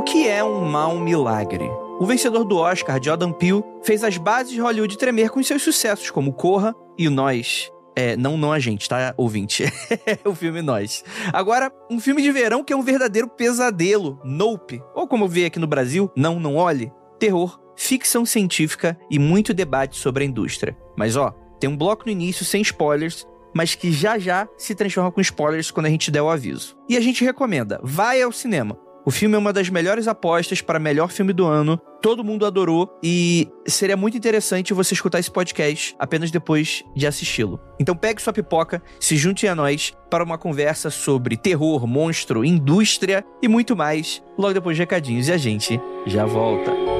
O que é um mau milagre? O vencedor do Oscar, Jordan Peele, fez as bases de Hollywood tremer com seus sucessos como Corra e Nós. É, não, não a gente, tá, ouvinte? o filme Nós. Agora, um filme de verão que é um verdadeiro pesadelo, Nope. Ou como vi aqui no Brasil, Não, Não Olhe. Terror, ficção científica e muito debate sobre a indústria. Mas ó, tem um bloco no início sem spoilers, mas que já já se transforma com spoilers quando a gente der o aviso. E a gente recomenda, vai ao cinema. O filme é uma das melhores apostas para melhor filme do ano. Todo mundo adorou e seria muito interessante você escutar esse podcast apenas depois de assisti-lo. Então pegue sua pipoca, se junte a nós para uma conversa sobre terror, monstro, indústria e muito mais, logo depois de recadinhos e a gente já volta.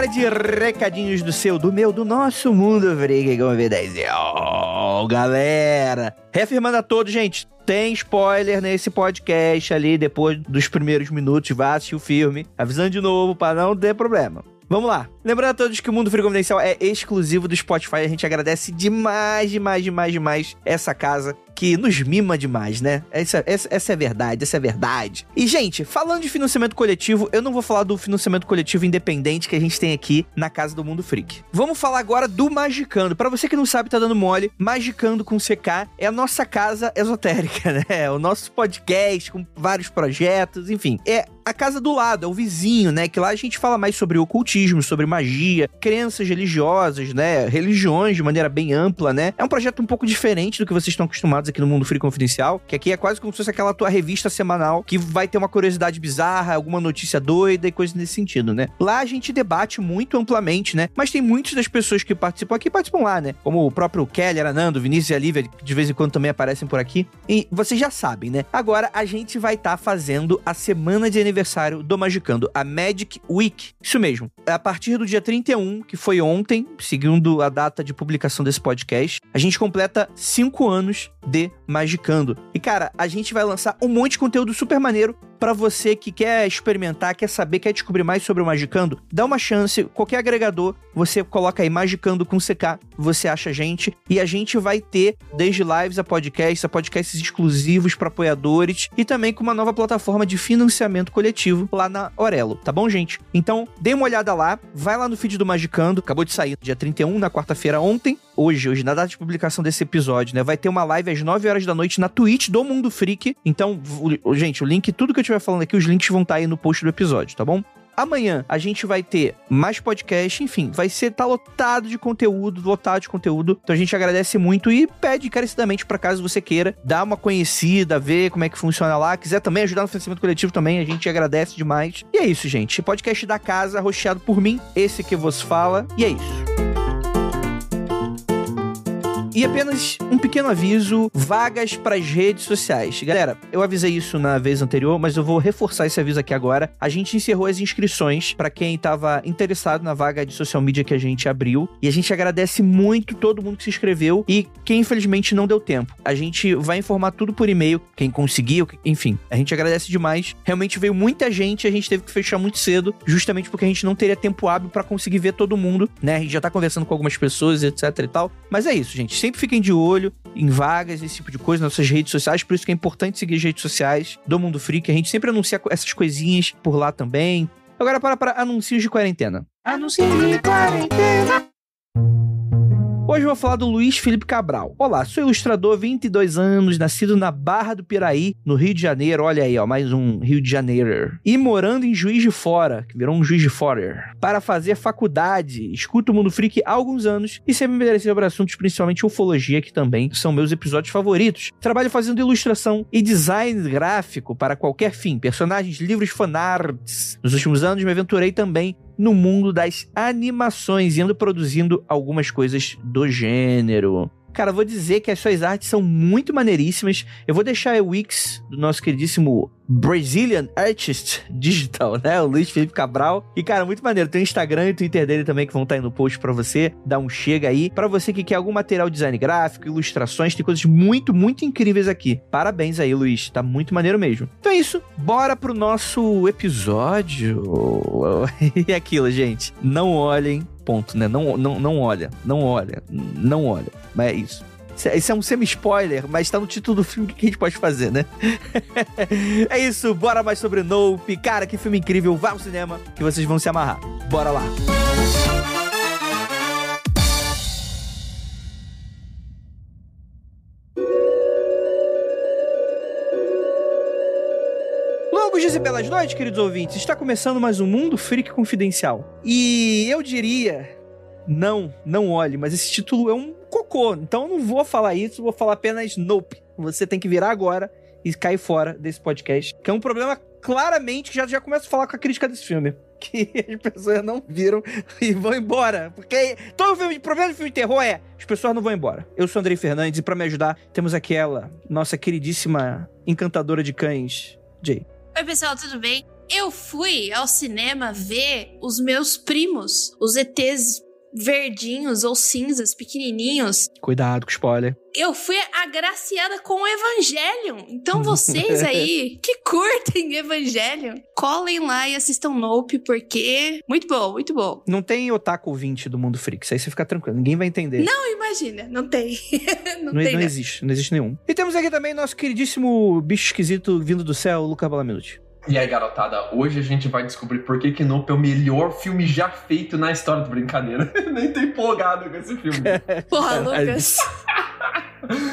Área de recadinhos do seu, do meu, do nosso mundo freak confidencial. Galera, reafirmando a todos, gente, tem spoiler nesse podcast ali, depois dos primeiros minutos, vá assistir o filme, avisando de novo para não ter problema. Vamos lá. Lembrando a todos que o Mundo Free Confidencial é exclusivo do Spotify. A gente agradece demais, demais, demais, demais essa casa que nos mima demais, né? Essa, essa, essa é verdade, essa é verdade. E, gente, falando de financiamento coletivo, eu não vou falar do financiamento coletivo independente que a gente tem aqui na Casa do Mundo Freak. Vamos falar agora do Magicando. Para você que não sabe, tá dando mole, Magicando com CK é a nossa casa esotérica, né? É o nosso podcast com vários projetos, enfim. É a casa do lado, é o vizinho, né? Que lá a gente fala mais sobre ocultismo, sobre magia, crenças religiosas, né? Religiões de maneira bem ampla, né? É um projeto um pouco diferente do que vocês estão acostumados aqui no Mundo Free Confidencial, que aqui é quase como se fosse aquela tua revista semanal que vai ter uma curiosidade bizarra, alguma notícia doida e coisa nesse sentido, né? Lá a gente debate muito amplamente, né? Mas tem muitas das pessoas que participam aqui participam lá, né? Como o próprio Kelly, Anando, Vinícius e a Lívia, de vez em quando também aparecem por aqui. E vocês já sabem, né? Agora a gente vai estar tá fazendo a semana de aniversário do Magicando, a Magic Week. Isso mesmo. A partir do dia 31, que foi ontem, seguindo a data de publicação desse podcast, a gente completa cinco anos de Magicando. E cara, a gente vai lançar um monte de conteúdo super maneiro para você que quer experimentar, quer saber, quer descobrir mais sobre o Magicando, dá uma chance, qualquer agregador, você coloca aí Magicando com CK, você acha a gente, e a gente vai ter desde lives a podcasts, a podcasts exclusivos para apoiadores e também com uma nova plataforma de financiamento coletivo lá na Orelo, tá bom, gente? Então, dê uma olhada lá, vai lá no feed do Magicando, acabou de sair dia 31, na quarta-feira ontem, hoje, hoje, na data de publicação desse episódio, né? Vai ter uma live às 9 horas da noite na Twitch do Mundo Freak. Então, o, gente, o link, tudo que eu estiver falando aqui, os links vão estar aí no post do episódio, tá bom? Amanhã a gente vai ter mais podcast, enfim, vai ser tá lotado de conteúdo, lotado de conteúdo. Então a gente agradece muito e pede encarecidamente para caso você queira dar uma conhecida, ver como é que funciona lá, quiser também ajudar no financiamento coletivo também, a gente agradece demais. E é isso, gente. Podcast da casa, rosteado por mim, esse que vos fala, e é isso. E apenas um pequeno aviso: vagas para as redes sociais. Galera, eu avisei isso na vez anterior, mas eu vou reforçar esse aviso aqui agora. A gente encerrou as inscrições para quem estava interessado na vaga de social media que a gente abriu. E a gente agradece muito todo mundo que se inscreveu e quem infelizmente não deu tempo. A gente vai informar tudo por e-mail, quem conseguiu, enfim. A gente agradece demais. Realmente veio muita gente, a gente teve que fechar muito cedo, justamente porque a gente não teria tempo hábil para conseguir ver todo mundo, né? A gente já tá conversando com algumas pessoas, etc e tal. Mas é isso, gente sempre fiquem de olho em vagas, esse tipo de coisa, nas nossas redes sociais. Por isso que é importante seguir as redes sociais do Mundo Freak. A gente sempre anuncia essas coisinhas por lá também. Agora para para anúncios de quarentena. Anúncios de quarentena. Hoje eu vou falar do Luiz Felipe Cabral. Olá, sou ilustrador, 22 anos, nascido na Barra do Piraí, no Rio de Janeiro. Olha aí, ó, mais um Rio de Janeiro. E morando em Juiz de Fora, que virou um Juiz de Fora, para fazer faculdade. Escuto o Mundo Freak há alguns anos e sempre me interessei sobre assuntos, principalmente ufologia, que também são meus episódios favoritos. Trabalho fazendo ilustração e design gráfico para qualquer fim, personagens, livros, fanarts. Nos últimos anos me aventurei também no mundo das animações ando produzindo algumas coisas do gênero. Cara, vou dizer que as suas artes são muito maneiríssimas. Eu vou deixar o Wix do nosso queridíssimo Brazilian Artist Digital, né? O Luiz Felipe Cabral. E, cara, muito maneiro. Tem o Instagram e o Twitter dele também que vão estar aí no post para você. Dá um chega aí. para você que quer algum material de design gráfico, ilustrações, tem coisas muito, muito incríveis aqui. Parabéns aí, Luiz. Tá muito maneiro mesmo. Então é isso. Bora pro nosso episódio. e aquilo, gente. Não olhem ponto, né? Não, não, não olha, não olha, não olha. Mas é isso. Isso é um semi-spoiler, mas tá no título do filme, que a gente pode fazer, né? é isso, bora mais sobre Nope. Cara, que filme incrível, vá ao cinema que vocês vão se amarrar. Bora lá. Longos dias e belas noites, queridos ouvintes. Está começando mais um Mundo Freak Confidencial. E eu diria não, não olhe, mas esse título é um cocô. Então não vou falar isso, vou falar apenas nope. Você tem que virar agora e cair fora desse podcast. Que é um problema claramente que já, já começo a falar com a crítica desse filme. Que as pessoas não viram e vão embora. Porque todo filme, problema de filme de terror é as pessoas não vão embora. Eu sou Andrei Fernandes e para me ajudar temos aquela nossa queridíssima encantadora de cães, Jay. Oi, pessoal, tudo bem? Eu fui ao cinema ver os meus primos, os ETs verdinhos ou cinzas, pequenininhos. Cuidado com spoiler. Eu fui agraciada com o Evangelion. Então vocês aí que curtem Evangelion, colhem lá e assistam Nope, porque muito bom, muito bom. Não tem otaku 20 do Mundo Freak, aí você fica tranquilo, ninguém vai entender. Não, imagina, não tem. não, não, tem, não existe, não existe nenhum. E temos aqui também nosso queridíssimo bicho esquisito vindo do céu, Luca Balaminuti. E aí, garotada, hoje a gente vai descobrir por que que Nope é o melhor filme já feito na história do brincadeira. Nem tô empolgado com esse filme. Porra, Lucas.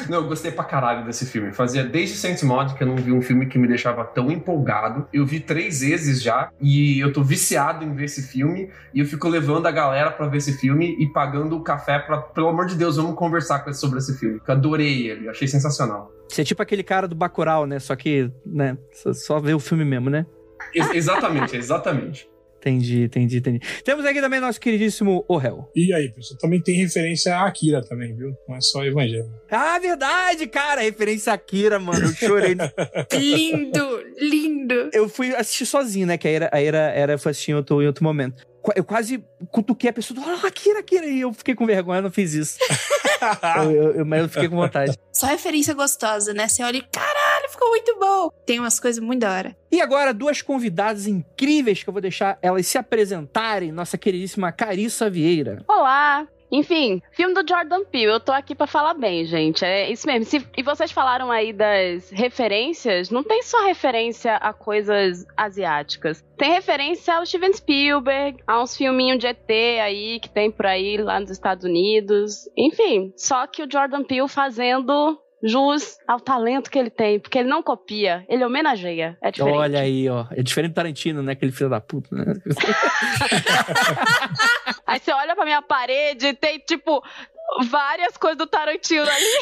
Não, eu gostei pra caralho desse filme. Fazia desde Saints Mod que eu não vi um filme que me deixava tão empolgado. Eu vi três vezes já e eu tô viciado em ver esse filme. E eu fico levando a galera pra ver esse filme e pagando o café pra, pelo amor de Deus, vamos conversar com sobre esse filme. Eu adorei ele, achei sensacional. Você é tipo aquele cara do Bacurau, né? Só que, né, só, só vê o filme mesmo, né? Ex exatamente, exatamente. Entendi, entendi, entendi. Temos aqui também nosso queridíssimo Orel. E aí, pessoal? Também tem referência a Akira também, viu? Não é só Evangelho. Ah, verdade, cara! Referência a Akira, mano. Eu chorei. lindo, lindo. Eu fui assistir sozinho, né? Que a Era, a Era, era foi assistir em outro, em outro momento. Eu quase cutuquei a pessoa, ah, Akira, Akira, e eu fiquei com vergonha, não fiz isso. eu, eu, eu, mas eu fiquei com vontade. Só referência gostosa, né? Você olha e, caralho, ficou muito bom. Tem umas coisas muito da hora. E agora, duas convidadas incríveis que eu vou deixar elas se apresentarem. Nossa queridíssima Carissa Vieira. Olá, enfim, filme do Jordan Peele, eu tô aqui para falar bem, gente. É isso mesmo. Se, e vocês falaram aí das referências, não tem só referência a coisas asiáticas. Tem referência ao Steven Spielberg, a uns filminhos de ET aí que tem por aí lá nos Estados Unidos. Enfim, só que o Jordan Peele fazendo jus ao talento que ele tem, porque ele não copia, ele homenageia. É diferente. Olha aí, ó. É diferente do Tarantino, né? Aquele filho da puta, né? aí você olha pra minha parede e tem, tipo, várias coisas do Tarantino ali.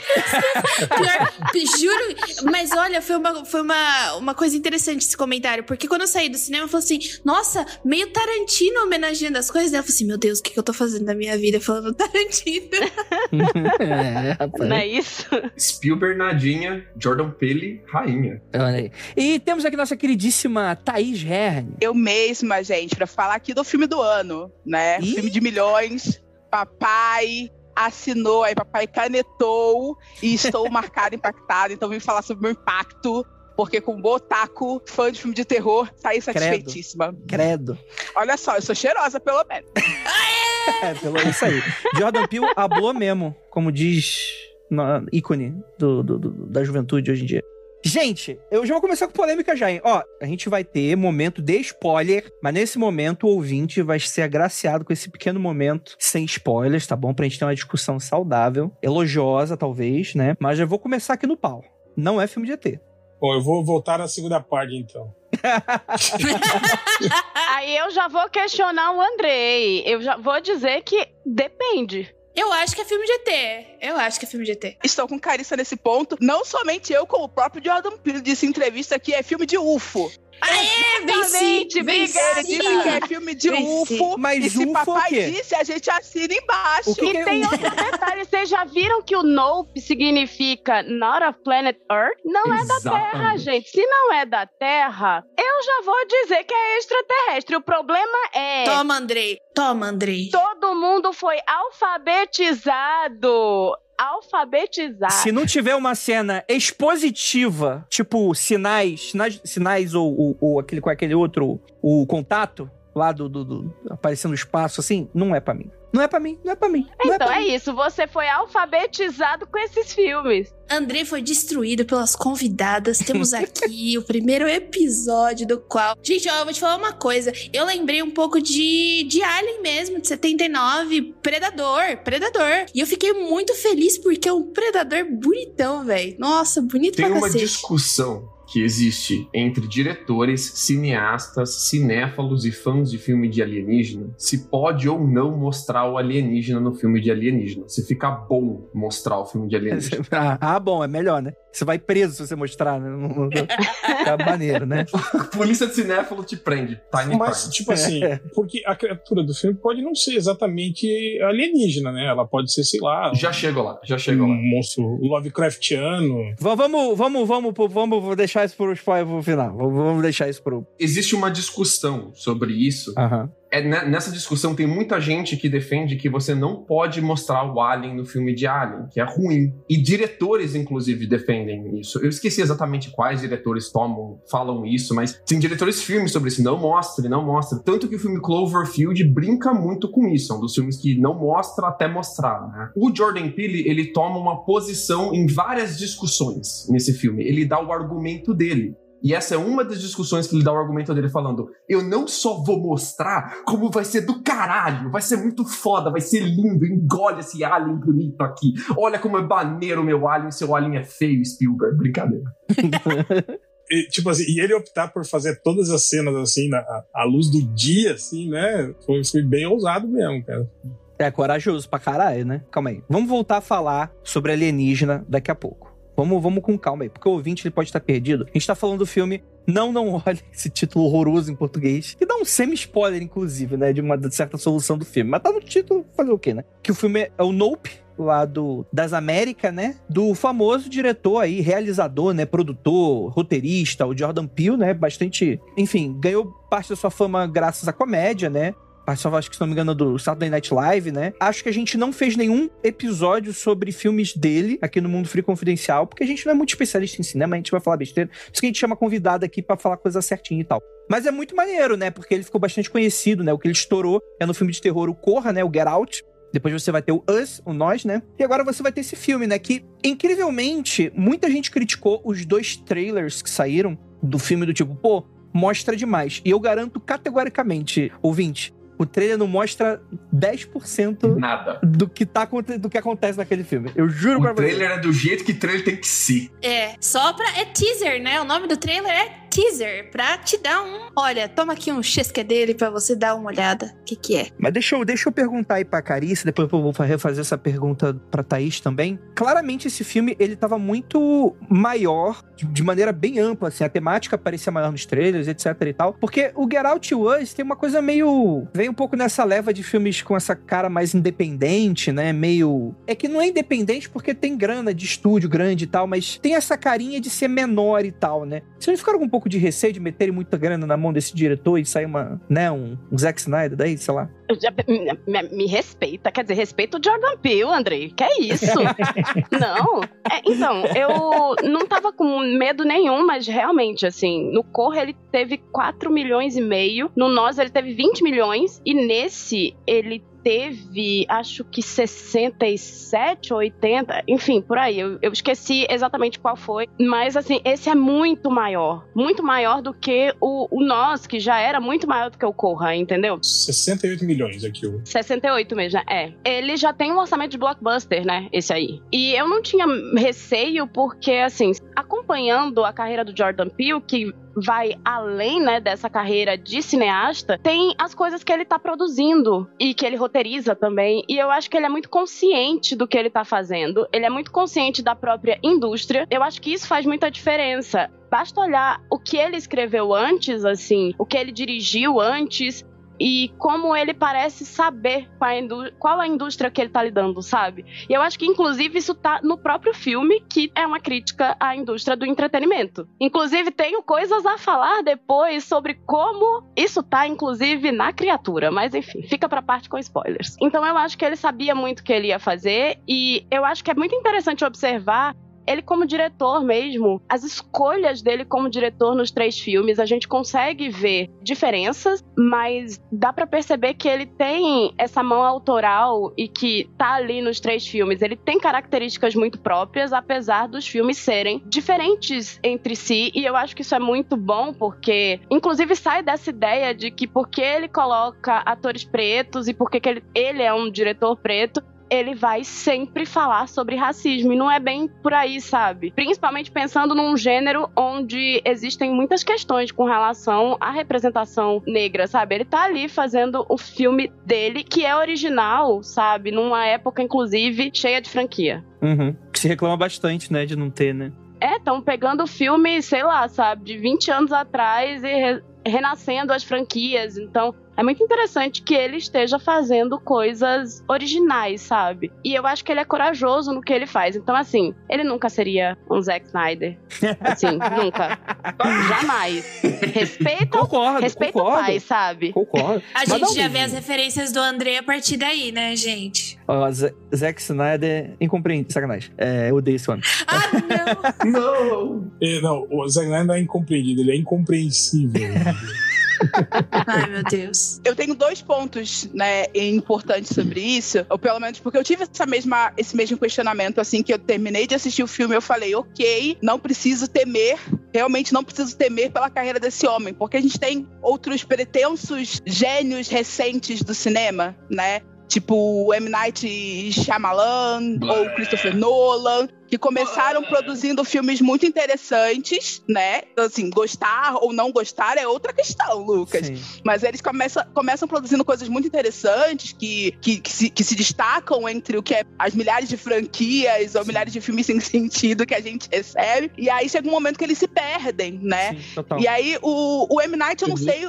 Pior, juro, mas olha, foi, uma, foi uma, uma coisa interessante esse comentário, porque quando eu saí do cinema, eu falei assim, nossa, meio Tarantino homenageando as coisas, eu falei assim, meu Deus, o que, que eu tô fazendo da minha vida falando Tarantino? é, rapaz. Não é isso? Spielberg, Nadinha, Jordan Peele, rainha. Olha aí. E temos aqui nossa queridíssima Thaís Herne. Eu mesma, gente, pra falar aqui do filme do ano, né? Ih? Filme de milhões, papai, assinou, aí papai canetou e estou marcada, impactada. Então vim falar sobre o meu impacto. Porque com Botaco, fã de filme de terror, saí satisfeitíssima. Credo. Olha só, eu sou cheirosa, pelo menos. é, pelo isso aí. Jordan Peele hablou mesmo, como diz no ícone do, do, do, da juventude hoje em dia. Gente, eu já vou começar com polêmica já, hein? Ó, a gente vai ter momento de spoiler, mas nesse momento o ouvinte vai ser agraciado com esse pequeno momento sem spoilers, tá bom? Pra gente ter uma discussão saudável, elogiosa talvez, né? Mas já vou começar aqui no pau. Não é filme de ET. Bom, eu vou voltar na segunda parte então. Aí eu já vou questionar o Andrei. Eu já vou dizer que depende. Eu acho que é filme ET. Eu acho que é filme ET. Estou com Carissa nesse ponto. Não somente eu, como o próprio Jordan Peele disse em entrevista que é filme de UFO. Aê, venci, venci. Ele disse que é filme de Venci. UFO. Mas e se UFO é o papai disse, a gente assina embaixo. O que que E é tem um- outro detalhe, vocês já viram que o Nope significa Not of Planet Earth? Não é da Terra, Exatamente. gente. Se não é da Terra, eu já vou dizer que é extraterrestre. O problema é... Toma, Andrei. Toma, Andrei. Todo mundo foi alfabetizado. Alfabetizado. Se não tiver uma cena expositiva, tipo sinais, sinais, sinais ou, ou, ou aquele com aquele outro, o contato lá do, do, do- aparecendo no espaço assim, não é pra mim. Não é pra mim, não é pra mim. Não Então é pra é mim. isso, você foi alfabetizado com esses filmes. Andrei foi destruído pelas convidadas. Temos aqui o primeiro episódio do qual. Gente, ó, eu vou te falar uma coisa. Eu lembrei um pouco de, de Alien mesmo, de 79. Predador, Predador. E eu fiquei muito feliz porque é um Predador bonitão, velho. Nossa, bonito Tem pra uma cacete. discussão que existe entre diretores, cineastas, cinéfalos e fãs de filme de alienígena se pode ou não mostrar o alienígena no filme de alienígena. Se fica bom mostrar o filme de alienígena. Ah, ah, bom, é melhor, né? Você vai preso se você mostrar, né? Fica maneiro, né? Polícia de cinéfalo te prende. Tiny Mas, Crime. tipo assim, porque a criatura do filme pode não ser exatamente alienígena, né? Ela pode ser, sei lá, Já chego lá, já chego um lá. monstro Lovecraftiano. Va- Vamos, vamos, vamos, vamos deixar isso pro spoiler pro final. Vamos deixar isso pro. Existe uma discussão sobre isso. Aham. É, ne- nessa discussão tem muita gente que defende que você não pode mostrar o Alien no filme de Alien, que é ruim. E diretores, inclusive, defendem isso. Eu esqueci exatamente quais diretores tomam, falam isso, mas tem diretores filmes sobre isso. Não mostre, não mostre. Tanto que o filme Cloverfield brinca muito com isso. É um dos filmes que não mostra até mostrar, né? O Jordan Peele, ele toma uma posição em várias discussões nesse filme. Ele dá o argumento dele. E essa é uma das discussões que ele dá o argumento dele falando: eu não só vou mostrar, como vai ser do caralho, vai ser muito foda, vai ser lindo, engole esse alien bonito aqui. Olha como é maneiro o meu alien, seu alien é feio, Spielberg. Brincadeira. E, tipo assim, e ele optar por fazer todas as cenas assim, na, à luz do dia, assim, né? Foi, foi bem ousado mesmo, cara. É corajoso pra caralho, né? Calma aí. Vamos voltar a falar sobre alienígena daqui a pouco. Vamos, vamos com calma aí, porque o ouvinte ele pode estar perdido. A gente tá falando do filme Não, Não Olhe, esse título horroroso em português, que dá um semi-spoiler, inclusive, né, de uma certa solução do filme. Mas tá no título, fazer o quê, né? Que o filme é, o Nope, lá do, das Américas, né? Do famoso diretor aí, realizador, né? Produtor, roteirista, o Jordan Peele, né? Bastante, enfim, ganhou parte da sua fama graças à comédia, né? Participava, acho que se não me engano, do Saturday Night Live, né? Acho que a gente não fez nenhum episódio sobre filmes dele aqui no Mundo Free Confidencial, porque a gente não é muito especialista em cinema, a gente vai falar besteira. Por isso que a gente chama convidado aqui pra falar coisa certinha e tal. Mas é muito maneiro, né? Porque ele ficou bastante conhecido, né? O que ele estourou é no filme de terror O Corra, né? O Get Out. Depois você vai ter o Us, o Nós, né? E agora você vai ter esse filme, né? Que, incrivelmente, muita gente criticou os dois trailers que saíram do filme do tipo, pô, mostra demais. E eu garanto categoricamente, ouvinte, o trailer não mostra 10% Nada. do que, tá, do que acontece naquele filme. Eu juro pra O você. trailer é do jeito que trailer tem que ser. É, só pra. É teaser, né? O nome do trailer é teaser. Pra te dar um. Olha, toma aqui um chesque dele pra você dar uma olhada. O que, que é? Mas deixa eu, deixa eu perguntar aí pra Carice, depois eu vou refazer essa pergunta pra Thaís também. Claramente esse filme, ele tava muito maior, de, maneira bem ampla, assim, a temática parecia maior nos trailers, etc e tal. Porque o Get Out Was tem uma coisa meio... Vem um pouco nessa leva de filmes com essa cara mais independente, né? Meio... É que não é independente porque tem grana de estúdio grande e tal, mas tem essa carinha de ser menor e tal, né? Vocês não ficaram um pouco de receio de meterem muita grana na mão desse diretor e sair uma, né, um, um Zack Snyder daí, sei lá? Já- me, me- me respeita, quer dizer, respeita o Jordan Peele, Andrei. Que é isso? não. É, então, eu não tava com medo nenhum, mas realmente, assim, no Corra ele teve 4 milhões e meio, no Nós ele teve 20 milhões, e nesse ele teve, acho que 67, 80, enfim, por aí. Eu, eu esqueci exatamente qual foi. Mas, assim, esse é muito maior. Muito maior do que o, o Nós, que já era muito maior do que o Corra, entendeu? 68 milhões aqui. O... 68 mesmo, é. Ele já tem um orçamento de blockbuster, né? Esse aí. E eu não tinha receio, porque, assim, acompanhando a carreira do Jordan Peele, que vai além, né, dessa carreira de cineasta, tem as coisas que ele tá produzindo e que ele roteiriza também. E eu acho que ele é muito consciente do que ele tá fazendo. Ele é muito consciente da própria indústria. Eu acho que isso faz muita diferença. Basta olhar o que ele escreveu antes, assim, o que ele dirigiu antes, e como ele parece saber qual a, qual a, indústria que ele tá lidando, sabe? E eu acho que, inclusive, isso tá no próprio filme, que é uma crítica à indústria do entretenimento. Inclusive, tenho coisas a falar depois sobre como isso tá, inclusive, na criatura. Mas, enfim, fica pra parte com spoilers. Então, eu acho que ele sabia muito o que ele ia fazer, e eu acho que é muito interessante observar ele como diretor mesmo, as escolhas dele como diretor nos três filmes, a gente consegue ver diferenças, mas dá para perceber que ele tem essa mão autoral e que tá ali nos três filmes. Ele tem características muito próprias, apesar dos filmes serem diferentes entre si, e eu acho que isso é muito bom porque, inclusive, sai dessa ideia de que porque ele coloca atores pretos e porque ele, ele é um diretor preto, ele vai sempre falar sobre racismo. E não é bem por aí, sabe? Principalmente pensando num gênero onde existem muitas questões com relação à representação negra, sabe? Ele tá ali fazendo o filme dele, que é original, sabe? Numa época, inclusive, cheia de franquia. Uhum. Que se reclama bastante, né, de não ter, né? É, estão pegando o filme, sei lá, sabe, de 20 anos atrás e re renascendo as franquias. Então, é muito interessante que ele esteja fazendo coisas originais, sabe? E eu acho que ele é corajoso no que ele faz. Então, assim, ele nunca seria um Zack Snyder. Assim, nunca. Jamais. Respeita, concordo, respeita concordo. o pai, sabe? Concordo. A Mas gente já vê as referências do André a partir daí, né, gente? Z- Zack Snyder, incompreendido. Sacanagem. É, eu odeio esse homem. Ah, não! Não! É, não, o Zack Snyder não é incompreendido, ele é incompreensível. Ai, meu Deus. Eu tenho dois pontos, né, importantes sobre isso, ou pelo menos porque eu tive essa mesma, esse mesmo questionamento assim que eu terminei de assistir o filme, eu falei, ok, não preciso temer, realmente não preciso temer pela carreira desse homem, porque a gente tem outros pretensos gênios recentes do cinema, né? Tipo o M. Night Shyamalan ou Christopher Nolan, que começaram produzindo filmes muito interessantes, né? Assim, gostar ou não gostar é outra questão, Lucas. Sim. Mas eles começam, começam produzindo coisas muito interessantes que, que, que, se, que se destacam entre o que é as milhares de franquias ou milhares de filmes sem sentido que a gente recebe. E aí chega um momento que eles se perdem, né? Sim. E aí, o, o M. Night, eu não Uhum. sei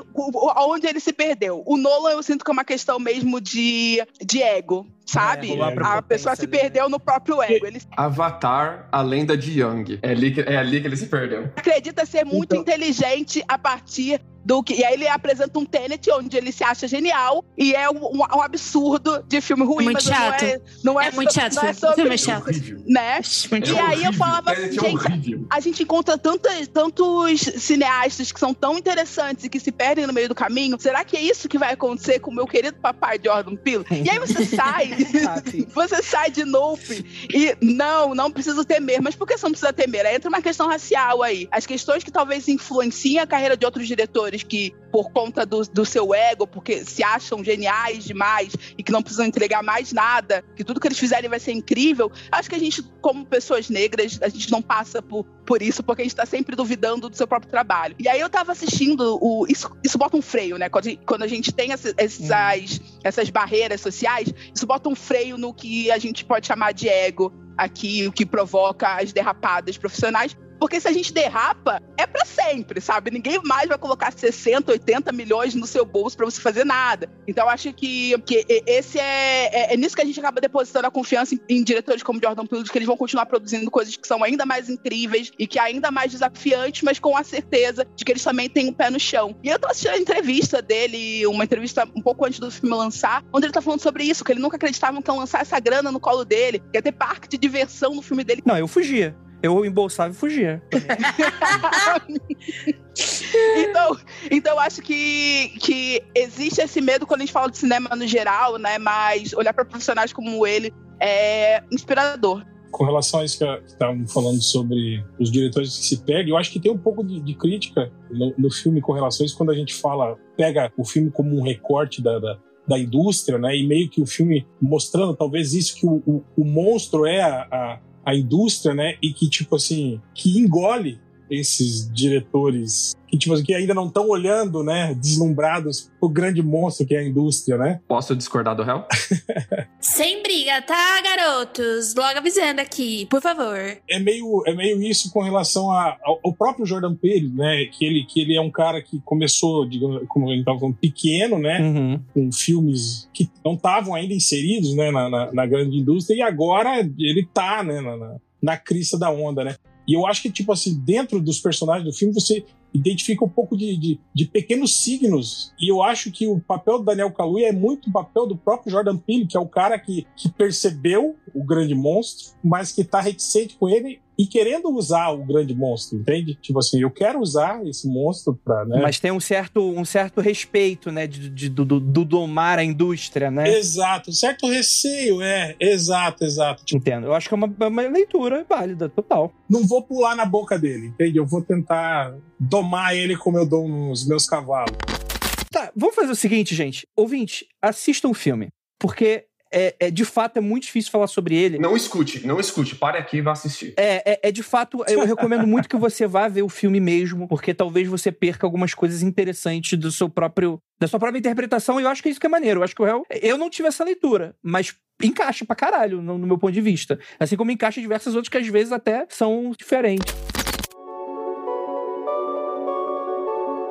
aonde ele se perdeu. O Nolan, eu sinto que é uma questão mesmo de, de ego, sabe? rolou a pessoa se ali, né? perdeu no próprio ego. Ele Avatar, a lenda de Young. É ali que, é ali que ele se perdeu. acredita ser muito Então- inteligente a partir do que. E aí ele apresenta um Tenet onde ele se acha genial e é um, um- absurdo de filme ruim, Muito mas chato. não é. Não é, É muito so- chato, Não é o filme sobre é chato. horrível. Né? Muito E É aí eu horrível. falava assim, é gente, horrível. a gente encontra tantas, tantos cineastas que são tão interessantes e que se perdem no meio do caminho. Será que é isso que vai acontecer com o meu querido papai Jordan Peele? E aí você sai, você sai de Nope e não, não preciso temer. Mas por que você não precisa temer? Aí entra uma questão racial aí. As questões que talvez influenciem a carreira de outros diretores que, por conta do, do seu ego, porque se acham geniais demais e que não precisam entregar mais nada, que tudo que eles fizerem vai ser incrível. Acho que a gente, como pessoas negras, a gente não passa por, por isso, porque a gente tá sempre duvidando do seu próprio trabalho. E aí eu tava assistindo o. Isso, isso bota um freio, né? Quando a gente, quando a gente tem essa- essas, essas barreiras sociais, isso bota um freio no que a gente pode chamar de ego aqui, o que provoca as derrapadas profissionais. Porque se a gente derrapa, é pra sempre, sabe? Ninguém mais vai colocar 60, 80 milhões no seu bolso pra você fazer nada. Então, acho que, que esse é, é, é nisso que a gente acaba depositando a confiança em, em diretores como Jordan Peele, que eles vão continuar produzindo coisas que são ainda mais incríveis e que ainda mais desafiantes, mas com a certeza de que eles também têm um pé no chão. E eu tô assistindo a entrevista dele, uma entrevista um pouco antes do filme lançar, onde ele tá falando sobre isso, que ele nunca acreditava que iam lançar essa grana no colo dele, que ia ter parque de diversão no filme dele. Não, eu fugia. Eu embolsava e fugia. então, Então eu acho que, que existe esse medo quando a gente fala de cinema no geral, né? Mas olhar para profissionais como ele é inspirador com relação a isso que estavam falando sobre os diretores que se pegam, eu acho que tem um pouco de, de crítica no, no, filme com relação a isso quando a gente fala, pega o filme como um recorte da, da, da indústria, né? E meio que o filme mostrando talvez isso que o, o, o monstro é a, a, a indústria, né? E que, tipo assim, que engole esses diretores que, tipo, que ainda não estão olhando, né, deslumbrados o grande monstro que é a indústria, né? Posso discordar do réu? Sem briga, tá, garotos? Logo avisando aqui, por favor. É meio, é meio isso com relação a, ao, ao próprio Jordan Peele, né? Que ele, que ele é um cara que começou, digamos, como gente estava falando, pequeno, né? Uhum. Com filmes que não estavam ainda inseridos, né, na, na, na, grande indústria, e agora ele tá, né, na, na, na crista da onda, né? E eu acho que, tipo assim, dentro dos personagens do filme, você identifica um pouco de, de, de, pequenos signos. E eu acho que o papel do Daniel Kaluuya é muito o papel do próprio Jordan Peele, que é o cara que, que percebeu o grande monstro, mas que tá reticente com ele e querendo usar o grande monstro, entende? Tipo assim, eu quero usar esse monstro pra, né? Mas tem um certo, um certo respeito, né, de, de do, do, do, domar a indústria, né? Exato, certo receio, é, exato, exato. Tipo, Entendo, eu acho que é uma, uma leitura válida, total. Não vou pular na boca dele, entende? Eu vou tentar domar ele como eu dou nos meus cavalos. Tá, vamos fazer o seguinte, gente. Ouvinte, assista um filme. Porque é, é, de fato é muito difícil falar sobre ele. Não escute, não escute, pare aqui e vá assistir. É, é, é, de fato, eu recomendo muito que você vá ver o filme mesmo, porque talvez você perca algumas coisas interessantes do seu próprio da sua própria interpretação, e eu acho que é isso que é maneiro. Eu acho que o réu. Eu não tive essa leitura, mas encaixa pra caralho, no, no meu ponto de vista. Assim como encaixa diversas outras que às vezes até são diferentes.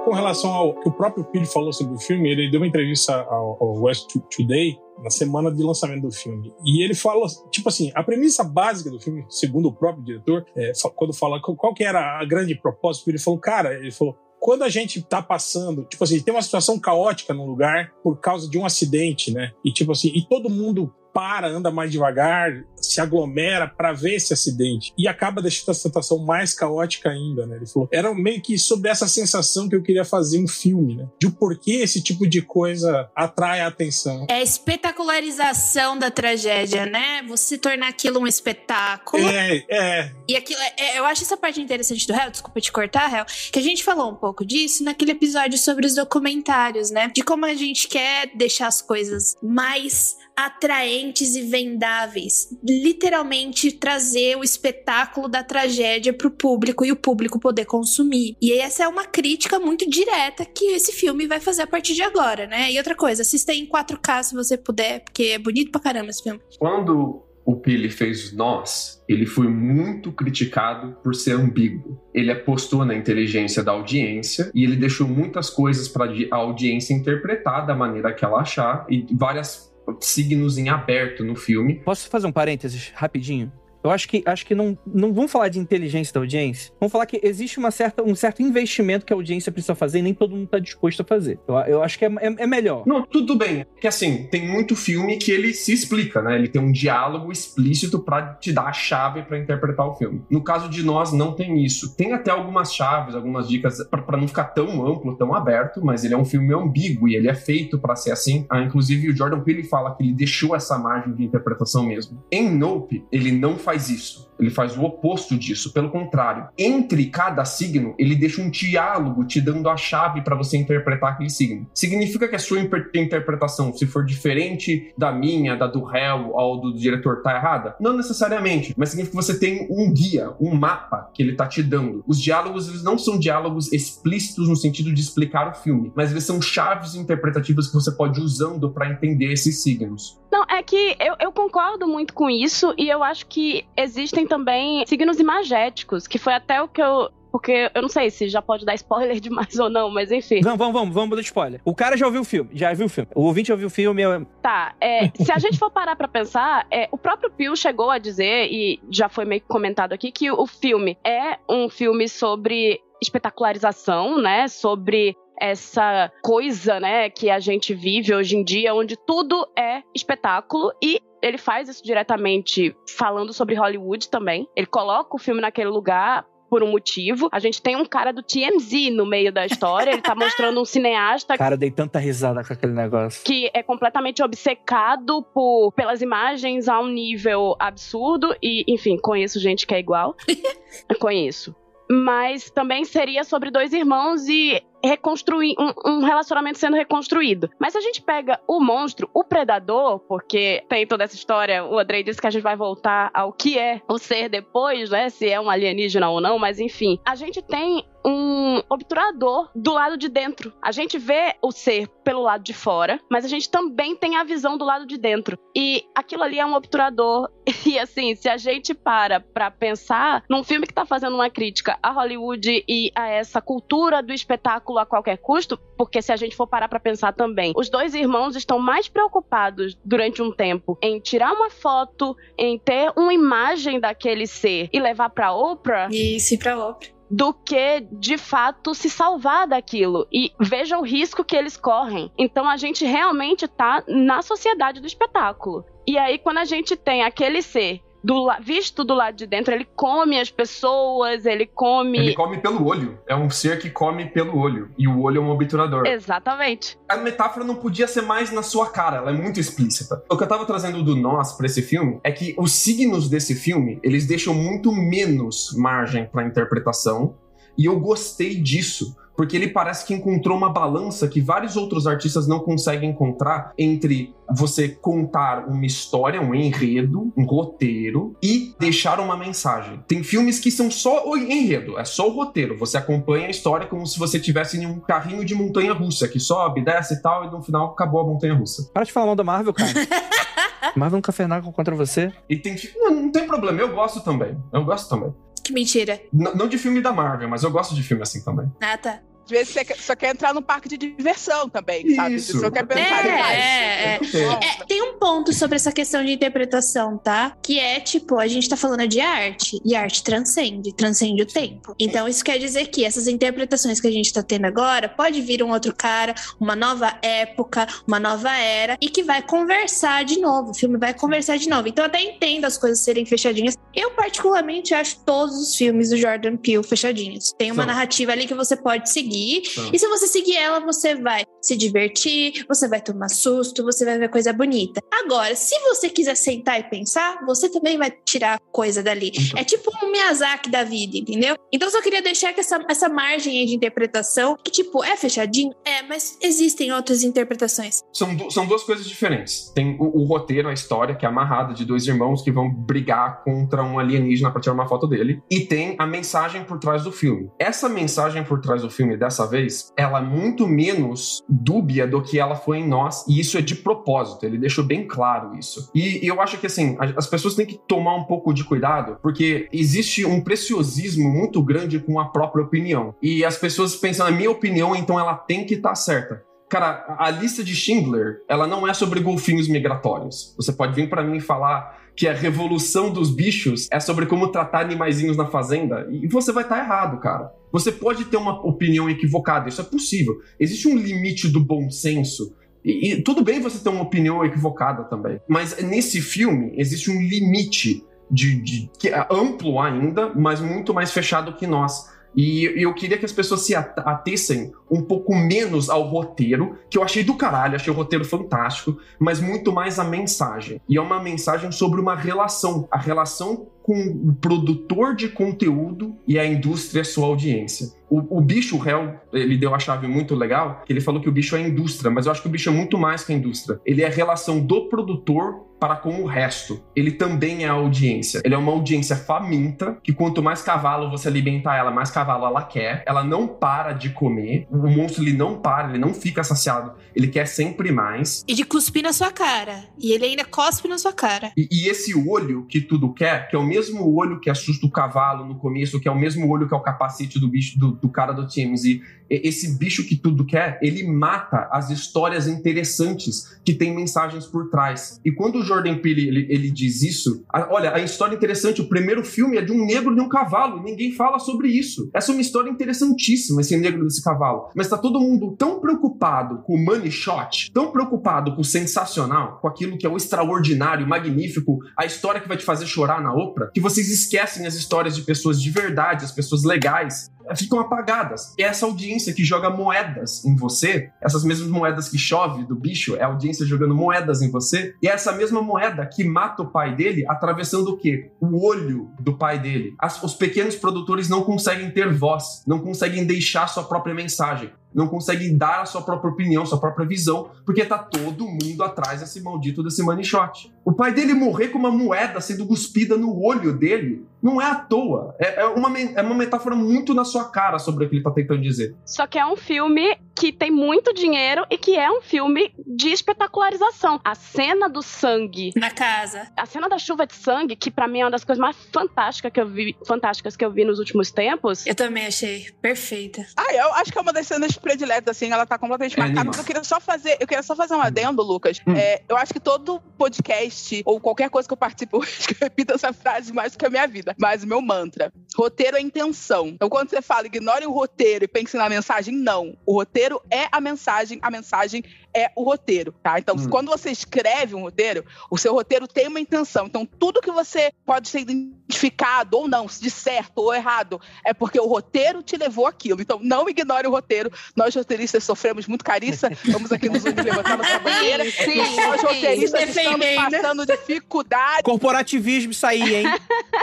Com relação ao que o próprio Pili falou sobre o filme, ele deu uma entrevista ao, ao West Today na semana de lançamento do filme. E ele fala, tipo assim, a premissa básica do filme, segundo o próprio diretor, é, quando fala qual que era a grande propósito, ele falou, cara, ele falou, quando a gente tá passando, tipo assim, tem uma situação caótica num lugar por causa de um acidente, né? E tipo assim, e todo mundo para, anda mais devagar, se aglomera para ver esse acidente e acaba deixando a situação mais caótica ainda, né? Ele falou, era meio que sobre essa sensação que eu queria fazer um filme, né? De o porquê esse tipo de coisa atrai a atenção. É a espetacularização da tragédia, né? Você tornar aquilo um espetáculo. É, é. E aquilo, é, é eu acho essa parte interessante do réu, desculpa te cortar, réu, que a gente falou um pouco disso naquele episódio sobre os documentários, né? De como a gente quer deixar as coisas mais atraentes e vendáveis. Literalmente trazer o espetáculo da tragédia pro público e o público poder consumir. E essa é uma crítica muito direta que esse filme vai fazer a partir de agora, né? E outra coisa, assista em 4K se você puder, porque é bonito pra caramba esse filme. Quando o Pili fez Nós, ele foi muito criticado por ser ambíguo. Ele apostou na inteligência da audiência e ele deixou muitas coisas para a audiência interpretar da maneira que ela achar e várias signos em aberto no filme. Posso fazer um parênteses rapidinho? Eu acho que, acho que não, não vamos falar de inteligência da audiência. Vamos falar que existe uma certa, um certo investimento que a audiência precisa fazer e nem todo mundo está disposto a fazer. Eu, eu acho que é, é, é, melhor. Não, tudo bem. Que assim, tem muito filme que ele se explica, né? Ele tem um diálogo explícito para te dar a chave para interpretar o filme. No caso de nós, não tem isso. Tem até algumas chaves, algumas dicas para não ficar tão amplo, tão aberto, mas ele é um filme ambíguo e ele é feito para ser assim. Ah, inclusive, o Jordan Peele fala que ele deixou essa margem de interpretação mesmo. Em Nope, ele não faz faz isso. Ele faz o oposto disso. Pelo contrário, entre cada signo, ele deixa um diálogo te dando a chave para você interpretar aquele signo. Significa que a sua interpretação, se for diferente da minha, da do réu ou do diretor, tá errada? Não necessariamente, mas significa que você tem um guia, um mapa que ele tá te dando. Os diálogos, eles não são diálogos explícitos no sentido de explicar o filme, mas eles são chaves interpretativas que você pode ir usando para entender esses signos. Não, é que eu, eu concordo muito com isso e eu acho que existem também signos imagéticos, que foi até o que eu, porque eu não sei se já pode dar spoiler demais ou não, mas enfim. Vamos, vamos, vamos, vamos dar spoiler. O cara já ouviu o filme, já viu o filme. O ouvinte já ouviu o filme. Eu... Tá, é, se a gente for parar pra pensar, é, o próprio Pio chegou a dizer, e já foi meio que comentado aqui, que o filme é um filme sobre espetacularização, né? Sobre essa coisa, né, que a gente vive hoje em dia, onde tudo é espetáculo e ele faz isso diretamente falando sobre Hollywood também. Ele coloca o filme naquele lugar por um motivo. A gente tem um cara do TMZ no meio da história, ele tá mostrando um cineasta. Cara, eu dei tanta risada com aquele negócio. Que é completamente obcecado por, pelas imagens a um nível absurdo. E, enfim, conheço gente que é igual. conheço mas também seria sobre dois irmãos e reconstruir um, um, relacionamento sendo reconstruído. Mas se a gente pega o monstro, o predador, porque tem toda essa história, o Andrei disse que a gente vai voltar ao que é o ser depois, né? Se é um alienígena ou não, mas enfim, a gente tem um obturador do lado de dentro. A gente vê o ser pelo lado de fora, mas a gente também tem a visão do lado de dentro. E aquilo ali é um obturador. E assim, se a gente para pra pensar num filme que tá fazendo uma crítica a Hollywood e a essa cultura do espetáculo a qualquer custo, porque se a gente for parar pra pensar também, os dois irmãos estão mais preocupados durante um tempo em tirar uma foto, em ter uma imagem daquele ser e levar pra Oprah. Isso, e pra Oprah do que de fato se salvar daquilo. E veja o risco que eles correm. Então a gente realmente tá na sociedade do espetáculo. E aí, quando a gente tem aquele ser do, visto do lado de dentro, ele come as pessoas, ele come. Ele come pelo olho. É um ser que come pelo olho. E o olho é um obturador. Exatamente. A metáfora não podia ser mais na sua cara, ela é muito explícita. O que eu tava trazendo do nós para esse filme é que os signos desse filme, eles deixam muito menos margem para interpretação. E eu gostei disso porque ele parece que encontrou uma balança que vários outros artistas não conseguem encontrar entre você contar uma história, um enredo, um roteiro e deixar uma mensagem. Tem filmes que são só o enredo, é só o roteiro. Você acompanha a história como se você tivesse em um carrinho de montanha russa que sobe, desce e tal, e no final acabou a montanha russa. Para de falar mal da Marvel, cara. Marvel nunca fez nada contra você. E tem não, não tem problema, eu gosto também. Eu gosto também. Que mentira. N não de filme da Marvel, mas eu gosto de filme assim também. Ah, tá. Às vezes você só quer entrar no parque de diversão também, sabe? Isso. Você só quer pensar É, demais. é, é. É, tem um ponto sobre essa questão de interpretação, tá? Que é tipo, a gente tá falando de arte, e arte transcende, transcende o tempo. Então isso quer dizer que essas interpretações que a gente tá tendo agora, pode vir um outro cara, uma nova época, uma nova era, e que vai conversar de novo. O filme vai conversar de novo. Então eu até entendo as coisas serem fechadinhas. Eu, particularmente, acho todos os filmes do Jordan Peele fechadinhos. Tem uma São. narrativa ali que você pode seguir. São. E se você seguir ela, você vai se divertir, você vai tomar susto, você vai ver coisa bonita. Agora, se você quiser sentar e pensar, você também vai tirar coisa dali. Então. É tipo um Miyazaki da vida, entendeu? Então, eu só queria deixar que essa, essa margem aí de interpretação, que tipo, é fechadinho? É, mas existem outras interpretações. São, du- são duas coisas diferentes. Tem o, o roteiro, a história, que é amarrada de dois irmãos que vão brigar contra um alienígena pra tirar uma foto dele. E tem a mensagem por trás do filme. Essa mensagem por trás do filme, dessa vez, ela é muito menos dúbia do que ela foi em nós. E isso é de propósito. Ele deixou bem claro isso. E, e eu acho que, assim, as pessoas têm que tomar um pouco de cuidado, porque existe um preciosismo muito grande com a própria opinião. E as pessoas pensam, a minha opinião, então ela tem que estar certa. Cara, a lista de Schindler, ela não é sobre golfinhos migratórios. Você pode vir pra mim e falar que a revolução dos bichos é sobre como tratar animaizinhos na fazenda, e você vai estar errado, cara. Você pode ter uma opinião equivocada, isso é possível. Existe um limite do bom senso. E, e tudo bem você ter uma opinião equivocada também. Mas nesse filme existe um limite de, de- que é amplo ainda, mas muito mais fechado que nós. E eu queria que as pessoas se at- atessem um pouco menos ao roteiro, que eu achei do caralho, achei o roteiro fantástico, mas muito mais a mensagem. E é uma mensagem sobre uma relação, a relação com o produtor de conteúdo e a indústria, sua audiência. O, o bicho, o réu, ele deu a chave muito legal, que ele falou que o bicho é indústria, mas eu acho que o bicho é muito mais que a indústria. Ele é a relação do produtor para com o resto. Ele também é a audiência. Ele é uma audiência faminta, que quanto mais cavalo você alimentar ela, mais cavalo ela quer. Ela não para de comer. O monstro ele não para, ele não fica saciado. Ele quer sempre mais. E de cuspir na sua cara. E ele ainda cospe na sua cara. E, e esse olho que tudo quer, que é o mesmo olho que assusta o cavalo no começo, que é o mesmo olho que é o capacete do bicho do, do cara do TMZ, e- esse bicho que tudo quer, ele mata as histórias interessantes que tem mensagens por trás. E quando o Jordan Peele ele, ele diz isso, a- olha, a história interessante, o primeiro filme é de um negro e um cavalo, ninguém fala sobre isso. Essa é uma história interessantíssima, esse negro desse cavalo. Mas tá todo mundo tão preocupado com o money shot, tão preocupado com o sensacional, com aquilo que é o extraordinário, magnífico, a história que vai te fazer chorar na Oprah, que vocês esquecem as histórias de pessoas de verdade, as pessoas legais, ficam apagadas. E essa audiência que joga moedas em você, essas mesmas moedas que chove do bicho, é a audiência jogando moedas em você, e é essa mesma moeda que mata o pai dele atravessando o quê? O olho do pai dele. As, os pequenos produtores não conseguem ter voz, não conseguem deixar sua própria mensagem não consegue dar a sua própria opinião, sua própria visão, porque tá todo mundo atrás desse maldito desse money shot. O pai dele morrer com uma moeda sendo cuspida no olho dele não é à toa. É, é, uma, é uma metáfora muito na sua cara sobre o que ele tá tentando dizer. Só que é um filme que tem muito dinheiro e que é um filme de espetacularização. A cena do sangue. Na casa. A cena da chuva de sangue, que para mim é uma das coisas mais fantásticas que eu vi, fantásticas que eu vi nos últimos tempos. Eu também achei perfeita. Ah, eu acho que é uma das cenas prediletas, assim, ela tá completamente é marcada. Mas eu queria só fazer, eu queria só fazer um adendo, Lucas. Hum. É, eu acho que todo podcast ou qualquer coisa que eu participo, acho que eu repito essa frase mais do que a minha vida. Mas o meu mantra: roteiro é intenção. Então, quando você fala ignore o roteiro e pense na mensagem, não. O roteiro é a mensagem, a mensagem é o roteiro, tá? Então, hum. quando você escreve um roteiro, o seu roteiro tem uma intenção. Então, tudo que você pode ser identificado ou não, de certo ou errado, é porque o roteiro te levou aquilo. Então, não ignore o roteiro. Nós roteiristas sofremos muito cariça. Vamos aqui nos unir levantar nossa bandeira. Sim, Nós roteiristas sim. estamos passando dificuldade. Corporativismo isso aí, hein?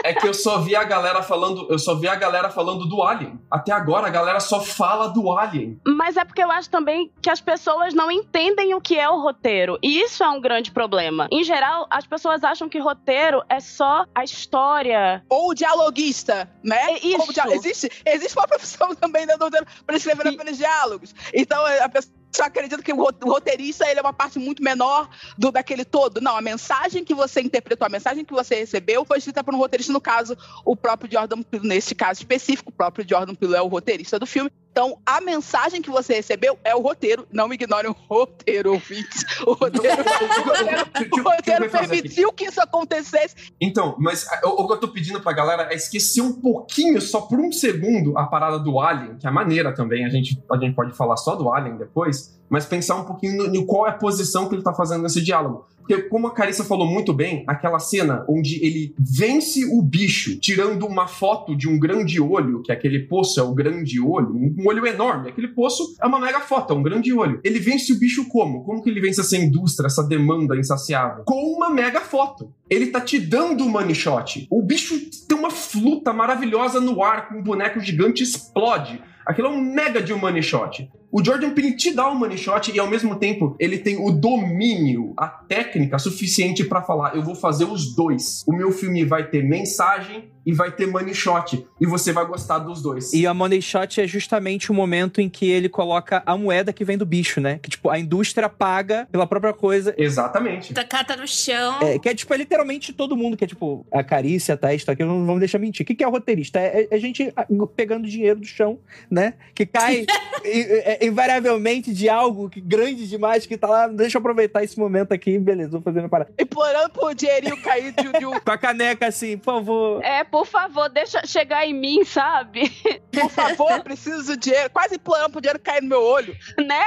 É que eu só vi a galera falando, eu só vi a galera falando do Alien. Até agora a galera só fala do Alien. Mas é porque eu acho também que as pessoas não entendem entendem o que é o roteiro. E isso é um grande problema. Em geral, as pessoas acham que roteiro é só a história. Ou o dialoguista, né? É isso. Existe, existe uma profissão também dentro do roteiro para escrever e... apenas diálogos. Então, a pessoa só acredita que o roteirista ele é uma parte muito menor do daquele todo. Não, a mensagem que você interpretou, a mensagem que você recebeu foi escrita por um roteirista, no caso, o próprio Jordan Peele, nesse caso específico, o próprio Jordan Peele é o roteirista do filme. Então, a mensagem que você recebeu é o roteiro. Não me ignorem o roteiro, ouvintes. O roteiro, o roteiro, permitiu que isso acontecesse. Então, mas o, o que eu tô pedindo pra galera é esquecer um pouquinho, só por um segundo, a parada do Alien, que é maneira também. A gente, a gente pode falar só do Alien depois, mas pensar um pouquinho em qual é a posição que ele tá fazendo nesse diálogo. Porque, como a Carissa falou muito bem, aquela cena onde ele vence o bicho tirando uma foto de um grande olho, que aquele poço é o grande olho, um olho enorme. Aquele poço é uma mega foto, é um grande olho. Ele vence o bicho como? Como que ele vence essa indústria, essa demanda insaciável? Com uma mega foto. Ele tá te dando o money shot. O bicho tem uma fluta maravilhosa no ar com um boneco gigante explode. Aquilo é um mega de um money shot. O Jordan Peele te dá um money shot e ao mesmo tempo ele tem o domínio, a técnica suficiente para falar: eu vou fazer os dois. O meu filme vai ter mensagem e vai ter money shot. E você vai gostar dos dois. E a money shot é justamente o momento em que ele coloca a moeda que vem do bicho, né? Que, tipo, a indústria paga pela própria coisa. Exatamente. Tacata no chão. É, que é, tipo, é literalmente todo mundo que é, tipo, a carícia, tá? Isso aqui, não vamos deixar mentir. O que, que é o roteirista? É, é, a gente pegando dinheiro do chão, né? Que cai é, invariavelmente de algo que, grande demais que tá lá. Deixa eu aproveitar esse momento aqui, beleza, vou fazer minha parada. Implorando por dinheirinho cair de, de um... Com a caneca assim, por favor. É, por favor, deixa chegar em mim, sabe? Por favor, preciso de dinheiro. Quase implorando pro dinheiro cair no meu olho. Né?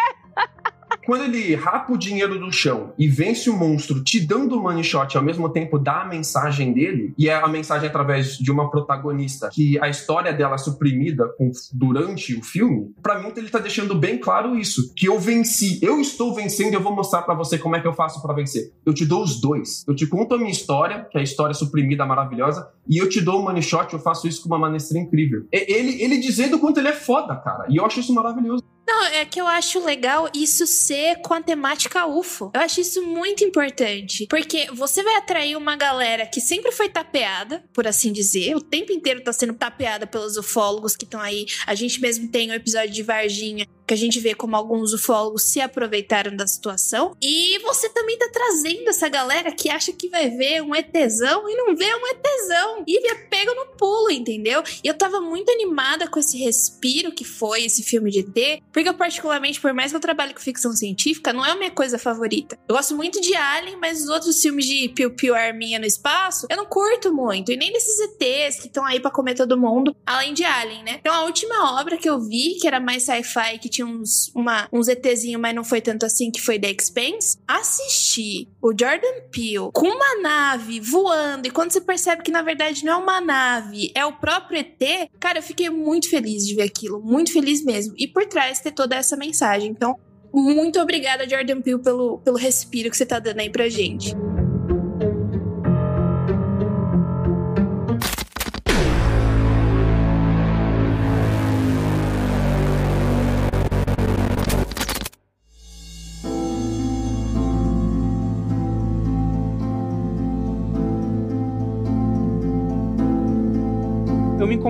Quando ele rapa o dinheiro do chão e vence o monstro, te dando o money shot ao mesmo tempo dá a mensagem dele, e é a mensagem através de uma protagonista que a história dela é suprimida com, durante o filme, para mim ele tá deixando bem claro isso, que eu venci, eu estou vencendo eu vou mostrar para você como é que eu faço para vencer. Eu te dou os dois. Eu te conto a minha história, que é a história suprimida maravilhosa, e eu te dou o money shot, eu faço isso com uma maneira incrível. Ele, ele dizendo o quanto ele é foda, cara, e eu acho isso maravilhoso. Não, é que eu acho legal isso ser com a temática UFO. Eu acho isso muito importante. Porque você vai atrair uma galera que sempre foi tapeada, por assim dizer. O tempo inteiro tá sendo tapeada pelos ufólogos que estão aí. A gente mesmo tem o um episódio de Varginha que a gente vê como alguns ufólogos se aproveitaram da situação. E você também tá trazendo essa galera que acha que vai ver um ETzão e não vê um ETzão. E é pego no pulo, entendeu? E eu tava muito animada com esse respiro que foi esse filme de ET, porque eu particularmente, por mais que eu trabalhe com ficção científica, não é a minha coisa favorita. Eu gosto muito de Alien, mas os outros filmes de Piu Piu Arminha no espaço, eu não curto muito. E nem desses ETs que estão aí para comer todo mundo, além de Alien, né? Então a última obra que eu vi, que era mais sci-fi, que tinha uns, uma, uns ETzinho, mas não foi tanto assim, que foi The Expanse. Assistir o Jordan Peele com uma nave voando, e quando você percebe que na verdade não é uma nave, é o próprio ET, cara, eu fiquei muito feliz de ver aquilo, muito feliz mesmo. E por trás ter toda essa mensagem. Então, muito obrigada, Jordan Peele, pelo, pelo respiro que você tá dando aí pra gente.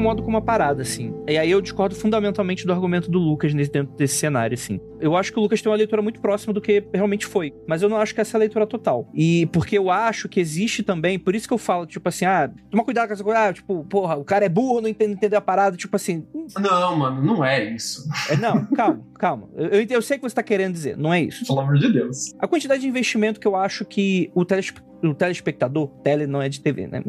Incomodo com uma parada, assim. E aí eu discordo fundamentalmente do argumento do Lucas nesse, dentro desse cenário, assim. Eu acho que o Lucas tem uma leitura muito próxima do que realmente foi. Mas eu não acho que essa é a leitura total. E porque eu acho que existe também, por isso que eu falo, tipo assim, ah, toma cuidado com essa coisa, ah, tipo, porra, o cara é burro, não entende, entendeu a parada, tipo assim. Não, mano, não é isso. É, não, calma, calma. Eu, eu, eu sei o que você tá querendo dizer, não é isso. Pelo amor de Deus. A quantidade de investimento que eu acho que o telespectador o telespectador, tele não é de TV, né?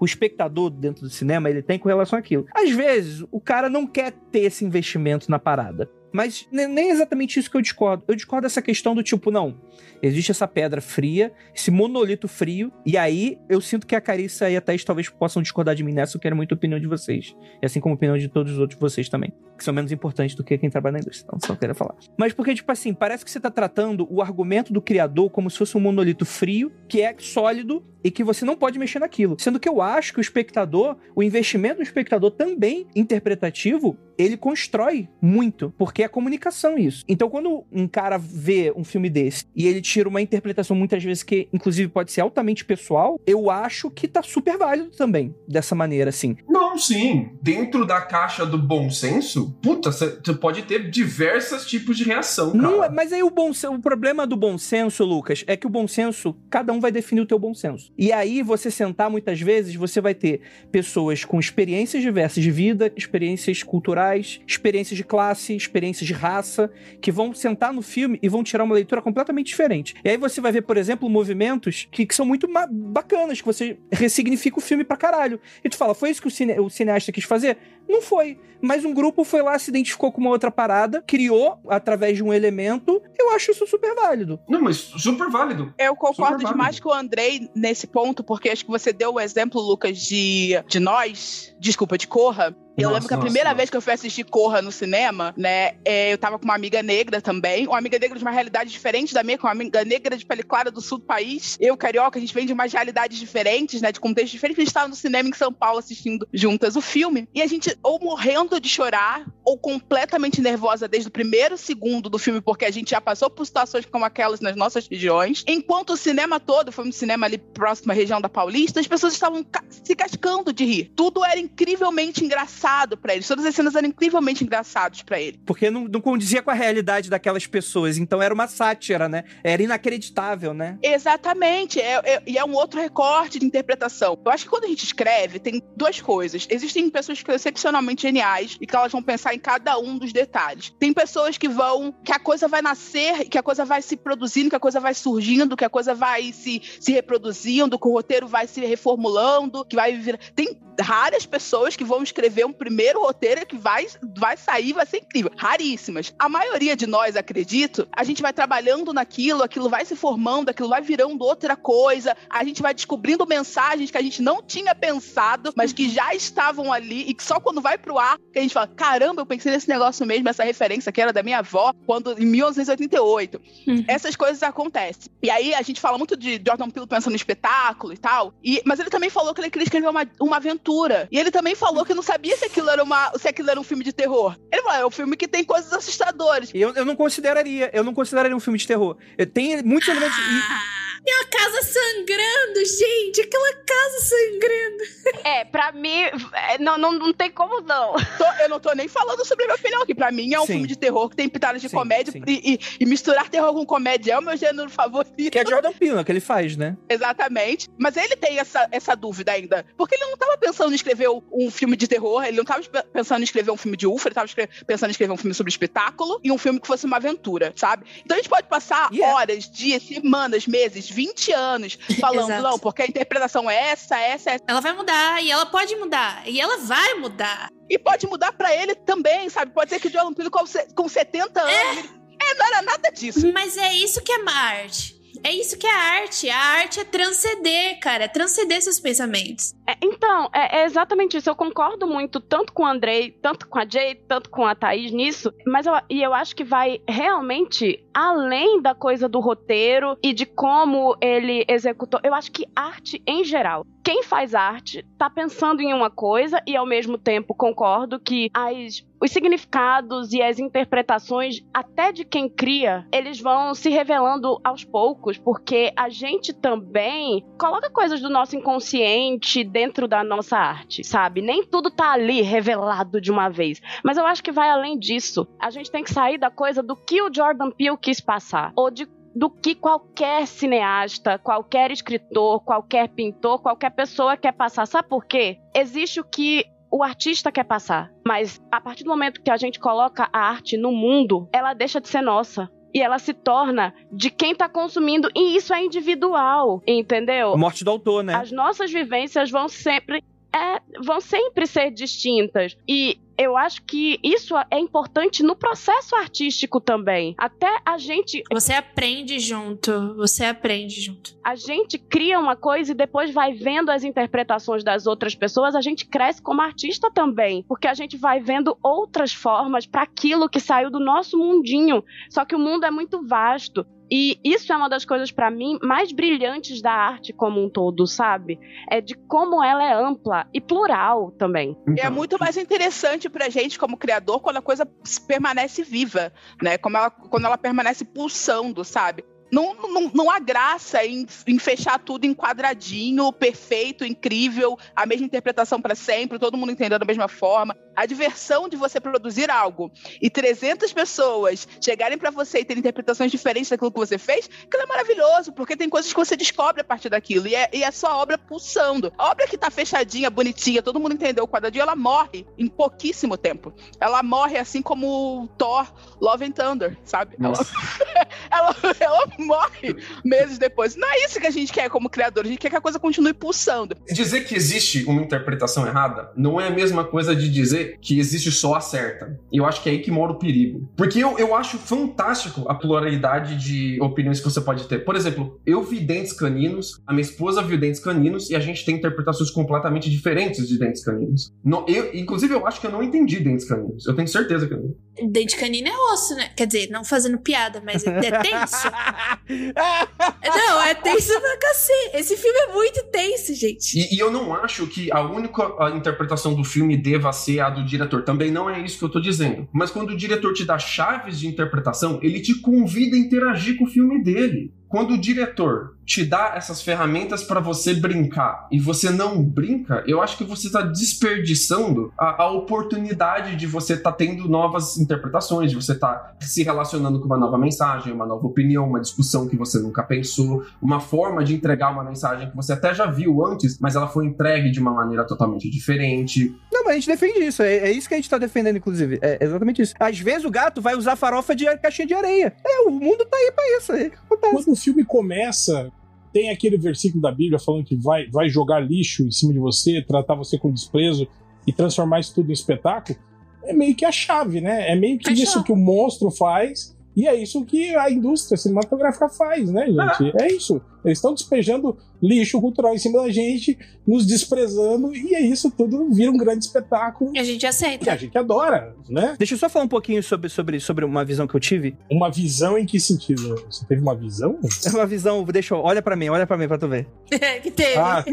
O espectador dentro do cinema, ele tem com relação àquilo. Às vezes, o cara não quer ter esse investimento na parada. Mas nem exatamente isso que eu discordo. Eu discordo dessa questão do tipo, não. Existe essa pedra fria, esse monolito frio, e aí eu sinto que a Carissa e a Thaís talvez possam discordar de mim nessa, eu quero muito a opinião de vocês. E assim como a opinião de todos os outros vocês também. Que são menos importantes do que quem trabalha na indústria. Então, só quero falar. Mas porque, tipo assim, parece que você tá tratando o argumento do criador como se fosse um monolito frio, que é sólido e que você não pode mexer naquilo. Sendo que eu acho que o espectador, o investimento do espectador também interpretativo, ele constrói muito, porque é comunicação isso. Então, quando um cara vê um filme desse e ele tira uma interpretação muitas vezes que, inclusive, pode ser altamente pessoal, eu acho que tá super válido também, dessa maneira, assim. Não, sim. Dentro da caixa do bom senso, puta, você pode ter diversos tipos de reação, cara. Não, mas aí o bom o problema do bom senso, Lucas, é que o bom senso, cada um vai definir o teu bom senso. E aí, você sentar muitas vezes, você vai ter pessoas com experiências diversas de vida, experiências culturais, experiências de classe, experiências de raça, que vão sentar no filme e vão tirar uma leitura completamente diferente. E aí você vai ver, por exemplo, movimentos que, que são muito bacanas, que você ressignifica o filme pra caralho. E tu fala, foi isso que o, cine o cineasta quis fazer? Não foi. Mas um grupo foi lá, se identificou com uma outra parada, criou através de um elemento. Eu acho isso super válido. Não, mas super válido. Eu concordo demais com o Andrei nesse ponto, porque acho que você deu o exemplo, Lucas, de, de nós, desculpa, de Corra. Eu nossa, lembro que a primeira nossa. vez que eu fui assistir Corra no cinema, né, é, eu tava com uma amiga negra também, uma amiga negra de uma realidade diferente da minha, com uma amiga negra de pele clara do sul do país. Eu, carioca, a gente vem de umas realidades diferentes, né, de contextos diferentes. A gente tava no cinema em São Paulo assistindo juntas o filme, e a gente ou morrendo de chorar, ou completamente nervosa desde o primeiro segundo do filme, porque a gente já passou por situações como aquelas nas nossas regiões. Enquanto o cinema todo, foi um cinema ali próximo à região da Paulista, as pessoas estavam se cascando de rir. Tudo era incrivelmente engraçado para eles. Todas as cenas eram incrivelmente engraçadas para ele. Porque não, não condizia com a realidade daquelas pessoas. Então era uma sátira, né? Era inacreditável, né? Exatamente. É, é, e é um outro recorte de interpretação. Eu acho que quando a gente escreve, tem duas coisas. Existem pessoas que são excepcionalmente geniais e que elas vão pensar em cada um dos detalhes. Tem pessoas que vão. que a coisa vai nascer, que a coisa vai se produzindo, que a coisa vai surgindo, que a coisa vai se, se reproduzindo, que o roteiro vai se reformulando, que vai vir. Tem raras pessoas que vão escrever um primeiro roteiro que vai, vai sair, vai ser incrível. Raríssimas. A maioria de nós, acredito, a gente vai trabalhando naquilo, aquilo vai se formando, aquilo vai virando outra coisa, a gente vai descobrindo mensagens que a gente não tinha pensado, mas que já estavam ali e que só quando vai pro ar que a gente fala: caramba, eu pensei nesse negócio mesmo, essa referência que era da minha avó, quando em 1988. Uhum. Essas coisas acontecem. E aí a gente fala muito de Jordan Peele pensando no espetáculo e tal, e, mas ele também falou que ele queria escrever uma, uma aventura E ele também falou que não sabia se aquilo era, uma, se aquilo era um filme de terror. Ele falou, é um filme que tem coisas assustadoras. Eu, eu não consideraria, eu não consideraria um filme de terror. Tem muitos elementos. Ah. Tem uma casa sangrando, gente. Aquela casa sangrando. É, pra mim, é, não, não, não tem como não. Tô, eu não tô nem falando sobre a minha opinião aqui. Pra mim é um sim. filme de terror que tem pitadas de sim, comédia. Sim. E, e, e, misturar terror com comédia é o meu gênero favorito. Que é Jordan Peele, que ele faz, né? Exatamente. Mas ele tem essa, essa dúvida ainda. Porque ele não tava pensando em escrever um filme de terror, ele não tava pensando em escrever um filme de UFA, ele tava pensando em escrever um filme sobre espetáculo e um filme que fosse uma aventura, sabe? Então a gente pode passar yeah. horas, dias, semanas, meses faz 20 anos falando, não, porque a interpretação é essa, essa, essa. Ela vai mudar, e ela pode mudar, e ela vai mudar. E pode mudar pra ele também, sabe? Pode ser que o Jordan Peele com, se- com 70 anos. ele- É, não era nada disso. Mas é isso que é a arte. É isso que é arte. A arte é transcender, cara. É transcender seus pensamentos. É, então, é, é exatamente isso. Eu concordo muito, tanto com o Andrei, tanto com a Jay, tanto com a Thaís nisso. Mas eu, e eu acho que vai realmente além da coisa do roteiro e de como ele executou. Eu acho que arte em geral. Quem faz arte tá pensando em uma coisa e ao mesmo tempo concordo que as os significados e as interpretações, até de quem cria, eles vão se revelando aos poucos, porque a gente também coloca coisas do nosso inconsciente dentro da nossa arte, sabe? Nem tudo tá ali revelado de uma vez. Mas eu acho que vai além disso. A gente tem que sair da coisa do que o Jordan Peele quis passar, ou de do que qualquer cineasta, qualquer escritor, qualquer pintor, qualquer pessoa quer passar. Sabe por quê? Existe o que o artista quer passar. Mas a partir do momento que a gente coloca a arte no mundo, ela deixa de ser nossa. E ela se torna de quem tá consumindo. E isso é individual, entendeu? Morte do autor, né? As nossas vivências vão sempre. é, vão sempre ser distintas. E eu acho que isso é importante no processo artístico também. Até a gente Você aprende junto. Você aprende junto. a gente cria uma coisa e depois vai vendo as interpretações das outras pessoas, a gente cresce como artista também, porque a gente vai vendo outras formas para aquilo que saiu do nosso mundinho. Só que o mundo é muito vasto. E isso é uma das coisas para mim mais brilhantes da arte como um todo, sabe? É de como ela é ampla e plural também. É muito mais interessante pra gente, como criador, quando a coisa permanece viva, né? Como ela, quando ela permanece pulsando, sabe? Não, não, não há graça em, em fechar tudo em quadradinho, perfeito, incrível, a mesma interpretação para sempre, todo mundo entendendo da mesma forma. A diversão de você produzir algo e 300 pessoas chegarem para você e terem interpretações diferentes daquilo que você fez, aquilo é maravilhoso, porque tem coisas que você descobre a partir daquilo. E é, e é sua obra pulsando. A obra que tá fechadinha, bonitinha, todo mundo entendeu o quadradinho, ela morre em pouquíssimo tempo. Ela morre assim como o Thor Love and Thunder, sabe? Ela, ela, ela morre meses depois. Não é isso que a gente quer como criador, a gente quer que a coisa continue pulsando. Dizer que existe uma interpretação errada não é a mesma coisa de dizer que existe só a certa. E eu acho que é aí que mora o perigo. Porque eu, eu acho fantástico a pluralidade de opiniões que você pode ter. Por exemplo, eu vi Dentes Caninos, a minha esposa viu Dentes Caninos e a gente tem interpretações completamente diferentes de Dentes Caninos. No- eu, inclusive, eu acho que eu não entendi Dentes Caninos. Eu tenho certeza que eu não. Dente canino é osso, né? Quer dizer, não fazendo piada, mas é, é tenso. não, é tenso pra cacete. Esse filme é muito tenso, gente. E, e eu não acho que a única interpretação do filme deva ser a do diretor. Também não é isso que eu tô dizendo. Mas quando o diretor te dá chaves de interpretação, ele te convida a interagir com o filme dele. Quando o diretor te dá essas ferramentas pra você brincar e você não brinca, eu acho que você tá desperdiçando a, a oportunidade de você tá tendo novas interpretações, de você tá se relacionando com uma nova mensagem, uma nova opinião, uma discussão que você nunca pensou, uma forma de entregar uma mensagem que você até já viu antes, mas ela foi entregue de uma maneira totalmente diferente. Não, mas a gente defende isso. É, é isso que a gente tá defendendo, inclusive. É exatamente isso. Às vezes o gato vai usar farofa de caixinha de areia. É, o mundo tá aí pra isso. É o que acontece. Quando filme começa, tem aquele versículo da Bíblia falando que vai, vai jogar lixo em cima de você, tratar você com desprezo e transformar isso tudo em espetáculo. É meio que a chave, né? É meio que É isso que o monstro faz. E é isso que a indústria cinematográfica faz, né, gente? É isso. Eles estão despejando lixo cultural em cima da gente, nos desprezando, e é isso tudo vira um grande espetáculo E a gente que a aceita. gente adora, né? Deixa eu só falar um pouquinho sobre, sobre, sobre uma visão que eu tive. Uma visão em que sentido? Você teve uma visão? É uma visão, deixa eu, olha pra mim, olha pra mim pra tu ver. que teve. Ah,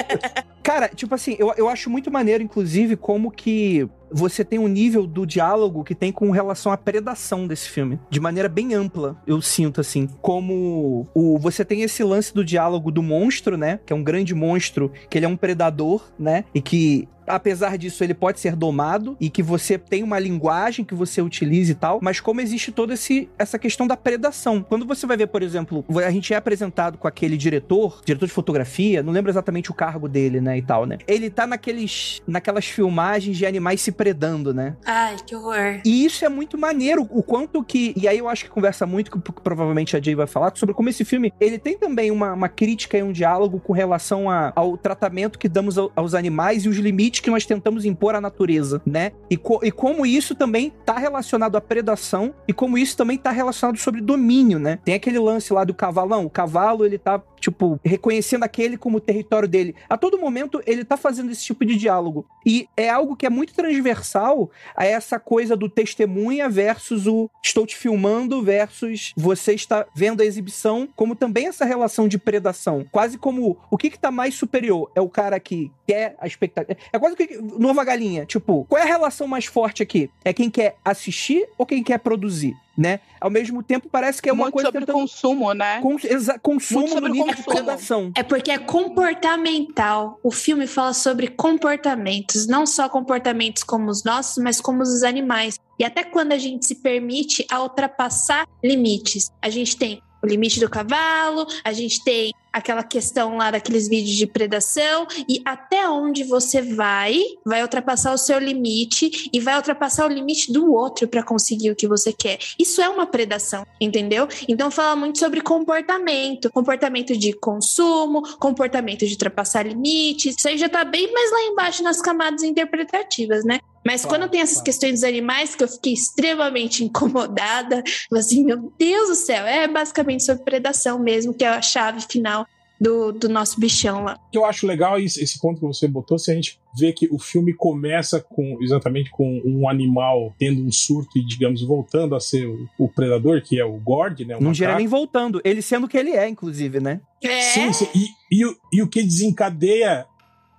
Cara, tipo assim, eu, eu acho muito maneiro, inclusive, como que você tem um nível do diálogo que tem com relação à predação desse filme. De maneira bem ampla, eu sinto, assim. Como o, você tem esse lance do diálogo do monstro, né? Que é um grande monstro, que ele é um predador, né? E que apesar disso, ele pode ser domado e que você tem uma linguagem que você utilize e tal, mas como existe toda esse, essa questão da predação. Quando você vai ver, por exemplo, a gente é apresentado com aquele diretor, diretor de fotografia, não lembro exatamente o cargo dele, né, e tal, né? Ele tá naqueles, naquelas filmagens de animais se predando, né? Ai, que horror. E isso é muito maneiro, o quanto que. E aí eu acho que conversa muito, que provavelmente a Jay vai falar, sobre como esse filme ele tem também uma, uma crítica e um diálogo com relação a, ao tratamento que damos ao, aos animais e os limites que nós tentamos impor à natureza, né? E, co, e como isso também tá relacionado à predação e como isso também tá relacionado sobre domínio, né? Tem aquele lance lá do cavalão. O cavalo, ele tá tipo, reconhecendo aquele como território dele. A todo momento ele tá fazendo esse tipo de diálogo. E é algo que é muito transversal a essa coisa do testemunha versus o estou te filmando versus você está vendo a exibição, como também essa relação de predação. Quase como o que que tá mais superior? É o cara que quer a expectativa. É quase que nova galinha, tipo, qual é a relação mais forte aqui? É quem quer assistir ou quem quer produzir? né? Ao mesmo tempo, parece que é uma Muito coisa sobre tentando... consumo, né? Cons... exa- consumo Muito sobre no nível consumo. É porque é comportamental. O filme fala sobre comportamentos, não só comportamentos como os nossos, mas como os dos animais. E até quando a gente se permite a ultrapassar limites. A gente tem o limite do cavalo, a gente tem aquela questão lá daqueles vídeos de predação e até onde você vai, vai ultrapassar o seu limite e vai ultrapassar o limite do outro para conseguir o que você quer. Isso é uma predação, entendeu? Então fala muito sobre comportamento, comportamento de consumo, comportamento de ultrapassar limites. Isso aí já tá bem mais lá embaixo nas camadas interpretativas, né? Mas Claro, quando tem essas claro. questões dos animais, que eu fiquei extremamente incomodada, assim, meu Deus do céu, é basicamente sobre predação mesmo, que é a chave final do, do nosso bichão lá. O que eu acho legal é esse esse ponto que você botou, se a gente vê que o filme começa com exatamente com um animal tendo um surto e, digamos, voltando a ser o, o predador, que é o Gord, né? o Não gira macaco. nem voltando. Ele sendo o que ele é, inclusive, né? É, Sim, sim. E, e, o- e o que desencadeia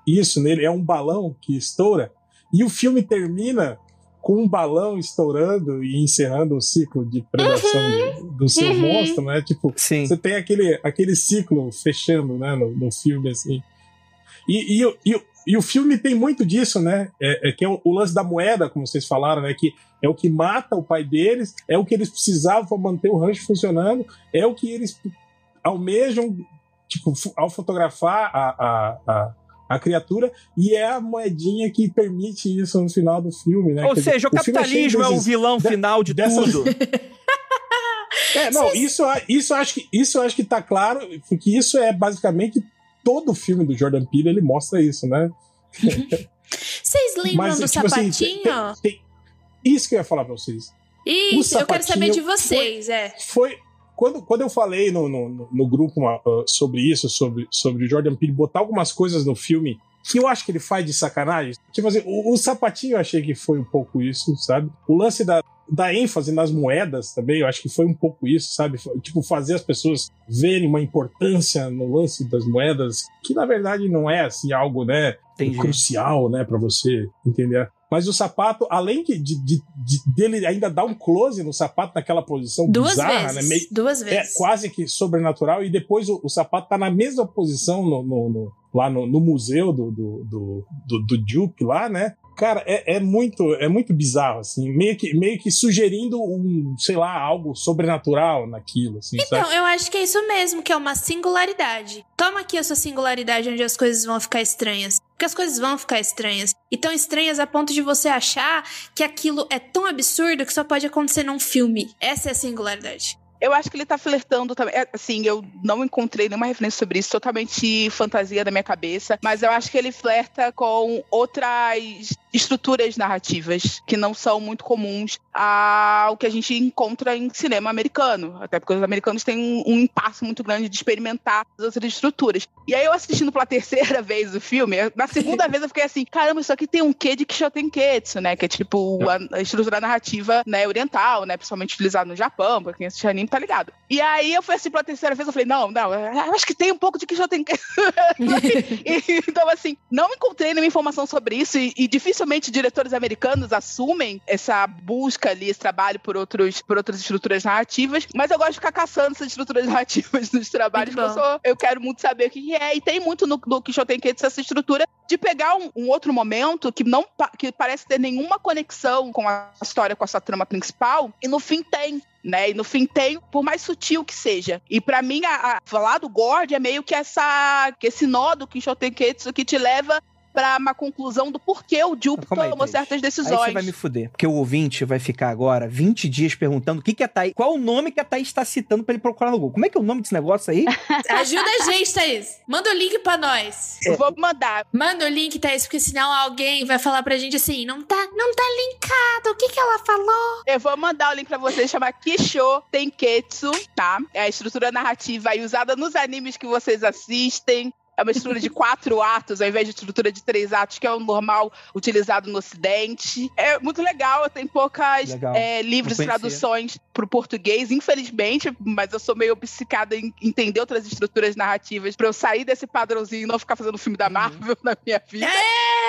isso nele é um balão que estoura. E o filme termina com um balão estourando e encerrando o ciclo de predação do, do seu Uhum. monstro, né? Tipo, Sim. você tem aquele, aquele ciclo fechando, né, no, no filme, assim. E, e, o- e, o- e o filme tem muito disso, né? É, é que é o, o lance da moeda, como vocês falaram, né? Que é o que mata o pai deles, é o que eles precisavam para manter o rancho funcionando, é o que eles almejam, tipo, ao fotografar a, a, a, a criatura, e é a moedinha que permite isso no final do filme, né? Ou Quer dizer, seja, o é capitalismo é o desses- vilão de- final de dessas- tudo. É, não, isso, isso, eu acho que, isso acho que tá claro, porque isso é basicamente todo filme do Jordan Peele, ele mostra isso, né? Vocês lembram Mas, do tipo assim, sapatinho? tem- tem- isso que eu ia falar pra vocês. Isso, eu quero saber de vocês, é. Foi. Quando, quando eu falei no, no, no grupo uh, sobre isso, sobre, sobre o Jordan Peele botar algumas coisas no filme que eu acho que ele faz de sacanagem. Tipo assim, o, o sapatinho eu achei que foi um pouco isso, sabe? O lance da, da ênfase nas moedas também, eu acho que foi um pouco isso, sabe? Tipo, fazer as pessoas verem uma importância no lance das moedas, que na verdade não é assim algo, né? Entendi. crucial, né, para você entender. Mas o sapato, além de, de- de- de- dele ainda dar um close no sapato naquela posição Duas bizarra, vezes. né, meio, Duas é vezes. quase que sobrenatural, e depois o, o sapato tá na mesma posição no, no- no- lá no, no museu do, do, do, do, do Duke lá, né? Cara, é, é muito é muito bizarro, assim, meio que, meio que sugerindo um, sei lá, algo sobrenatural naquilo, assim, sabe? Então, eu acho que é isso mesmo, que é uma singularidade. Toma aqui a sua singularidade onde as coisas vão ficar estranhas. Porque as coisas vão ficar estranhas. E tão estranhas a ponto de você achar que aquilo é tão absurdo que só pode acontecer num filme. Essa é a singularidade. Eu acho que ele tá flertando também. É, Assim, eu não encontrei nenhuma referência sobre isso, totalmente fantasia da minha cabeça. Mas eu acho que ele flerta com outras estruturas narrativas que não são muito comuns ao que a gente encontra em cinema americano. Até porque os americanos têm um, um impasse muito grande de experimentar as outras estruturas. E aí eu assistindo pela terceira vez o filme, na segunda vez eu fiquei assim, caramba, isso aqui tem um quê de Kishotenketsu, né? Que é tipo a, a estrutura narrativa né, oriental, né? Principalmente utilizado no Japão, pra quem assiste anime tá ligado. E aí eu fui assim pela terceira vez, eu falei, não, não, acho que tem um pouco de Kishotenketsu. Então, assim, não encontrei nenhuma informação sobre isso e, e dificilmente dificilmente diretores americanos assumem essa busca ali, esse trabalho por, outros, por outras estruturas narrativas, mas eu gosto de ficar caçando essas estruturas narrativas nos trabalhos, eu, sou, eu quero muito saber o que é, e tem muito no, no Quixote essa estrutura de pegar um, um, outro momento que não que parece ter nenhuma conexão com a história, com a sua trama principal, e no fim tem né? E no fim tem, por mais sutil que seja. E para mim, a, a, falar do Gord é meio que essa, que esse nó do Quixotenketsu que te leva para uma conclusão do porquê o Jupe tomou certas decisões. Aí você vai me fuder, porque o ouvinte vai ficar agora 20 dias perguntando o que, que a Thaís, qual o nome que a Thaís está citando para ele procurar no Google. Como é que é o nome desse negócio aí? Ajuda a gente, Thaís. Manda o link para nós. Eu vou mandar. Manda o link, Thaís, porque senão alguém vai falar pra gente assim, não tá, não tá linkado. O que que ela falou? Eu vou mandar o link para vocês, chama Kisho Tenketsu, tá? É a estrutura narrativa aí usada nos animes que vocês assistem. É uma estrutura de quatro atos, ao invés de estrutura de três atos, que é o normal utilizado no Ocidente. É muito legal, tem poucas é, livros e traduções para o português, infelizmente, mas eu sou meio obcecada em entender outras estruturas narrativas para eu sair desse padrãozinho e não ficar fazendo filme da uhum. Marvel uhum. na minha vida. É!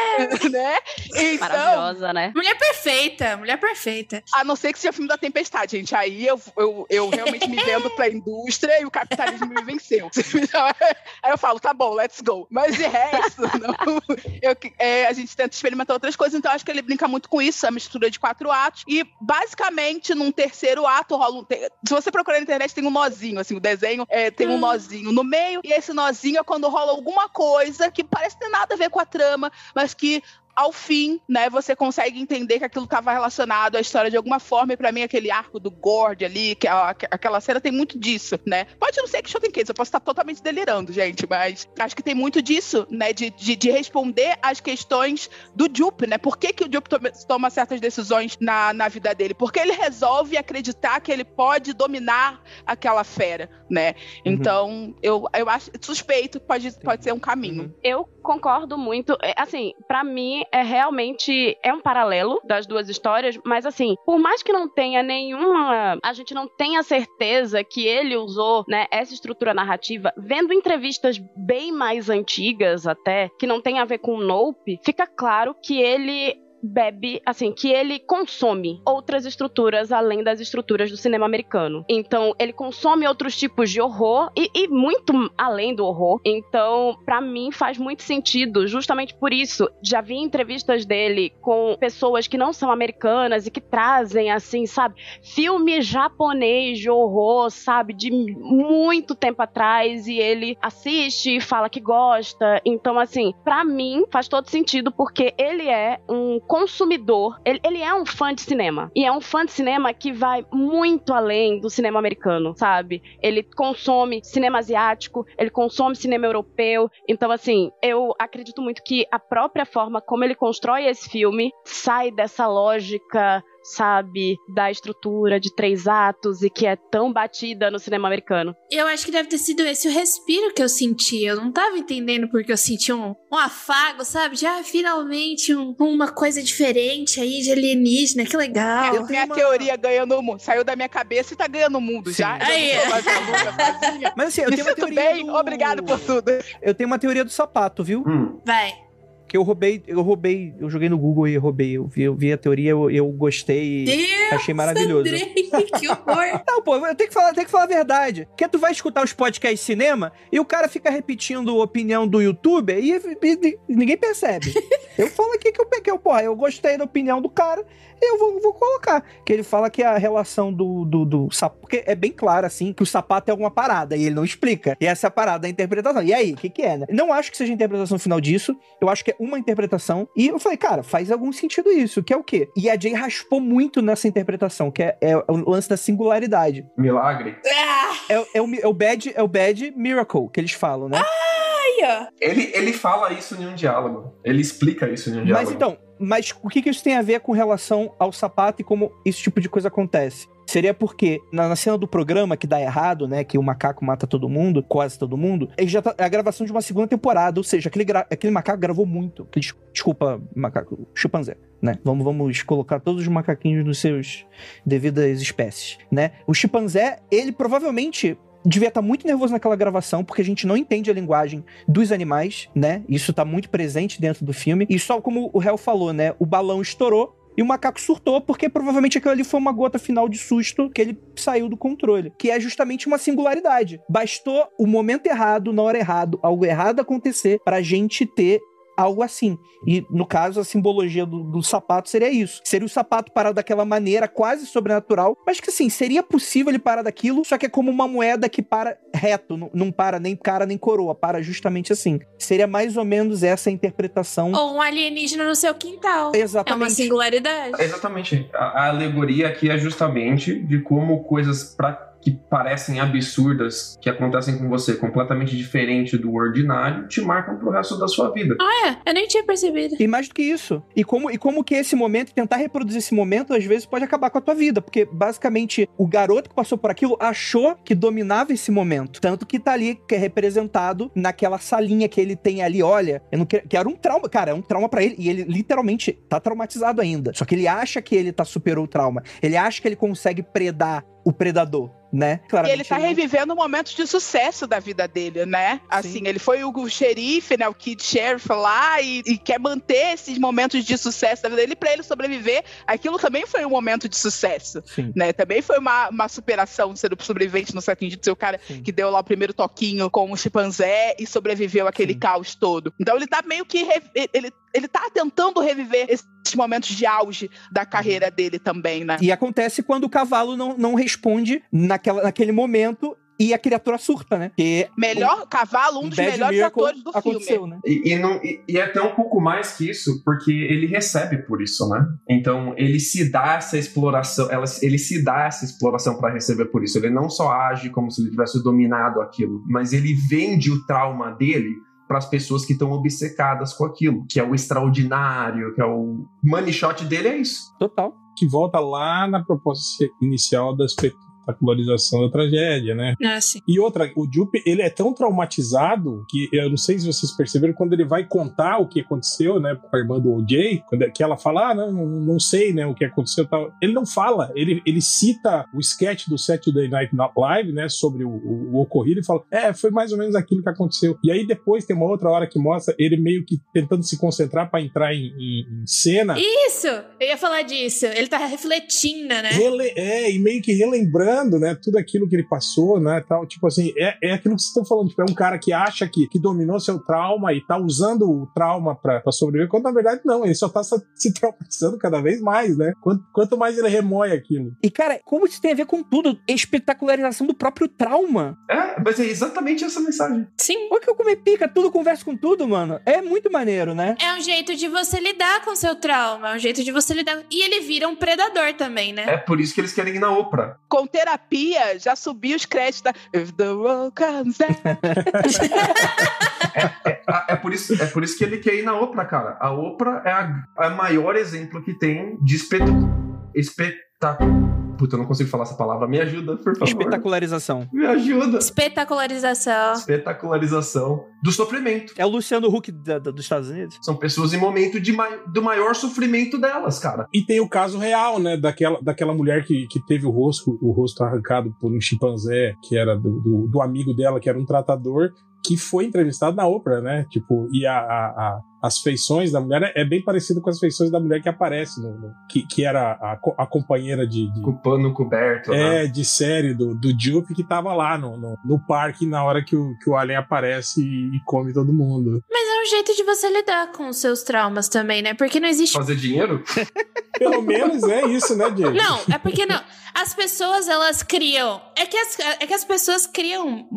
Né? Então, Maravilhosa, né? Mulher perfeita, mulher perfeita. A não ser que seja filme da tempestade, gente. Aí eu, eu, eu realmente me vendo para a indústria e o capitalismo me venceu. Aí eu falo, tá bom, let's go. Mas de resto, não. Eu, é, a gente tenta experimentar outras coisas, então acho que ele brinca muito com isso, a mistura de quatro atos. E basicamente, num terceiro ato, rola um. Se você procurar na internet, tem um nozinho, assim, o desenho é, tem um hum. nozinho no meio, e esse nozinho é quando rola alguma coisa que parece ter nada a ver com a trama, mas que ao fim, né, você consegue entender que aquilo estava relacionado à história de alguma forma, e para mim aquele arco do Gord ali, que a, aquela cena tem muito disso, né? Pode não ser que Shoten Case, eu posso estar totalmente delirando, gente, mas acho que tem muito disso, né, de, de, de responder às questões do Jupe, né? Por que, que o Jupe toma, toma certas decisões na, na vida dele? Porque ele resolve acreditar que ele pode dominar aquela fera, né? Uhum. Então, eu, eu acho suspeito pode, pode ser um caminho. Uhum. Eu concordo muito. É, assim, para mim é realmente é um paralelo das duas histórias, mas assim, por mais que não tenha nenhuma, a gente não tenha certeza que ele usou, né, essa estrutura narrativa, vendo entrevistas bem mais antigas até, que não tem a ver com Nope, fica claro que ele bebe, assim, que ele consome outras estruturas além das estruturas do cinema americano. Então, ele consome outros tipos de horror e, e muito além do horror. Então, para mim, faz muito sentido, justamente por isso. Já vi entrevistas dele com pessoas que não são americanas e que trazem, assim, sabe, filme japonês de horror, sabe, de muito tempo atrás e ele assiste e fala que gosta. Então, assim, para mim, faz todo sentido porque ele é um consumidor, ele, ele é um fã de cinema. E é um fã de cinema que vai muito além do cinema americano, sabe? Ele consome cinema asiático, ele consome cinema europeu. Então, assim, eu acredito muito que a própria forma como ele constrói esse filme sai dessa lógica sabe, da estrutura de três atos e que é tão batida no cinema americano. Eu acho que deve ter sido esse o respiro que eu senti. Eu não tava entendendo porque eu senti um, um afago, sabe? Já ah, finalmente um, uma coisa diferente aí de alienígena, que legal. Eu minha uma... teoria ganhando o mundo. Saiu da minha cabeça e tá ganhando o mundo Sim. já. Aí. Mas assim, eu Me tenho uma teoria. Bem, do... obrigado por tudo. Eu tenho uma teoria do sapato, viu? Hum. Vai que eu roubei, eu roubei, eu joguei no Google e roubei. Eu vi, eu vi a teoria, eu, eu gostei. Deus, achei maravilhoso. Andrei, que horror. Não, pô, eu tenho que falar, tenho que falar a verdade. Porque tu vai escutar os podcasts de cinema e o cara fica repetindo a opinião do youtuber e, e, e ninguém percebe. eu falo aqui que eu peguei, porra, eu gostei da opinião do cara eu vou, vou colocar. Que ele fala que a relação do, do, do sapato. Porque é bem claro, assim, que o sapato é alguma parada e ele não explica. E essa é a parada da interpretação. E aí, o que, que é, né? Não acho que seja a interpretação final disso. Eu acho que é uma interpretação. E eu falei, cara, faz algum sentido isso. Que é o quê? E a Jay raspou muito nessa interpretação, que é, é o lance da singularidade. Milagre. É, é, o, é, o bad, é o bad miracle que eles falam, né? Ah! Ele, ele fala isso em um diálogo. Ele explica isso em um diálogo. Mas então, mas o que, que isso tem a ver com relação ao sapato e como esse tipo de coisa acontece? Seria porque na, na, cena do programa que dá errado, né? Que o macaco mata todo mundo, quase todo mundo, ele já tá, é a gravação de uma segunda temporada, ou seja, aquele, aquele macaco gravou muito. Aquele, desculpa, macaco, chimpanzé, né? Vamos, vamos colocar todos os macaquinhos nos seus devidas espécies, né? O chimpanzé, ele provavelmente devia estar muito nervoso naquela gravação, porque a gente não entende a linguagem dos animais, né? Isso tá muito presente dentro do filme. E só como o réu falou, né? O balão estourou. E o macaco surtou porque provavelmente aquilo ali foi uma gota final de susto que ele saiu do controle. Que é justamente uma singularidade. Bastou o momento errado, na hora errada, algo errado acontecer pra gente ter algo assim. E no caso, a simbologia do, do, sapato seria isso. Seria o sapato parado daquela maneira quase sobrenatural, mas que assim, seria possível ele parar daquilo, só que é como uma moeda que para reto, não, não para nem cara nem coroa, para justamente assim. Seria mais ou menos essa a interpretação. Ou um alienígena no seu quintal. Exatamente. É uma singularidade. Exatamente. A, a alegoria aqui é justamente de como coisas pra que parecem absurdas, que acontecem com você completamente diferente do ordinário, te marcam pro resto da sua vida. Ah, é? Eu nem tinha percebido. E mais do que isso. E como, e como que esse momento, tentar reproduzir esse momento, às vezes pode acabar com a tua vida. Porque, basicamente, o garoto que passou por aquilo achou que dominava esse momento. Tanto que tá ali, que é representado naquela salinha que ele tem ali, olha, eu não quero, que era um trauma, cara, é um trauma para ele. E ele literalmente tá traumatizado ainda. Só que ele acha que ele tá superou o trauma. Ele acha que ele consegue predar o predador né? Claramente e ele tá ele revivendo momentos de sucesso da vida dele, né? Assim, Sim. ele foi o xerife, né? O Kid Sheriff lá e, e, quer manter esses momentos de sucesso da vida dele para ele sobreviver. Aquilo também foi um momento de sucesso, Sim. né? Também foi uma, uma superação ser sobrevivente no sétimo dia de ser o cara Sim. que deu lá o primeiro toquinho com o chimpanzé e sobreviveu aquele caos todo. Então ele tá meio que ele ele tá tentando reviver esses momentos de auge da carreira dele também, né? E acontece quando o cavalo não, não responde naquela, naquele momento e a criatura surta, né? Que Melhor cavalo, um dos melhores atores do filme. Né? E, e, não, e, e, é até um pouco mais que isso, porque ele recebe por isso, né? Então ele se dá essa exploração, ela, ele se dá essa exploração para receber por isso. Ele não só age como se ele tivesse dominado aquilo, mas ele vende o trauma dele para as pessoas que estão obcecadas com aquilo, que é o extraordinário, que é o money shot dele é isso. Total. Que volta lá na proposta inicial das espetacularização da tragédia, né? Ah, sim. E outra, o Jupe, ele é tão traumatizado que eu não sei se vocês perceberam, quando ele vai contar o que aconteceu, né, pra irmã do OJ, quando, é, que ela fala, ah, não, não sei, né, o que aconteceu tal. Ele não fala, ele, ele cita o sketch do Saturday Night Live, né, sobre o, o, o ocorrido e fala, é, foi mais ou menos aquilo que aconteceu. E aí depois tem uma outra hora que mostra ele meio que tentando se concentrar para entrar em, em, em, cena. Isso! Eu ia falar disso. Ele tá refletindo, né? Rele é, e meio que relembrando né, tudo aquilo que ele passou, né, tal, tipo assim, é, é aquilo que vocês estão falando, tipo, é um cara que acha que, que dominou seu trauma e tá usando o trauma pra, pra sobreviver, quando na verdade não, ele só tá se traumatizando cada vez mais, né, quanto, quanto mais ele remoe aquilo. E cara, como isso tem a ver com tudo? Espetacularização do próprio trauma. É, mas é exatamente essa mensagem. Sim. Olha que eu comer pica, tudo conversa com tudo, mano. É muito maneiro, né? É um jeito de você lidar com seu trauma, é um jeito de você lidar. E ele vira um predador também, né? É por isso que eles querem ir na Oprah. Com terapia, já subiu os créditos da If the world comes down. é, é, é, por isso, é por isso que ele quer ir na Oprah, cara. A Oprah é a, a maior exemplo que tem de espetáculo Puta, eu não consigo falar essa palavra. Me ajuda, por favor. Espetacularização. Me ajuda. Espetacularização. Espetacularização do sofrimento. É o Luciano Huck da, da, dos Estados Unidos. São pessoas em momento de mai, do maior sofrimento delas, cara. E tem o caso real, né? Daquela, daquela mulher que, que teve o rosto, o rosto arrancado por um chimpanzé, que era do, do, do amigo dela, que era um tratador, que foi entrevistado na Oprah, né? Tipo, e a, a, a, as feições da mulher é bem parecido com as feições da mulher que aparece, no, no que, que era a, a companheira de, de. Com o pano coberto, É, né? de série do, do Jupe que tava lá no, no, no, parque na hora que o, que o Alien aparece e, e come todo mundo. Mas é um jeito de você lidar com os seus traumas também, né? Porque não existe. Fazer dinheiro? Pelo menos é isso, né, Diego? Não, é porque não. As pessoas, elas criam. É que as, é que as pessoas criam.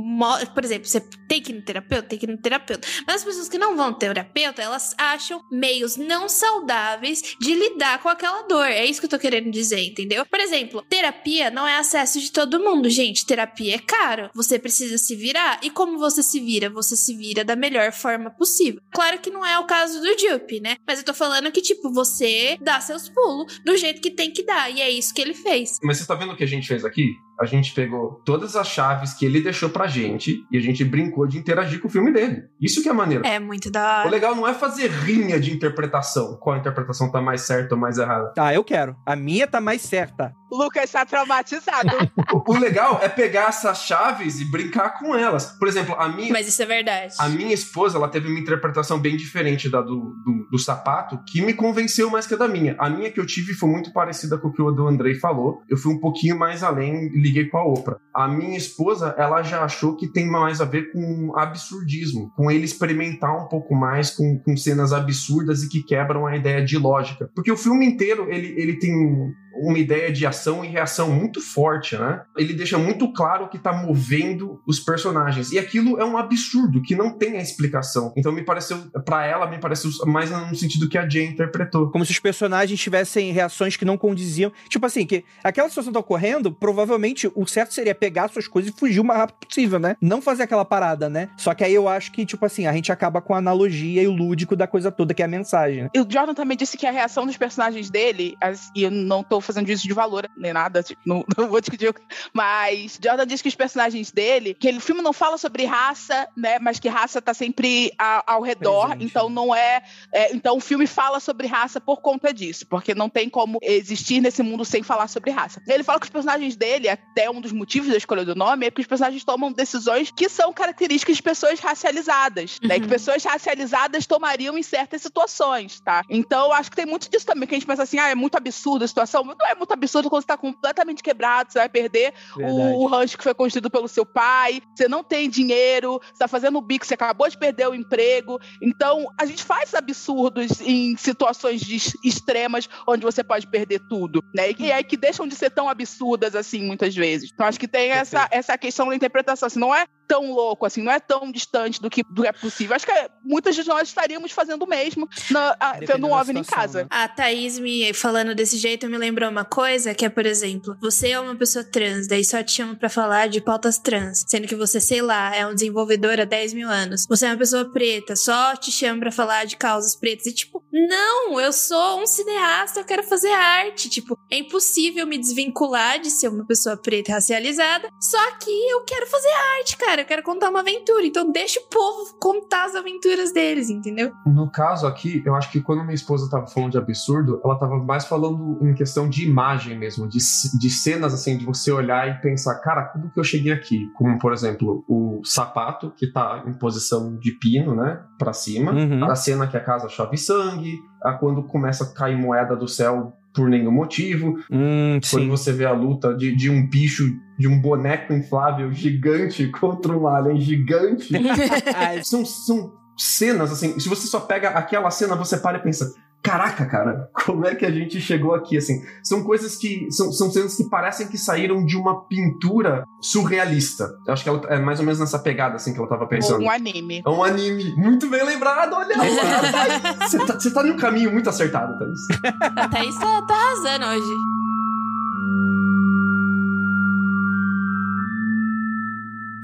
Por exemplo, você tem que ir no terapeuta, tem que ir no terapeuta. Mas as pessoas que não vão no terapeuta, elas acham meios não saudáveis de lidar com aquela dor. É isso que eu tô querendo dizer, entendeu? Por exemplo, terapia não é acesso de todo mundo, gente. Terapia é caro. Você precisa se virar. E como você se vira? Você se vira da melhor forma possível. Claro que não é o caso do Jupe, né? Mas eu tô falando que, tipo, você dá seus pulos do jeito que tem que dar. E é isso que ele fez. Mas você tá vendo o que a gente fez aqui? A gente pegou todas as chaves que ele deixou pra gente e a gente brincou de interagir com o filme dele. Isso que é maneiro. É muito da hora. O legal não é fazer rinha de interpretação. Qual interpretação tá mais certa ou mais errada. Ah, eu quero. A minha tá mais certa. O Lucas tá traumatizado. O legal é pegar essas chaves e brincar com elas. Por exemplo, a minha, Mas isso é verdade. a minha esposa, ela teve uma interpretação bem diferente da do, do, do sapato, que me convenceu mais que a da minha. A minha que eu tive foi muito parecida com o que o do Andrei falou. Eu fui um pouquinho mais além liguei com a Oprah. A minha esposa, ela já achou que tem mais a ver com absurdismo, com ele experimentar um pouco mais com, com cenas absurdas e que quebram a ideia de lógica. Porque o filme inteiro, ele, ele tem uma ideia de ação e reação muito forte, né? Ele deixa muito claro o que tá movendo os personagens. E aquilo é um absurdo, que não tem a explicação. Então me pareceu, pra ela, me pareceu mais no sentido que a Jay interpretou. Como se os personagens tivessem reações que não condiziam. Tipo assim, que aquela situação tá ocorrendo, provavelmente o certo seria pegar suas coisas e fugir o mais rápido possível, né? Não fazer aquela parada, né? Só que aí eu acho que, tipo assim, a gente acaba com a analogia e o lúdico da coisa toda, que é a mensagem. E o Jordan também disse que a reação dos personagens dele, as- e eu não tô fazendo juízo de valor nem nada, tipo, não, não vou discutir, mas Jordan disse que os personagens dele, que ele- o filme não fala sobre raça, né, mas que raça tá sempre a- ao redor, Presente. então não é, é, então o filme fala sobre raça por conta disso, porque não tem como existir nesse mundo sem falar sobre raça. Ele fala que os personagens dele, até um dos motivos da escolha do nome, é que os personagens tomam decisões que são características de pessoas racializadas, né, Uhum. que pessoas racializadas tomariam em certas situações, tá? Então, eu acho que tem muito disso também, que a gente pensa assim, ah, é muito absurdo a situação. Não é muito absurdo quando você tá completamente quebrado, você vai perder o, o rancho que foi construído pelo seu pai, você não tem dinheiro, você tá fazendo o bico, você acabou de perder o emprego. Então, a gente faz absurdos em situações extremas onde você pode perder tudo, né? E aí que deixam de ser tão absurdas assim, muitas vezes. Então, acho que tem essa, essa questão da interpretação, assim, não é tão louco, assim, não é tão distante do que, do que é possível. Acho que é, muitas de nós estaríamos fazendo o mesmo, na, a, tendo um OVNI em situação, casa. né? A Thaís me falando desse jeito me lembrou uma coisa, que é, por exemplo, você é uma pessoa trans, daí só te chamam pra falar de pautas trans, sendo que você, sei lá, é um desenvolvedor há 10 mil anos. Você é uma pessoa preta, só te chamam pra falar de causas pretas. E tipo, não, eu sou um cineasta, eu quero fazer arte. Tipo, é impossível me desvincular de ser uma pessoa preta e racializada, só que eu quero fazer arte, cara, eu quero contar uma aventura. Então deixa o povo contar as aventuras deles, entendeu? No caso aqui, eu acho que quando minha esposa tava falando de absurdo, ela tava mais falando em questão de imagem mesmo, de, de cenas assim, de você olhar e pensar, cara, como que eu cheguei aqui? Como, por exemplo, o sapato que tá em posição de pino, né, pra cima, Uhum. a cena que a casa chove sangue, a quando começa a cair moeda do céu por nenhum motivo, Hum, quando sim. você vê a luta de, de um bicho, de um boneco inflável gigante contra um alien gigante. Ah, são, são cenas, assim, se você só pega aquela cena, você para e pensa, caraca, cara, como é que a gente chegou aqui, assim? São coisas que, são, são cenas que parecem que saíram de uma pintura surrealista. Eu acho que ela é mais ou menos nessa pegada, assim, que ela tava pensando. um anime. É um anime muito bem lembrado, olha lá. Você tá, você tá no caminho muito acertado, Thaís. A Thaís tá, tá arrasando hoje.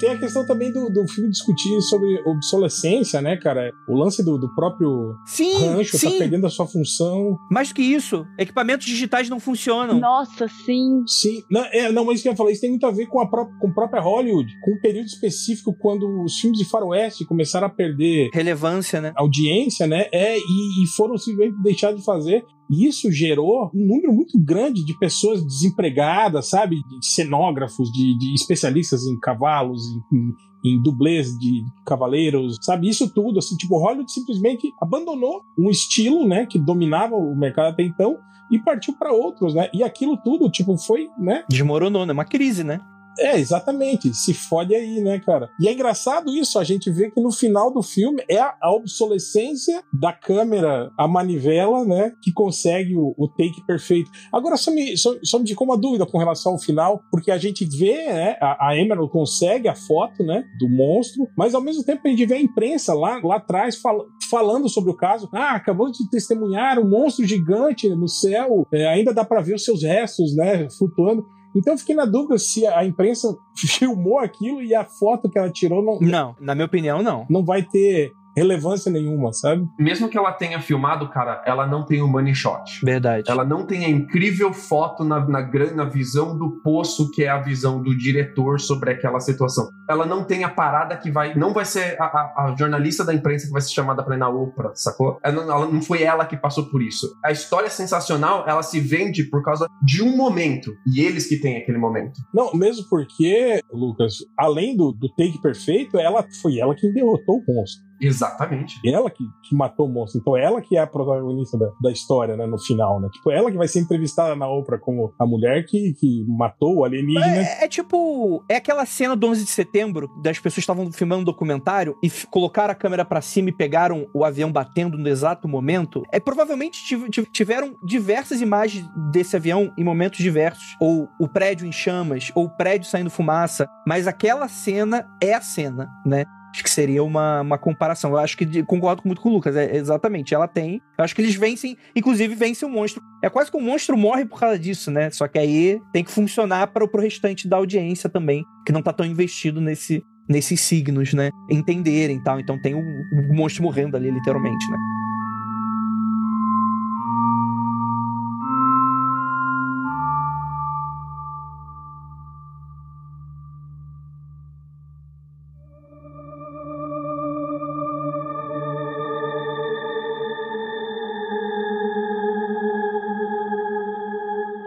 Tem a questão também do, do filme discutir sobre obsolescência, né, cara? O lance do, do próprio Sim, rancho tá sim. perdendo a sua função. Mais do que isso, equipamentos digitais não funcionam. Nossa, sim. Sim, não, é, não, mas isso que eu ia falar, isso tem muito a ver com a, com a própria Hollywood, com um período específico quando os filmes de faroeste começaram a perder Relevância, né? audiência, né? É, e, e foram simplesmente deixar de fazer. E isso gerou um número muito grande de pessoas desempregadas, sabe? De cenógrafos, de, de especialistas em cavalos, em, em, em dublês de cavaleiros, sabe? Isso tudo, assim, tipo, Hollywood simplesmente abandonou um estilo, né? Que dominava o mercado até então e partiu para outros, né? E aquilo tudo, tipo, foi, né? Desmoronou, né? Uma crise, né? É, exatamente. Se fode aí, né, cara? E é engraçado isso, a gente vê que no final do filme é a obsolescência da câmera, a manivela, né, que consegue o, o take perfeito. Agora, só me, só, só me ficou uma dúvida com relação ao final, porque a gente vê, né, a, a Emerald consegue a foto, né, do monstro, mas ao mesmo tempo a gente vê a imprensa lá, lá atrás fal- falando sobre o caso. Ah, acabamos de testemunhar um monstro gigante no céu, é, ainda dá para ver os seus restos, né, flutuando. Então eu fiquei na dúvida se a imprensa filmou aquilo e a foto que ela tirou não, Não, na minha opinião, não. não vai ter relevância nenhuma, sabe? Mesmo que ela tenha filmado, cara, ela não tem o money shot. Verdade. Ela não tem a incrível foto na, na, na visão do poço, que é a visão do diretor sobre aquela situação. Ela não tem a parada que vai. Não vai ser a, a- a jornalista da imprensa que vai ser chamada pra ir na Oprah, sacou? Ela não, ela não foi ela que passou por isso. A história sensacional, ela se vende por causa de um momento. E eles que têm aquele momento. Não, mesmo porque, Lucas, além do, do take perfeito, ela foi ela quem derrotou o monstro. Exatamente. Ela que, que matou o monstro. Então ela que é a protagonista da, da história, né, no final, né? Tipo, ela que vai ser entrevistada na Oprah como a mulher que, que matou o alienígena. É, é tipo. É aquela cena do 11 de setembro, das pessoas estavam filmando um documentário e colocaram a câmera pra cima e pegaram o avião batendo no exato momento. É provavelmente tiv- tiv- tiveram diversas imagens desse avião em momentos diversos. Ou o prédio em chamas, ou o prédio saindo fumaça. Mas aquela cena é a cena, né? Acho que seria uma, uma comparação. Eu acho que concordo muito com o Lucas. É, exatamente, ela tem. Eu acho que eles vencem, inclusive vencem o monstro. É quase que o monstro morre por causa disso, né? Só que aí tem que funcionar para o restante da audiência também, que não tá tão investido nesse, nesses signos, né? Entenderem e tal. Então tem o, o monstro morrendo ali, literalmente, né?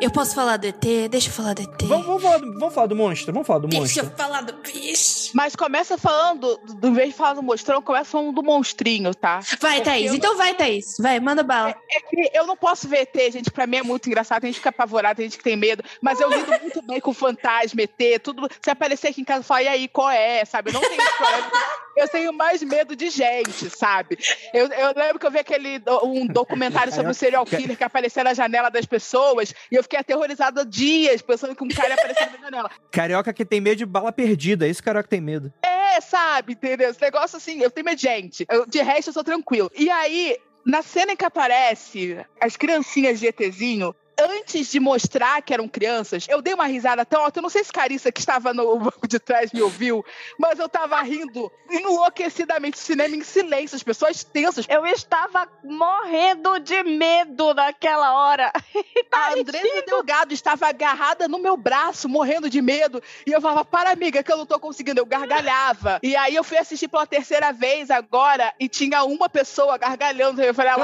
Eu posso falar do ET? Deixa eu falar do ET. Vamos, vamos, falar do, vamos falar do monstro? Vamos falar do Deixa monstro? eu falar do bicho. Mas começa falando, do, vez de falar do monstrão, começa falando do monstrinho, tá? Vai, Porque Thaís. eu- Então vai, Thaís. Vai, manda bala. É que eu não posso ver ET, gente. Pra mim é muito engraçado. Tem gente que fica apavorada, tem gente que tem medo. Mas eu lido muito bem com fantasma, ET, tudo. Se aparecer aqui em casa, fala, e aí, qual é? Sabe? Eu não tenho problema. Eu tenho mais medo de gente, sabe? Eu, eu lembro que eu vi aquele um documentário sobre o serial killer que aparecia na janela das pessoas e eu fiquei aterrorizada dias, pensando que um cara ia aparecer na janela. Carioca que tem medo de bala perdida. Esse carioca tem medo. É, sabe, entendeu? Esse negócio assim, eu tenho medo de gente. Eu- de resto, eu sou tranquilo. E aí, na cena em que aparece as criancinhas de ETzinho, antes de mostrar que eram crianças, eu dei uma risada tão alta. Eu não sei se Carissa, que estava no banco de trás, me ouviu, mas eu tava rindo enlouquecidamente. O cinema em silêncio, as pessoas tensas. Eu estava morrendo de medo naquela hora. A Andressa Delgado estava agarrada no meu braço, morrendo de medo. E eu falava, para, amiga, que eu não tô conseguindo. Eu gargalhava. E aí eu fui assistir pela terceira vez agora e tinha uma pessoa gargalhando. Eu falei, ah,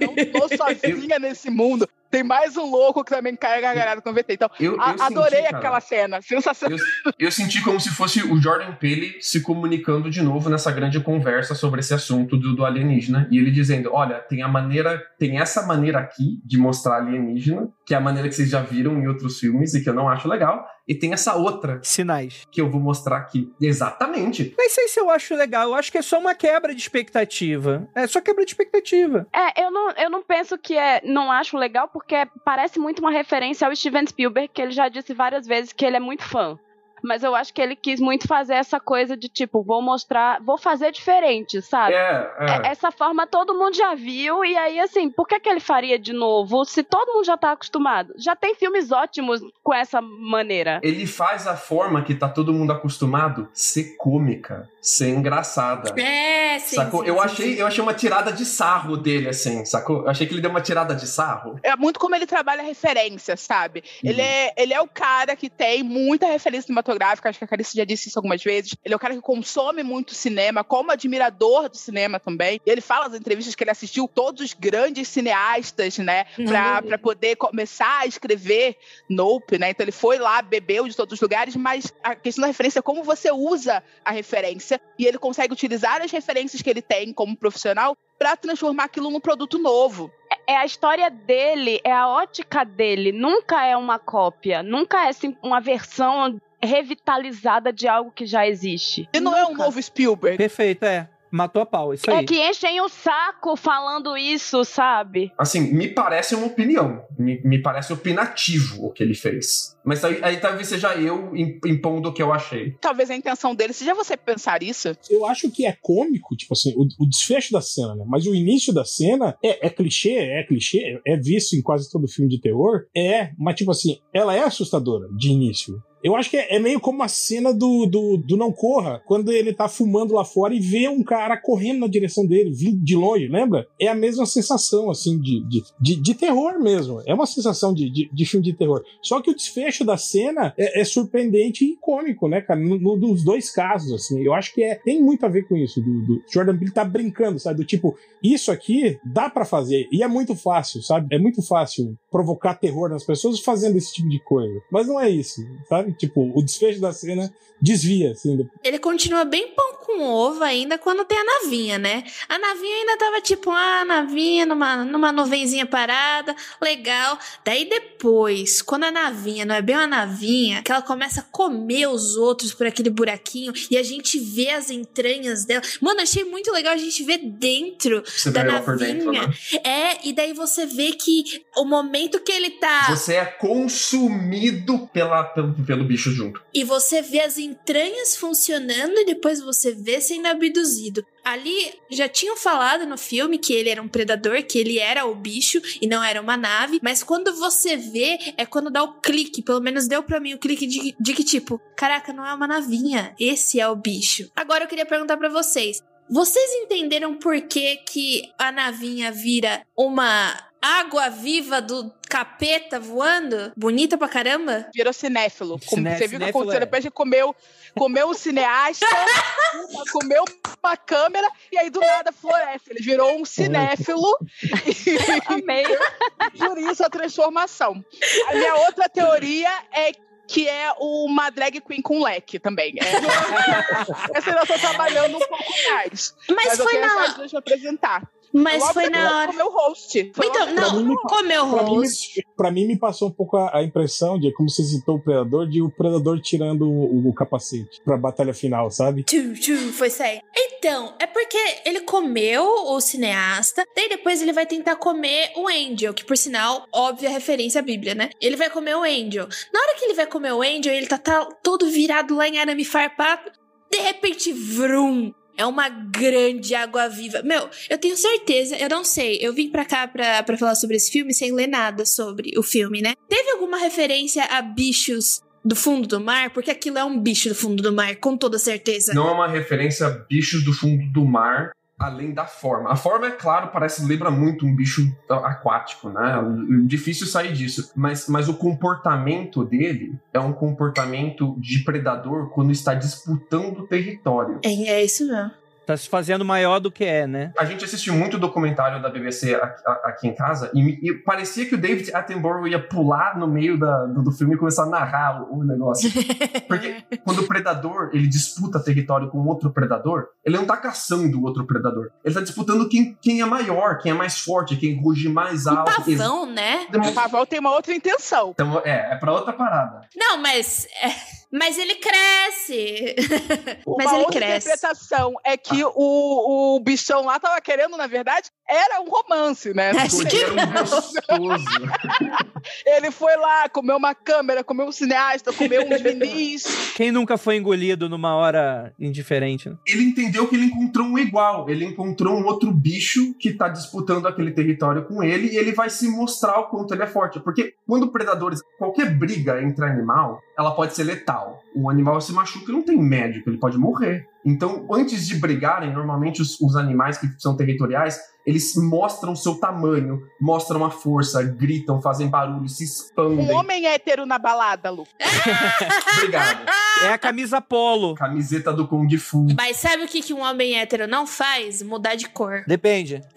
não tô sozinha nesse mundo. Tem mais um louco que também cai gargalhado com o VT. Então, Eu, eu a- senti, adorei cara, aquela cena. Sensacional. Eu, eu senti como se fosse o Jordan Peele se comunicando de novo nessa grande conversa sobre esse assunto do, do alienígena. E ele dizendo: olha, tem a maneira, tem essa maneira aqui de mostrar alienígena, que é a maneira que vocês já viram em outros filmes e que eu não acho legal. E tem essa outra Sinais. que eu vou mostrar aqui. Exatamente. Nem sei se eu acho legal. Eu acho que é só uma quebra de expectativa. É só quebra de expectativa. É, eu não, eu não penso que é. Não acho legal, porque parece muito uma referência ao Steven Spielberg, que ele já disse várias vezes que ele é muito fã. Mas eu acho que ele quis muito fazer essa coisa de tipo, vou mostrar, vou fazer diferente, sabe? É, É- é. Essa forma todo mundo já viu, e aí, assim, por que, que ele faria de novo se todo mundo já tá acostumado? Já tem filmes ótimos com essa maneira. Ele faz a forma que tá todo mundo acostumado ser cômica, ser engraçada. É, sim. sacou? sim, eu, sim, achei, sim. eu achei uma tirada de sarro dele, assim, sacou? Eu achei que ele deu uma tirada de sarro. É muito como ele trabalha referência, sabe? Ele, Uhum. é, ele é o cara que tem muita referência cinematográfica, acho que a Carice já disse isso algumas vezes. Ele é o cara que consome muito cinema, como admirador do cinema também. E ele fala nas entrevistas que ele assistiu todos os grandes cineastas, né? Pra poder começar a escrever Nope, né? Então ele foi lá, bebeu de todos os lugares, mas a questão da referência é como você usa a referência e ele consegue utilizar as referências que ele tem como profissional pra transformar aquilo num produto novo. É a história dele, é a ótica dele, nunca é uma cópia, nunca é uma versão revitalizada de algo que já existe. E não é um Nunca. novo Spielberg. Perfeito, é. Matou a pau, isso aí. É que enchem o saco falando isso, sabe? Assim, me parece uma opinião. Me, me parece opinativo o que ele fez. Mas aí, aí talvez seja eu im- impondo o que eu achei. Talvez a intenção dele seja você pensar isso. Eu acho que é cômico, tipo assim, o, o desfecho da cena, né? Mas o início da cena é, é clichê, é clichê, é visto em quase todo filme de terror, é, mas tipo assim, ela é assustadora de início. Eu acho que é, é meio como a cena do, do, do Não Corra, quando ele tá fumando lá fora e vê um cara correndo na direção dele, vindo de longe, lembra? É a mesma sensação, assim, de, de, de, de terror mesmo. É uma sensação de, de, de, filme de terror. Só que o desfecho da cena é, é surpreendente e cômico, né, cara? No, no, nos dois casos, assim. Eu acho que é, tem muito a ver com isso. Do, do Jordan Peele tá brincando, sabe? Do tipo, isso aqui dá para fazer. E é muito fácil, sabe? É muito fácil provocar terror nas pessoas fazendo esse tipo de coisa. Mas não é isso, sabe? Tipo, o desfecho da cena desvia, assim. Ele continua bem pão com ovo ainda quando tem a navinha, né? A navinha ainda tava tipo, ah, navinha numa, numa nuvenzinha parada, legal. Daí depois, quando a navinha não é bem uma navinha, que ela começa a comer os outros por aquele buraquinho e a gente vê as entranhas dela. Mano, achei muito legal a gente ver dentro Você da por navinha. dentro, né? É, e daí você vê que o momento que ele tá. Você é consumido pela, pelo, pelo bicho junto. E você vê as entranhas funcionando e depois você vê sendo abduzido. Ali já tinham falado no filme que ele era um predador, que ele era o bicho e não era uma nave, mas quando você vê é quando dá o clique, pelo menos deu pra mim o clique de, de que tipo, caraca, não é uma navinha, esse é o bicho. Agora eu queria perguntar pra vocês, vocês entenderam por que que a navinha vira uma água viva do capeta voando? Bonita pra caramba? Virou cinéfilo. Como Ciné- você viu que cinéfilo aconteceu é. depois que comeu, comeu um cineasta, comeu uma câmera e aí do nada floresce. Ele virou um cinéfilo Amei. e por isso a transformação. A minha outra teoria é que é uma drag queen com leque também. É. Essa eu ainda tô trabalhando um pouco mais. Mas, eu foi quero na essas duas apresentar. Mas Logo foi na hora. do meu host. Foi Então, não, mim, me- comeu Pra mim, host. me, pra mim, me passou um pouco a, a impressão de, como você citou o Predador, de o Predador tirando o, o capacete pra batalha final, sabe? Tchu, tchu, foi sair. Então, é porque ele comeu o cineasta, daí depois ele vai tentar comer o Angel, que por sinal, óbvia referência à Bíblia, né? Ele vai comer o Angel. Na hora que ele vai comer o Angel, ele tá, tá todo virado lá em arame farpado. De repente, vrum! É uma grande água viva. Meu, eu tenho certeza, eu não sei, eu vim pra cá pra, pra falar sobre esse filme sem ler nada sobre o filme, né? Teve alguma referência a bichos do fundo do mar? Porque aquilo é um bicho do fundo do mar, com toda certeza. Não é uma referência a bichos do fundo do mar, além da forma. A forma, é claro, parece lembra muito um bicho aquático, né? Difícil sair disso. Mas, mas o comportamento dele é um comportamento de predador quando está disputando território. É, é isso mesmo. Tá se fazendo maior do que é, né? A gente assistiu muito documentário da BBC aqui, em casa e, e parecia que o David Attenborough ia pular no meio da- do, do filme e começar a narrar o, o negócio. Porque quando o predador ele disputa território com outro predador, ele não tá caçando o outro predador. Ele tá disputando quem, quem é maior, quem é mais forte, quem ruge mais alto. pavão, né? O Pavão tem uma outra intenção. Então, é, é pra outra parada. Não, mas. é, mas ele cresce. mas ele outra cresce. interpretação é que o, o bichão lá tava querendo, na verdade, era um romance, né? Acho Porque que era um gostoso. Ele foi lá, comeu uma câmera, comeu um cineasta, comeu uns vinis. Quem nunca foi engolido numa hora indiferente? né? ele entendeu que ele encontrou um igual. Ele encontrou um outro bicho que tá disputando aquele território com ele e ele vai se mostrar o quanto ele é forte. Porque quando predadores, qualquer briga entre animal, ela pode ser letal. O animal se machuca e não tem médico, ele pode morrer. Então, antes de brigarem, normalmente os, os animais que são territoriais, eles mostram seu tamanho, mostram a força, gritam, fazem barulho, se Um expandem. homem hétero na balada, Lu. Obrigado. É a camisa polo. Camiseta do Kung Fu. Mas sabe o que, que um homem hétero não faz? Mudar de cor. Depende.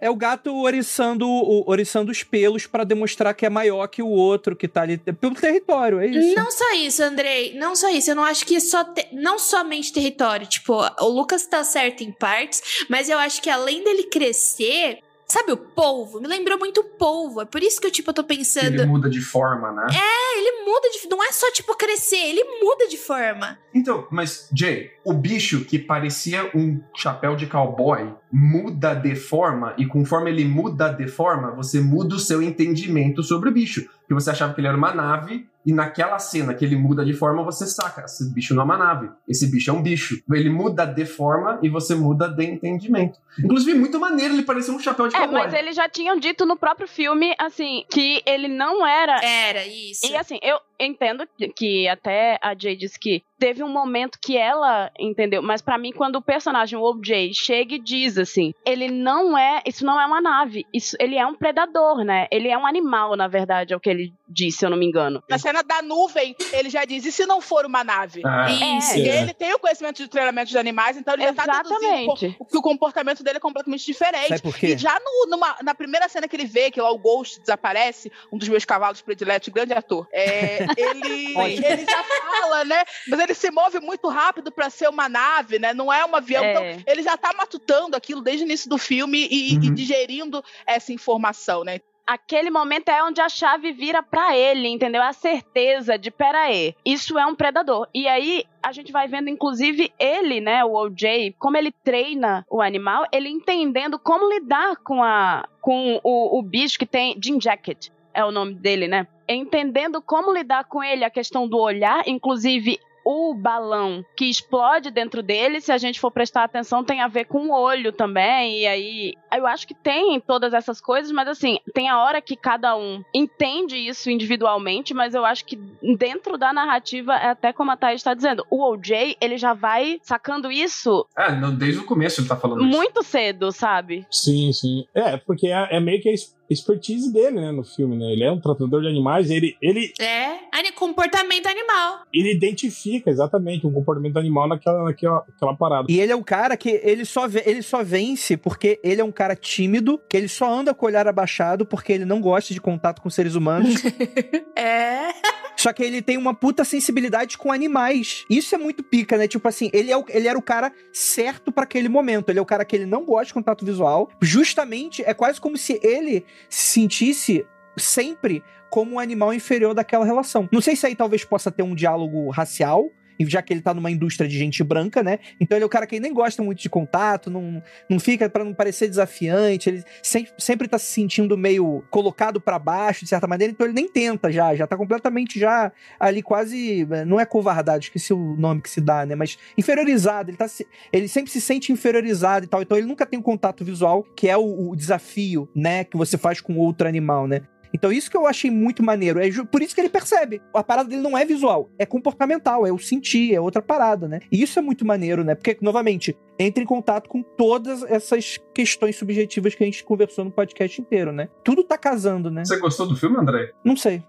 É o gato oriçando, oriçando os pelos pra demonstrar que é maior que o outro que tá ali pelo território, é isso. Não só isso, Andrei. Não só isso. Eu não acho que só te- não somente território. Tipo, o Lucas tá certo em partes, mas eu acho que além dele crescer. Sabe o polvo? Me lembrou muito o polvo. É por isso que eu, tipo, eu tô pensando. Ele muda de forma, né? É, ele muda de. Não é só, tipo, crescer, ele muda de forma. Então, mas, Jay, o bicho que parecia um chapéu de cowboy muda de forma, e conforme ele muda de forma, você muda o seu entendimento sobre o bicho. Porque você achava que ele era uma nave, e naquela cena que ele muda de forma, você saca, esse bicho não é uma nave, esse bicho é um bicho. Ele muda de forma e você muda de entendimento. Inclusive, muito maneiro ele parecer um chapéu de É, cowboy. mas eles já tinham dito no próprio filme, assim, que ele não era. Era isso. E assim, eu, entendo que até a Jay disse que teve um momento que ela entendeu, mas para mim quando o personagem o OJ chega e diz assim, ele não é, isso não é uma nave, isso ele é um predador, né? Ele é um animal, na verdade, é o que ele disse, se eu não me engano. Na cena da nuvem, ele já diz, e se não for uma nave? Ah, Isso. E ele tem o conhecimento de treinamento de animais, então ele já tá Exatamente. deduzindo que o comportamento dele é completamente diferente. Sabe por quê? E já no- numa- na primeira cena que ele vê que lá o Ghost desaparece, um dos meus cavalos prediletos, grande ator, é, ele, Ótimo. ele já fala, né? Mas ele se move muito rápido pra ser uma nave, né? Não é um avião. É. Então, ele já tá matutando aquilo desde o início do filme e, e Uhum. digerindo essa informação, né? aquele momento é onde a chave vira pra ele, entendeu? A certeza de, pera aí, isso é um predador. E aí a gente vai vendo, inclusive, ele, né, o OJ, como ele treina o animal, ele entendendo como lidar com a com o, o bicho que tem Jim Jacket. É o nome dele, né? Entendendo como lidar com ele, a questão do olhar, inclusive o balão que explode dentro dele, se a gente for prestar atenção, tem a ver com o olho também. E aí, eu acho que tem todas essas coisas, mas assim, tem a hora que cada um entende isso individualmente, mas eu acho que dentro da narrativa, é até como a Thaís está dizendo, o OJ, ele já vai sacando isso É, não, desde o começo ele tá falando isso. muito cedo, sabe? Sim, sim. É, porque é, é meio que a expertise dele, né, no filme, né? Ele é um tratador de animais, ele, ele, É, comportamento animal. ele identifica exatamente um comportamento animal naquela, naquela aquela parada. E ele é um cara que ele só, ele só vence porque ele é um cara tímido, que ele só anda com o olhar abaixado porque ele não gosta de contato com seres humanos. É. Só que ele tem uma puta sensibilidade com animais. Isso é muito pica, né? Tipo assim, ele, é o- ele era o cara certo pra aquele momento. Ele é o cara que ele não gosta de contato visual. Justamente, é quase como se ele se sentisse sempre como um animal inferior daquela relação. Não sei se aí talvez possa ter um diálogo racial. E Já que ele tá numa indústria de gente branca, né? Então ele é o cara que nem gosta muito de contato, não, não fica pra não parecer desafiante, ele sempre, sempre tá se sentindo meio colocado pra baixo, de certa maneira, então ele nem tenta já, já tá completamente já ali quase, não é covardade, esqueci o nome que se dá, né, mas inferiorizado, ele, tá, ele sempre se sente inferiorizado e tal, então ele nunca tem um contato visual, que é o, o desafio, né, que você faz com outro animal, né. Então isso que eu achei muito maneiro, é por isso que ele percebe, a parada dele não é visual, é comportamental, é o sentir, é outra parada, né. E isso é muito maneiro, né, porque, novamente, entra em contato com todas essas questões subjetivas que a gente conversou no podcast inteiro, né. Tudo tá casando, né. Você gostou do filme, André? Não sei.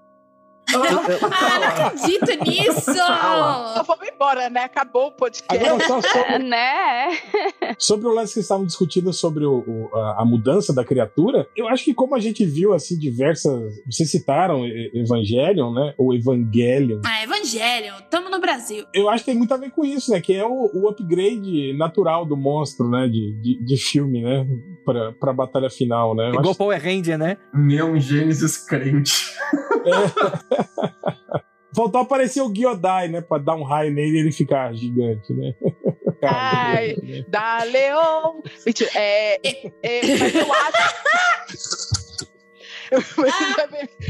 Ah, não acredito nisso! Então vamos embora, né? Acabou o podcast. Agora, só sobre, Né? sobre o lance que estavam discutindo sobre o- o- a, a mudança da criatura, eu acho que como a gente viu, assim, diversas... Vocês citaram Evangelion, né? Ou Evangelion. Ah, Evangelho, tamo no Brasil. Eu acho que tem muito a ver com isso, né? Que é o, o upgrade natural do monstro, né? De, de, de filme, né? Pra, pra batalha final, né? Eu Igual acho- Power Ranger, né? Neon Gênesis crente. Faltou aparecer o Giodai, né? Pra dar um raio nele e ele ficar gigante, né? Ai. Da Leon. Mentira, é, é, mas eu acho.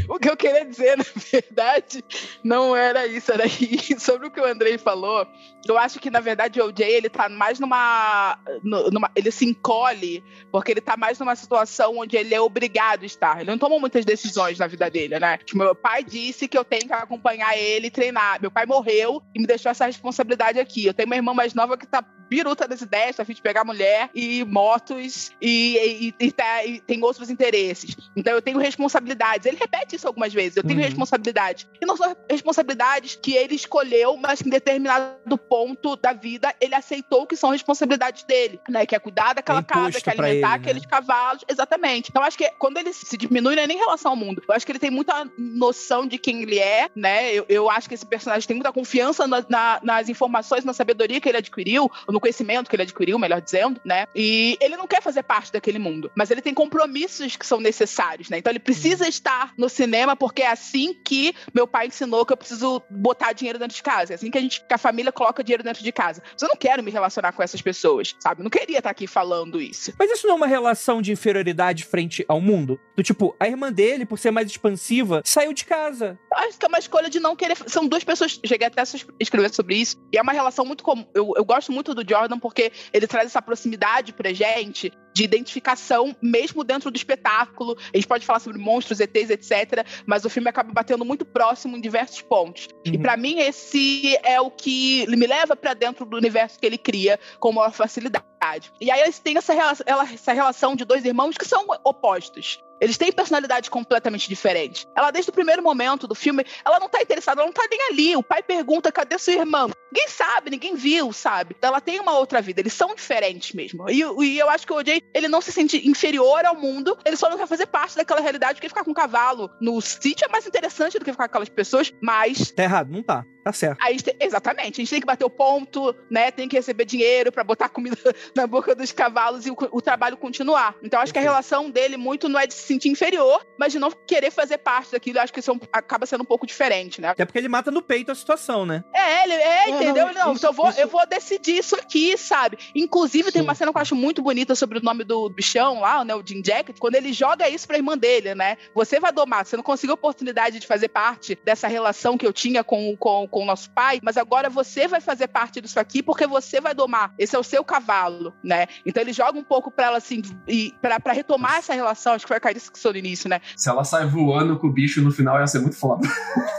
O que eu queria dizer, na verdade, não era isso, era isso. Sobre o que o Andrei falou, eu acho que, na verdade, o OJ, ele tá mais numa, nu- numa- Ele se encolhe, porque ele tá mais numa situação onde ele é obrigado a estar. Ele não toma muitas decisões na vida dele, né? Tipo, meu pai disse que eu tenho que acompanhar ele e treinar. Meu pai morreu e me deixou essa responsabilidade aqui. Eu tenho uma irmã mais nova que tá biruta das ideias, tá a fim de pegar mulher e motos e, e- e tá- e tem outros interesses. Então eu tenho responsabilidades. Ele repete isso algumas vezes. Eu tenho Uhum. responsabilidades. E não são responsabilidades que ele escolheu, mas que em determinado ponto da vida ele aceitou que são responsabilidades dele, né? Que é cuidar daquela É casa, que é alimentar ele, né? aqueles cavalos. Exatamente. Então acho que quando ele se diminui, não é nem em relação ao mundo. Eu acho que ele tem muita noção de quem ele é, né? Eu, eu acho que esse personagem tem muita confiança na- na- nas informações, na sabedoria que ele adquiriu, ou no conhecimento que ele adquiriu, melhor dizendo, né? E ele não quer fazer parte daquele mundo, mas ele tem compromissos que são necessários, né? Então ele precisa Uhum. estar no cinema porque é assim que meu pai ensinou que eu preciso botar dinheiro dentro de casa. É assim que a gente, que a família coloca dinheiro dentro de casa. Mas eu não quero me relacionar com essas pessoas, sabe? Eu não queria estar aqui falando isso. Mas isso não é uma relação de inferioridade frente ao mundo? Do tipo, a irmã dele, por ser mais expansiva, saiu de casa. Eu Acho que é uma escolha de não querer. São duas pessoas. Cheguei até a escrever sobre isso. E é uma relação muito comum. Eu, eu gosto muito do Jordan porque ele traz essa proximidade pra gente de identificação, mesmo dentro do espetáculo. A gente pode falar sobre monstros, ETs, etc. Mas o filme acaba batendo muito próximo em diversos pontos. Uhum. E para mim, esse é o que me leva para dentro do universo que ele cria com maior facilidade. E aí eles têm essa relação, essa relação de dois irmãos que são opostos. Eles têm personalidade completamente diferente. Ela, desde o primeiro momento do filme, ela não tá interessada, ela não tá nem ali. O pai pergunta: cadê sua irmã? Ninguém sabe, ninguém viu, sabe? Ela tem uma outra vida, eles são diferentes mesmo. E, e eu acho que o OJ, ele não se sente inferior ao mundo, ele só não quer fazer parte daquela realidade, porque ficar com um cavalo no sítio é mais interessante do que ficar com aquelas pessoas, mas. Tá errado, não tá. Tá certo. Aí, exatamente. A gente tem que bater o ponto, né? Tem que receber dinheiro para botar comida na boca dos cavalos e o, o trabalho continuar. Então, acho que a relação dele muito não é de sentir inferior, mas de não querer fazer parte daquilo. Acho que isso é acaba sendo um pouco diferente, né? Até porque ele mata no peito a situação, né? É, ele é, entendeu? Não, não isso, eu, vou, isso... eu vou decidir isso aqui, sabe? Inclusive, Sim. tem uma cena que eu acho muito bonita sobre o nome do bichão lá, né? O Jim Jacket, quando ele joga isso pra irmã dele, né? Você vai domar, você não conseguiu a oportunidade de fazer parte dessa relação que eu tinha com, com, com o nosso pai, mas agora você vai fazer parte disso aqui porque você vai domar. Esse é o seu cavalo, né? Então ele joga um pouco pra ela assim, e pra, pra retomar essa relação, acho que foi a Carice que no início, né? Se ela sai voando com o bicho no final, ia ser muito foda.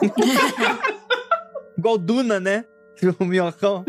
Igual Duna, né? O minhocão.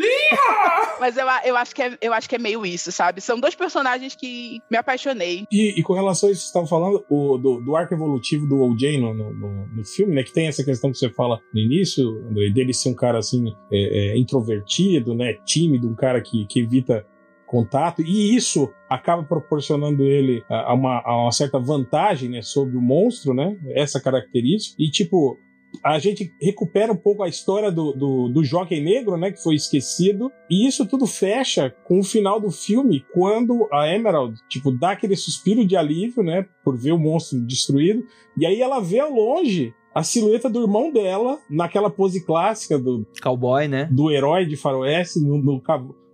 Mas eu, eu, acho que é, eu acho que é meio isso, sabe? São dois personagens que me apaixonei. E, e com relação a isso que você estava falando, o, do, do arco evolutivo do OJ no, no, no, no, filme, né? Que tem essa questão que você fala no início, André, dele ser um cara assim, é, é, introvertido, né? Tímido, um cara que, que evita contato, e isso acaba proporcionando ele a uma, a uma certa vantagem né, sobre o monstro, né? Essa característica. E, tipo, a gente recupera um pouco a história do, do, do Jockey Negro, né, que foi esquecido, e isso tudo fecha com o final do filme, quando a Emerald, tipo, dá aquele suspiro de alívio, né, por ver o monstro destruído, e aí ela vê ao longe a silhueta do irmão dela, naquela pose clássica do... Cowboy, né? Do herói de faroeste, no, no,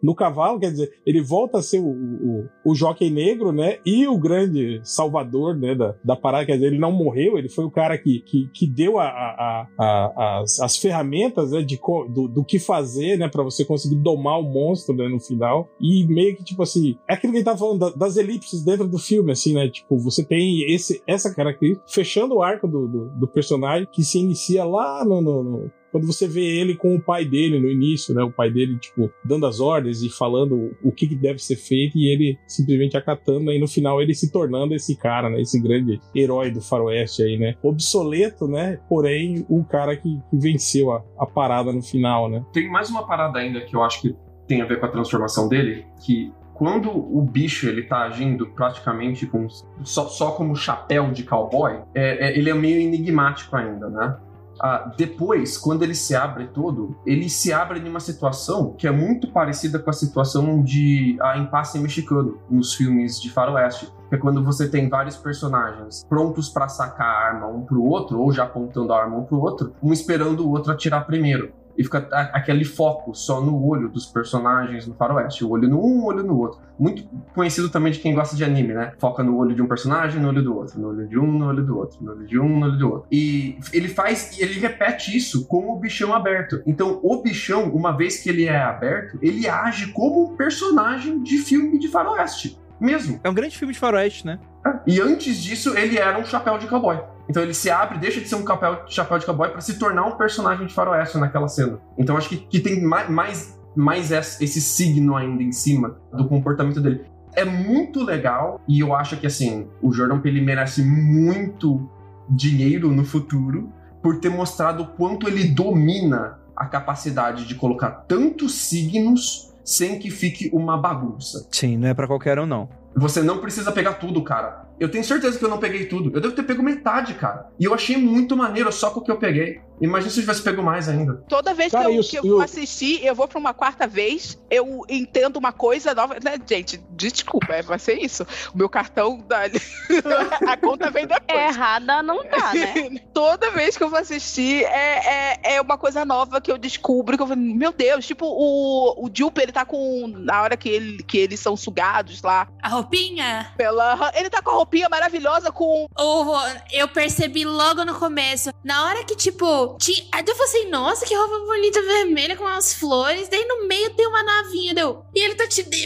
no cavalo, quer dizer, ele volta a ser o, o, o jockey negro, né? E o grande salvador, né? Da, da parada, quer dizer, ele não morreu, ele foi o cara que, que, que deu a, a, a, as, as ferramentas né, de, do, do que fazer, né? Pra você conseguir domar o monstro, né? No final. E meio que, tipo assim, é aquilo que ele tava falando das elipses dentro do filme, assim, né? Tipo, você tem esse, essa característica, fechando o arco do, do, do personagem, que se inicia lá no, no, no quando você vê ele com o pai dele no início, né? O pai dele, tipo, dando as ordens e falando o que, deve ser feito e ele simplesmente acatando, e no final ele se tornando esse cara, né? Esse grande herói do faroeste aí, né? Obsoleto, né? Porém, o cara que, que venceu a, a parada no final, né? Tem mais uma parada ainda que eu acho que tem a ver com a transformação dele, que quando o bicho ele tá agindo praticamente com, só, só como chapéu de cowboy, é, é, ele é meio enigmático ainda, né? Ah, depois, quando ele se abre todo, ele se abre numa situação que é muito parecida com a situação de a impasse mexicano nos filmes de faroeste. Que é quando você tem vários personagens prontos para sacar a arma um pro outro, ou já apontando a arma um pro outro, um esperando o outro atirar primeiro e fica aquele foco só no olho dos personagens no faroeste. O olho no um, o olho no outro. Muito conhecido também de quem gosta de anime, né? Foca no olho de um personagem, no olho do outro. No olho de um, no olho do outro. No olho de um, no olho do outro. E ele faz, ele repete isso com o bichão aberto. Então, o bichão, uma vez que ele é aberto, ele age como um personagem de filme de faroeste. Mesmo. É um grande filme de faroeste, né? E antes disso, ele era um chapéu de cowboy. Então ele se abre, deixa de ser um chapéu, chapéu de cowboy para se tornar um personagem de faroeste naquela cena. Então acho que, que tem mais, mais, mais esse signo ainda em cima do comportamento dele. É muito legal e eu acho que assim, o Jordan Peele merece muito dinheiro no futuro por ter mostrado o quanto ele domina a capacidade de colocar tantos signos sem que fique uma bagunça. Sim, não é para qualquer um não. Você não precisa pegar tudo, cara. Eu tenho certeza que eu não peguei tudo. Eu devo ter pego metade, cara. E eu achei muito maneiro só com o que eu peguei. Imagina se eu tivesse pego mais ainda. Toda vez cara, que eu, que eu, eu assistir, eu vou pra uma quarta vez, eu entendo uma coisa nova. Né, gente, desculpa, é, vai ser isso. O meu cartão da. a conta vem depois. É errada não tá, né? Toda vez que eu vou assistir, é, é, é uma coisa nova que eu descubro. Que eu falo, meu Deus, tipo, o, o Jupe, ele tá com. Na hora que, ele, que eles são sugados lá. A roupinha? Pela... Ele tá com a roupinha maravilhosa com. Oh, eu percebi logo no começo. Na hora que, tipo, tinha... aí eu falei assim, nossa, que roupa bonita vermelha com umas flores. Daí no meio tem uma navinha, deu. E ele tá.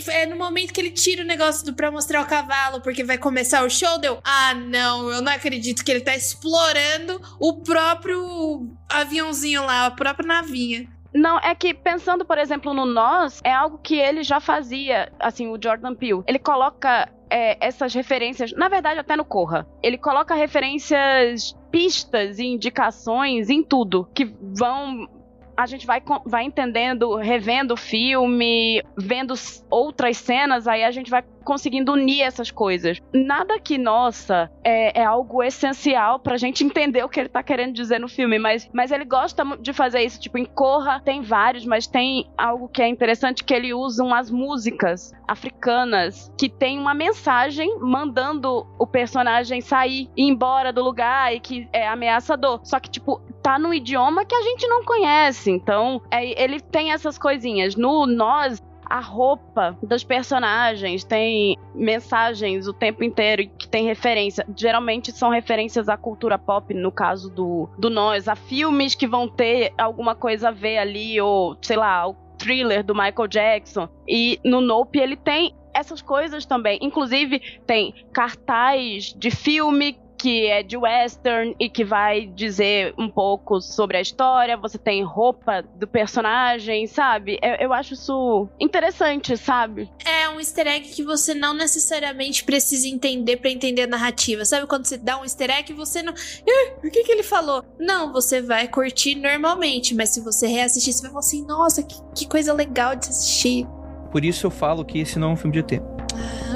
É no momento que ele tira o negócio do, pra mostrar o cavalo, porque vai começar o show, deu. Ah, não, eu não acredito que ele tá explorando o próprio aviãozinho lá, a própria navinha. Não, é que pensando, por exemplo, no Nós, é algo que ele já fazia, assim, o Jordan Peele. Ele coloca é, essas referências, na verdade, até no Corra. Ele coloca referências, pistas e indicações em tudo que vão a gente vai, vai entendendo, revendo o filme, vendo outras cenas, aí a gente vai conseguindo unir essas coisas. Nada que, nossa, é, é algo essencial pra gente entender o que ele tá querendo dizer no filme, mas, mas ele gosta de fazer isso. Tipo, em Corra tem vários, mas tem algo que é interessante que ele usa umas músicas africanas que tem uma mensagem mandando o personagem sair ir embora do lugar e que é ameaçador. Só que, tipo, tá no idioma que a gente não conhece. Então, é, ele tem essas coisinhas. No Nós, a roupa dos personagens tem mensagens o tempo inteiro que tem referência. Geralmente são referências à cultura pop, no caso do, do Nós, a filmes que vão ter alguma coisa a ver ali, ou sei lá, o thriller do Michael Jackson. E no Nope ele tem essas coisas também. Inclusive, tem cartaz de filme que é de western e que vai dizer um pouco sobre a história. Você tem roupa do personagem, sabe? Eu, eu acho isso interessante, sabe? É um easter egg que você não necessariamente precisa entender para entender a narrativa. Sabe quando você dá um easter egg e você não. o que, que ele falou? Não, você vai curtir normalmente, mas se você reassistir, você vai falar assim: nossa, que, que coisa legal de assistir. Por isso eu falo que esse não é um filme de ET. Ah.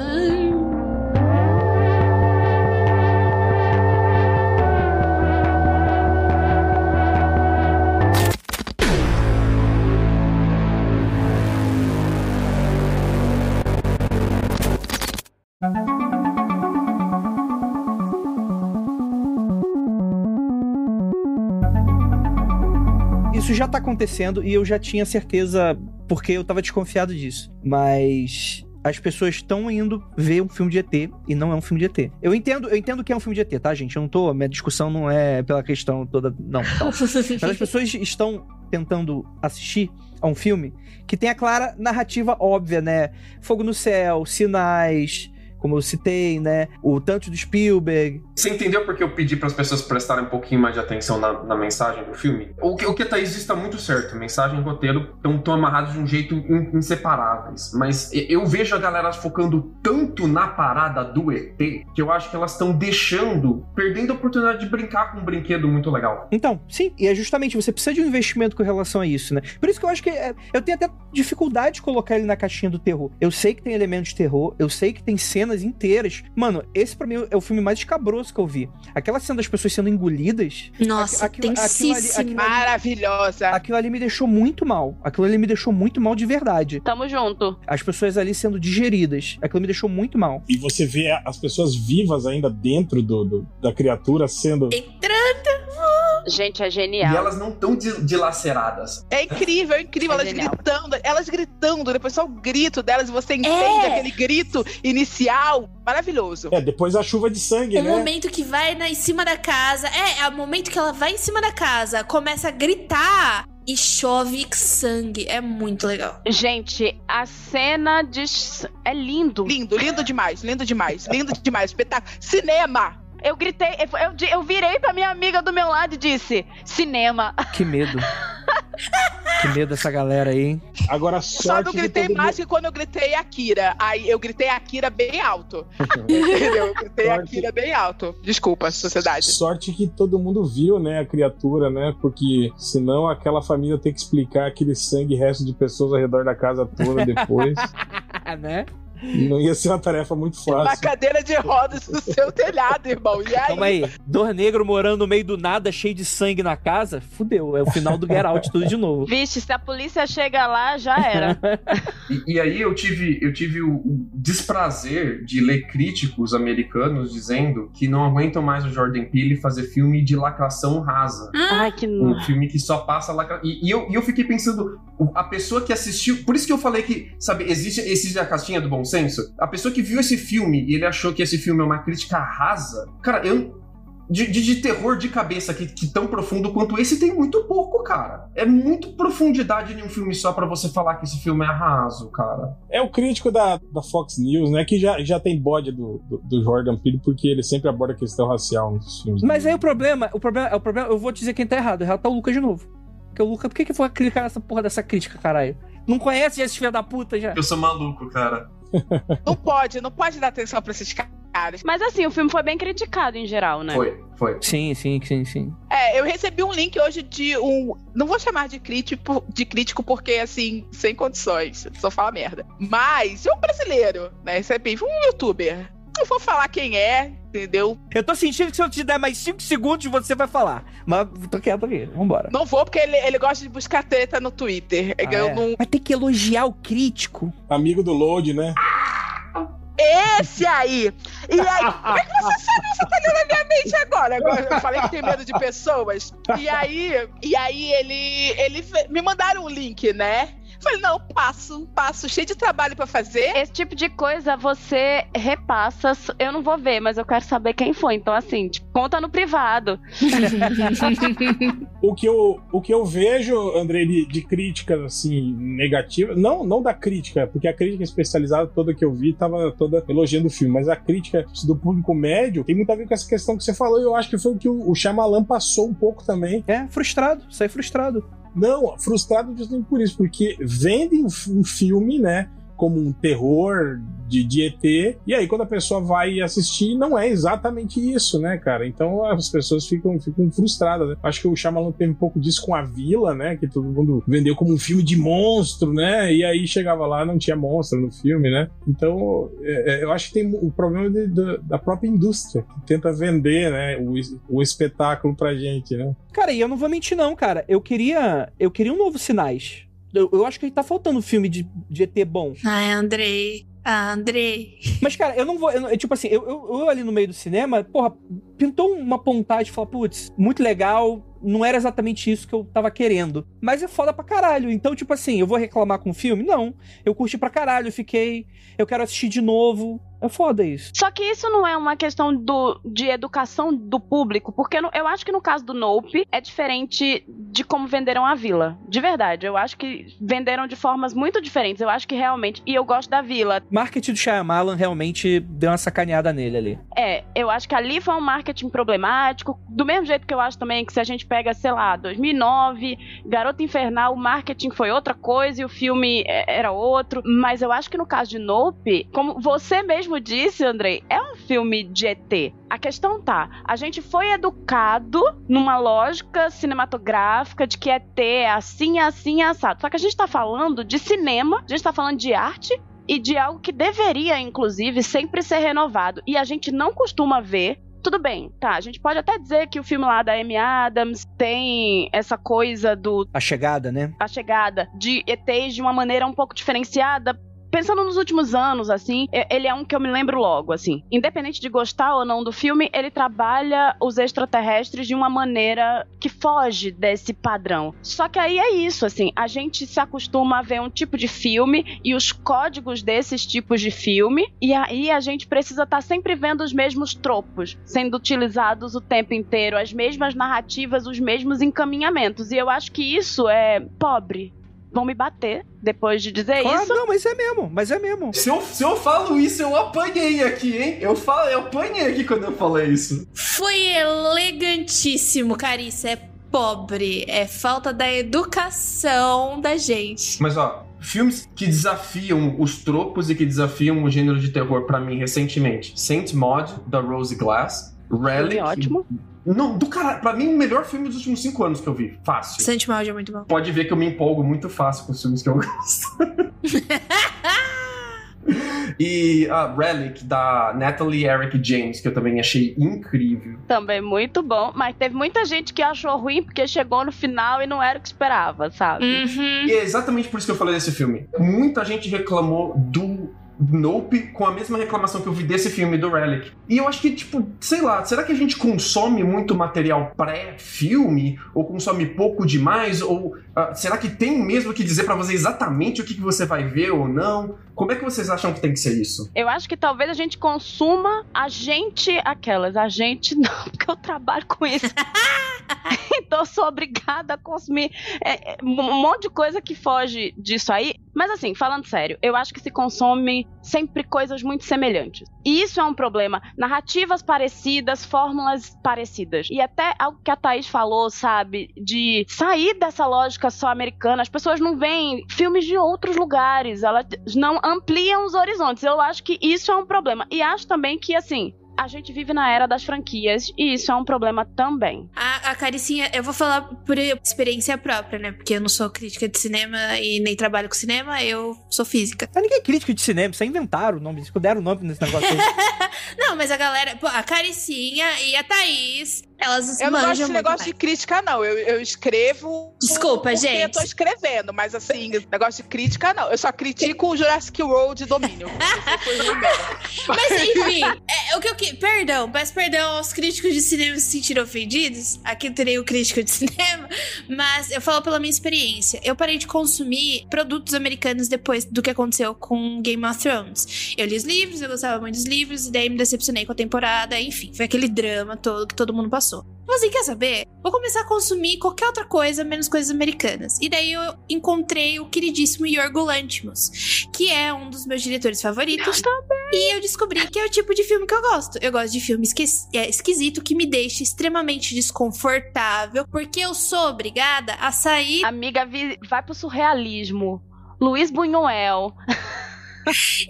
Tá acontecendo e eu já tinha certeza, porque eu tava desconfiado disso. Mas as pessoas estão indo ver um filme de ET e não é um filme de ET. Eu entendo, eu entendo que é um filme de ET, tá, gente? Eu não tô. Minha discussão não é pela questão toda. Não. Tá. Mas as pessoas estão tentando assistir a um filme que tem a clara narrativa óbvia, né? Fogo no céu, sinais, como eu citei, né? O tanto do Spielberg. Você entendeu porque eu pedi para as pessoas prestarem um pouquinho mais de atenção na, na mensagem do filme? O que, o que a Thaís está muito certo. Mensagem e roteiro estão amarrados de um jeito inseparáveis. Mas eu vejo a galera focando tanto na parada do ET que eu acho que elas estão deixando, perdendo a oportunidade de brincar com um brinquedo muito legal. Então, sim, e é justamente você precisa de um investimento com relação a isso, né? Por isso que eu acho que é, eu tenho até dificuldade de colocar ele na caixinha do terror. Eu sei que tem elementos de terror, eu sei que tem cenas cenas inteiras. Mano, esse para mim é o filme mais escabroso que eu vi. Aquela cena das pessoas sendo engolidas. Nossa, aquilo, aquilo ali, aquilo Maravilhosa. Ali, aquilo ali me deixou muito mal. Aquilo ali me deixou muito mal de verdade. Tamo junto. As pessoas ali sendo digeridas. Aquilo me deixou muito mal. E você vê as pessoas vivas ainda dentro do, do da criatura sendo. Entrando. Gente, é genial. E elas não estão dilaceradas. É incrível, é incrível. É elas genial. gritando, elas gritando, depois só o grito delas, você entende é. aquele grito inicial. Maravilhoso. É, depois a chuva de sangue, o né? O momento que vai na, em cima da casa. É, é o momento que ela vai em cima da casa, começa a gritar e chove sangue. É muito legal. Gente, a cena de. É lindo. Lindo, lindo demais, lindo demais, lindo demais. Espetáculo. Cinema! Eu gritei, eu, eu virei pra minha amiga do meu lado e disse: cinema. Que medo. que medo dessa galera aí, hein? Agora Só não gritei mais que quando eu gritei Akira. Aí eu gritei Akira bem alto. Entendeu? Eu gritei sorte... Akira bem alto. Desculpa, sociedade. Sorte que todo mundo viu, né, a criatura, né? Porque senão aquela família tem que explicar aquele sangue resto de pessoas ao redor da casa toda depois. né? Não ia ser uma tarefa muito fácil. Uma cadeira de rodas no seu telhado, irmão. E aí? Calma aí. Dor negro morando no meio do nada, cheio de sangue na casa? Fudeu. É o final do Get Out tudo de novo. Vixe, se a polícia chega lá, já era. e, e, aí eu tive, eu tive o, o desprazer de ler críticos americanos dizendo que não aguentam mais o Jordan Peele fazer filme de lacração rasa. Ai, que Um filme que só passa lacra... E, e eu, e eu fiquei pensando, a pessoa que assistiu. Por isso que eu falei que, sabe, existe, existe a caixinha do bom senso. A pessoa que viu esse filme e ele achou que esse filme é uma crítica rasa. Cara, eu. De, de, de terror de cabeça que, que tão profundo quanto esse tem muito pouco, cara. É muito profundidade em um filme só pra você falar que esse filme é raso, cara. É o crítico da, da Fox News, né? Que já, já tem bode do, do, do Jordan Peele, porque ele sempre aborda a questão racial nos filmes. Mas aí o problema, o problema, o problema, eu vou dizer quem tá errado. Errado tá o Lucas de novo. Porque o Lucas, por que que foi clicar nessa porra dessa crítica, caralho? Não conhece esse filho da puta já? Eu sou maluco, cara. Não pode, não pode dar atenção pra esses caras. Mas assim, o filme foi bem criticado em geral, né? Foi, foi. Sim, sim, sim, sim. É, eu recebi um link hoje de um. Não vou chamar de crítico, de crítico porque, assim, sem condições. Só fala merda. Mas, é um brasileiro, né? Recebi um youtuber. Não vou falar quem é, entendeu? Eu tô sentindo que se eu te der mais 5 segundos, você vai falar. Mas tô quieto aqui, vambora. Não vou porque ele, ele gosta de buscar treta no Twitter. Ah, eu é. não. Mas tem que elogiar o crítico. Amigo do Load, né? Esse aí! E aí, como é que você sabe? Você tá lendo a minha mente agora. Agora eu falei que tem medo de pessoas. E aí, e aí ele, ele me mandaram um link, né? Falei, não, passo, passo, cheio de trabalho pra fazer. Esse tipo de coisa você repassa. Eu não vou ver, mas eu quero saber quem foi. Então, assim, tipo, conta no privado. O que eu, o que eu vejo, André, de, de críticas assim, negativas, não, não da crítica, porque a crítica especializada toda que eu vi tava toda elogiando o filme, mas a crítica do público médio tem muito a ver com essa questão que você falou, e eu acho que foi o que o, o Shyamalan passou um pouco também. É, frustrado, sai frustrado. Não, frustrado justamente por isso, porque vendem um filme, né? Como um terror de, de ET, e aí quando a pessoa vai assistir, não é exatamente isso, né, cara? Então as pessoas ficam, ficam frustradas, né? Acho que o Shyamalan teve um pouco disso com a Vila, né? Que todo mundo vendeu como um filme de monstro, né? E aí chegava lá, não tinha monstro no filme, né? Então é, é, eu acho que tem o problema de- da- da própria indústria, que tenta vender, né? O, o espetáculo pra gente, né? Cara, e eu não vou mentir, não, cara. Eu queria. Eu queria um novo Sinais. Eu, eu acho que tá faltando filme de, de ET bom. Ai, Andrei. Ah, Andrei. Mas, cara, eu não vou. eu eu, tipo assim, eu, eu, eu ali no meio do cinema, porra, pintou uma pontagem de falar, putz, muito legal. Não era exatamente isso que eu tava querendo. Mas é foda pra caralho. Então, tipo assim, eu vou reclamar com o filme? Não. Eu curti pra caralho, fiquei. Eu quero assistir de novo. É foda isso. Só que isso não é uma questão do, de educação do público, porque no- eu acho que no caso do Nope é diferente de como venderam a vila. De verdade, eu acho que venderam de formas muito diferentes. Eu acho que realmente. E eu gosto da vila. Marketing do Shyamalan realmente deu uma sacaneada nele ali. É, eu acho que ali foi um marketing problemático. Do mesmo jeito que eu acho também que se a gente pega, sei lá, 2009, Garota Infernal, o marketing foi outra coisa e o filme é, era outro. Mas eu acho que no caso de Nope, como você mesmo disse, Andrei, é um filme de ET. A questão tá, a gente foi educado numa lógica cinematográfica de que ET é assim, assim, assado. Só que a gente tá falando de cinema, a gente tá falando de arte e de algo que deveria, inclusive, sempre ser renovado. E a gente não costuma ver. Tudo bem, tá. A gente pode até dizer que o filme lá da Amy Adams tem essa coisa do A chegada, né? a chegada de ETs de uma maneira um pouco diferenciada. Pensando nos últimos anos, assim, ele é um que eu me lembro logo, assim. Independente de gostar ou não do filme, ele trabalha os extraterrestres de uma maneira que foge desse padrão. Só que aí é isso, assim, a gente se acostuma a ver um tipo de filme e os códigos desses tipos de filme, e aí a gente precisa estar sempre vendo os mesmos tropos sendo utilizados o tempo inteiro, as mesmas narrativas, os mesmos encaminhamentos. E eu acho que isso é pobre. Vão me bater depois de dizer Claro, isso. não, mas é mesmo, mas é mesmo. Se eu, se eu falo isso, eu apanhei aqui, hein? Eu, falo, eu apanhei aqui quando eu falei isso. Foi elegantíssimo, Carissa. É pobre. É falta da educação da gente. Mas ó, filmes que desafiam os tropos e que desafiam o gênero de terror pra mim recentemente. Saint Maud, da Rose Glass. Relic. Ótimo. Não, do cara, pra mim, o melhor filme dos últimos cinco anos que eu vi. Fácil. Santi Maldi é muito bom. Pode ver que eu me empolgo muito fácil com os filmes que eu gosto. e a Relic, da Natalie Eric James, que eu também achei incrível. Também muito bom. Mas teve muita gente que achou ruim porque chegou no final e não era o que esperava, sabe? Uhum. E é exatamente por isso que eu falei desse filme. Muita gente reclamou do Nope com a mesma reclamação que eu vi desse filme do Relic. E eu acho que, tipo, sei lá, será que a gente consome muito material pré-filme? Ou consome pouco demais? Ou uh, será que tem mesmo que dizer para você exatamente o que, que você vai ver ou não? Como é que vocês acham que tem que ser isso? Eu acho que talvez a gente consuma a gente aquelas. A gente não, porque eu trabalho com isso. então eu sou obrigada a consumir é, é, um monte de coisa que foge disso aí. Mas assim, falando sério, eu acho que se consome sempre coisas muito semelhantes. E isso é um problema. Narrativas parecidas, fórmulas parecidas. E até algo que a Thaís falou, sabe? De sair dessa lógica só americana. As pessoas não veem filmes de outros lugares. Elas não ampliam os horizontes. Eu acho que isso é um problema. E acho também que, assim, a gente vive na era das franquias e isso é um problema também. A, a Caricinha, eu vou falar por experiência própria, né? Porque eu não sou crítica de cinema e nem trabalho com cinema, eu sou física. Mas ninguém é crítica de cinema, vocês inventaram o nome, deram o nome nesse negócio aí. não, mas a galera, pô, a Caricinha e a Thaís elas eu não gosto de negócio de crítica, não. Eu, eu escrevo. Desculpa, gente. Eu tô escrevendo, mas assim, negócio de crítica, não. Eu só critico o Jurassic World Domínio. mas enfim, é, o que eu que. Perdão, peço perdão aos críticos de cinema se sentiram ofendidos. Aqui eu terei o crítico de cinema, mas eu falo pela minha experiência. Eu parei de consumir produtos americanos depois do que aconteceu com Game of Thrones. Eu li os livros, eu gostava muito dos livros, e daí me decepcionei com a temporada, enfim, foi aquele drama todo que todo mundo passou assim, quer saber? Vou começar a consumir qualquer outra coisa, menos coisas americanas. E daí eu encontrei o queridíssimo Yorgo Lanthimos, que é um dos meus diretores favoritos. também. E eu descobri que é o tipo de filme que eu gosto. Eu gosto de filme esqui é, esquisito que me deixa extremamente desconfortável, porque eu sou obrigada a sair. Amiga, vai pro surrealismo. Luiz Buñuel.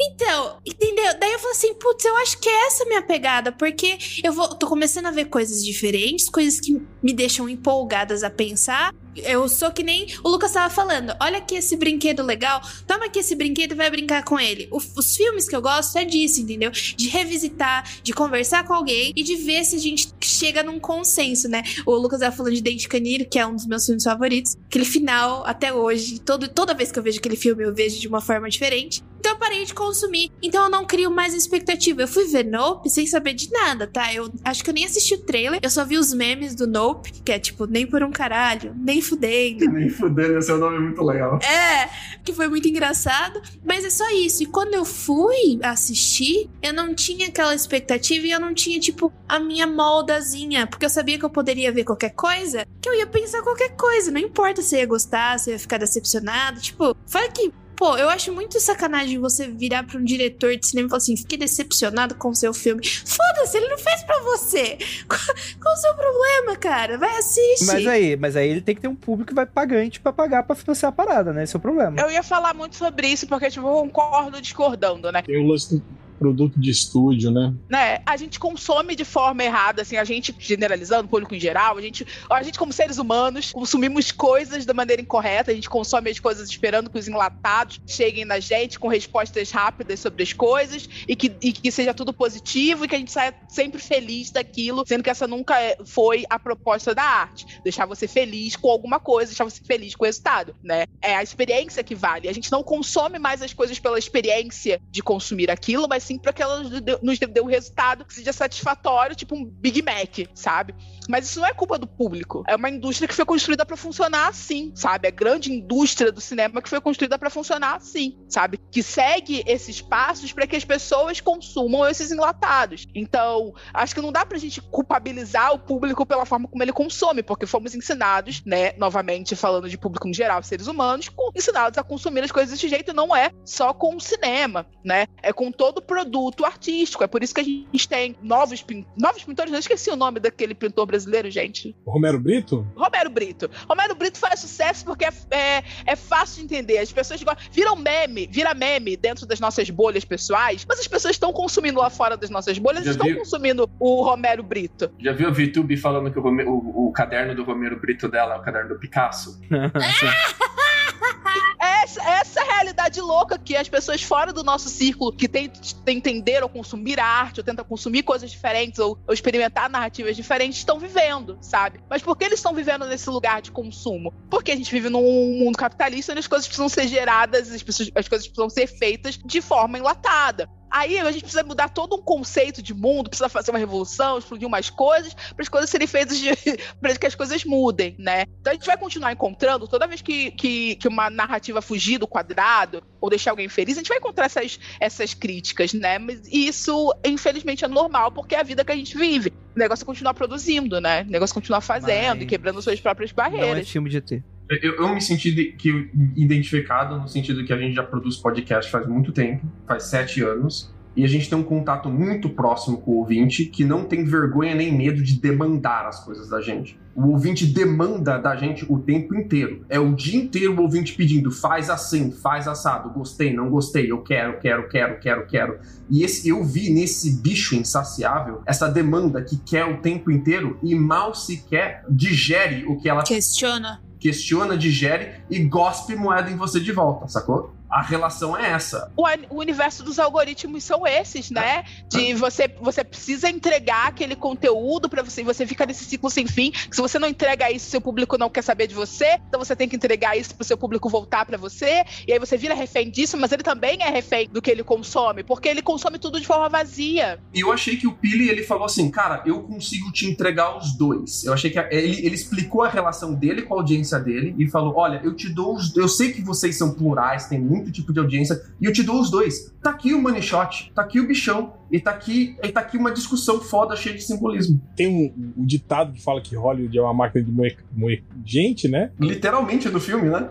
então, entendeu? Daí eu falei assim, putz, eu acho que é essa minha pegada, porque eu vou, tô começando a ver coisas diferentes, coisas que me deixam empolgadas a pensar. Eu sou que nem o Lucas tava falando. Olha aqui esse brinquedo legal. Toma aqui esse brinquedo e vai brincar com ele. O, os filmes que eu gosto é disso, entendeu? De revisitar, de conversar com alguém e de ver se a gente chega num consenso, né? O Lucas tava falando de Dente Canino, que é um dos meus filmes favoritos. Aquele final, até hoje, todo, toda vez que eu vejo aquele filme, eu vejo de uma forma diferente. Então eu parei de consumir. Então eu não crio mais expectativa. Eu fui ver Nope sem saber de nada, tá? Eu acho que eu nem assisti o trailer. Eu só vi os memes do Nope, que é tipo, nem por um caralho, nem fudendo. Nem fudendo, esse é um nome muito legal. É, que foi muito engraçado. Mas é só isso. E quando eu fui assistir, eu não tinha aquela expectativa e eu não tinha, tipo, a minha moldazinha. Porque eu sabia que eu poderia ver qualquer coisa, que eu ia pensar qualquer coisa. Não importa se eu ia gostar, se eu ia ficar decepcionado. Tipo, foi que Pô, eu acho muito sacanagem você virar pra um diretor de cinema e falar assim: fiquei decepcionado com o seu filme. Foda-se, ele não fez pra você. Qual, qual o seu problema, cara? Vai assistir. Mas aí, mas aí ele tem que ter um público que vai pagante pra pagar pra financiar a parada, né? Esse é o problema. Eu ia falar muito sobre isso, porque, tipo, eu concordo discordando, né? Eu lance produto de estúdio, né? Né? A gente consome de forma errada, assim, a gente, generalizando, o público em geral, a gente, a gente, como seres humanos, consumimos coisas da maneira incorreta, a gente consome as coisas esperando que os enlatados cheguem na gente com respostas rápidas sobre as coisas e que, e que seja tudo positivo e que a gente saia sempre feliz daquilo, sendo que essa nunca é, foi a proposta da arte. Deixar você feliz com alguma coisa, deixar você feliz com o resultado, né? É a experiência que vale. A gente não consome mais as coisas pela experiência de consumir aquilo, mas sim para que ela nos dê um resultado que seja satisfatório, tipo um Big Mac, sabe? Mas isso não é culpa do público. É uma indústria que foi construída para funcionar assim, sabe? A grande indústria do cinema que foi construída para funcionar assim, sabe? Que segue esses passos para que as pessoas consumam esses enlatados. Então, acho que não dá pra gente culpabilizar o público pela forma como ele consome, porque fomos ensinados, né, novamente falando de público em geral, seres humanos, ensinados a consumir as coisas desse jeito, não é só com o cinema, né? É com todo o produto artístico. É por isso que a gente tem novos, pin... novos pintores. Não esqueci o nome daquele pintor brasileiro, gente. Romero Brito? Romero Brito. Romero Brito faz sucesso porque é, é, é fácil de entender. As pessoas viram meme, vira meme dentro das nossas bolhas pessoais, mas as pessoas estão consumindo lá fora das nossas bolhas, Já estão consumindo o Romero Brito. Já viu a VTube falando que o, o, o, caderno do Romero Brito dela é o caderno do Picasso? essa, essa realidade louca que as pessoas fora do nosso círculo que tentam entender ou consumir arte, ou tentam consumir coisas diferentes, ou, ou experimentar narrativas diferentes, estão vivendo, sabe? Mas por que eles estão vivendo nesse lugar de consumo? Porque a gente vive num mundo capitalista onde as coisas precisam ser geradas, as, pessoas, as coisas precisam ser feitas de forma enlatada. Aí a gente precisa mudar todo um conceito de mundo, precisa fazer uma revolução, explodir umas coisas, para as coisas serem feitas para que as coisas mudem, né? Então a gente vai continuar encontrando, toda vez que, que, que, uma narrativa fugir do quadrado ou deixar alguém feliz, a gente vai encontrar essas, essas críticas, né? Mas isso, infelizmente, é normal, porque é a vida que a gente vive. O negócio é continuar produzindo, né? O negócio é continuar fazendo Mas... e quebrando suas próprias barreiras. Não é filme de ter. Eu, eu, me senti de, que, identificado no sentido que a gente já produz podcast faz muito tempo, faz sete anos, e a gente tem um contato muito próximo com o ouvinte que não tem vergonha nem medo de demandar as coisas da gente. O ouvinte demanda da gente o tempo inteiro. É o dia inteiro o ouvinte pedindo: faz assim, faz assado, gostei, não gostei, eu quero, quero, quero, quero, quero. E esse, eu vi nesse bicho insaciável essa demanda que quer o tempo inteiro e mal sequer digere o que ela. Questiona questiona, digere e gospe moeda em você de volta, sacou? A relação é essa. O, o, universo dos algoritmos são esses, né? De você, você precisa entregar aquele conteúdo para você, você fica nesse ciclo sem fim. Se você não entrega isso, seu público não quer saber de você, então você tem que entregar isso pro seu público voltar para você, e aí você vira refém disso, mas ele também é refém do que ele consome, porque ele consome tudo de forma vazia. E eu achei que o Pili, ele falou assim, cara, eu consigo te entregar os dois. Eu achei que ele, ele explicou a relação dele com a audiência dele e falou, olha, eu te dou os... Eu sei que vocês são plurais, tem muito tipo de audiência, e eu te dou os dois. Tá aqui o money shot, tá aqui o bichão, e tá aqui, e tá aqui uma discussão foda, cheia de simbolismo. Tem um, um ditado que fala que Hollywood é uma máquina de moer, moer gente, né? Literalmente no filme, né?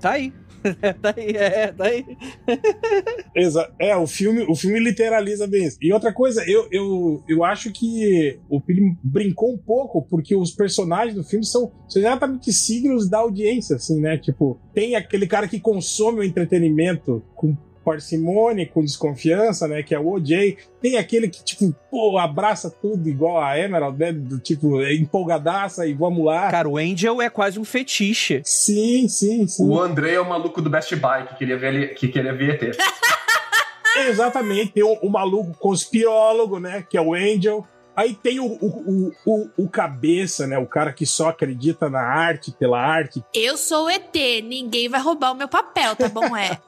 tá aí. tá aí, é, tá aí. Exato. É, o filme, o filme literaliza bem isso. E outra coisa, eu, eu, eu acho que o filme brincou um pouco, porque os personagens do filme são, são exatamente signos da audiência, assim, né? Tipo, tem aquele cara que consome o entretenimento com parcimônia, com desconfiança, né? Que é o OJ. Tem aquele que, tipo, pô, abraça tudo igual a Emerald, né? Do, tipo, é empolgadaça e vamos lá. Cara, o Angel é quase um fetiche. Sim, sim, sim. O André é o maluco do Best Buy que queria ver, que queria ver ET. Exatamente, tem o, o maluco conspirólogo, né? Que é o Angel. Aí tem o, o, o, o, cabeça, né? O cara que só acredita na arte, pela arte. Eu sou o ET, ninguém vai roubar o meu papel, tá bom? É.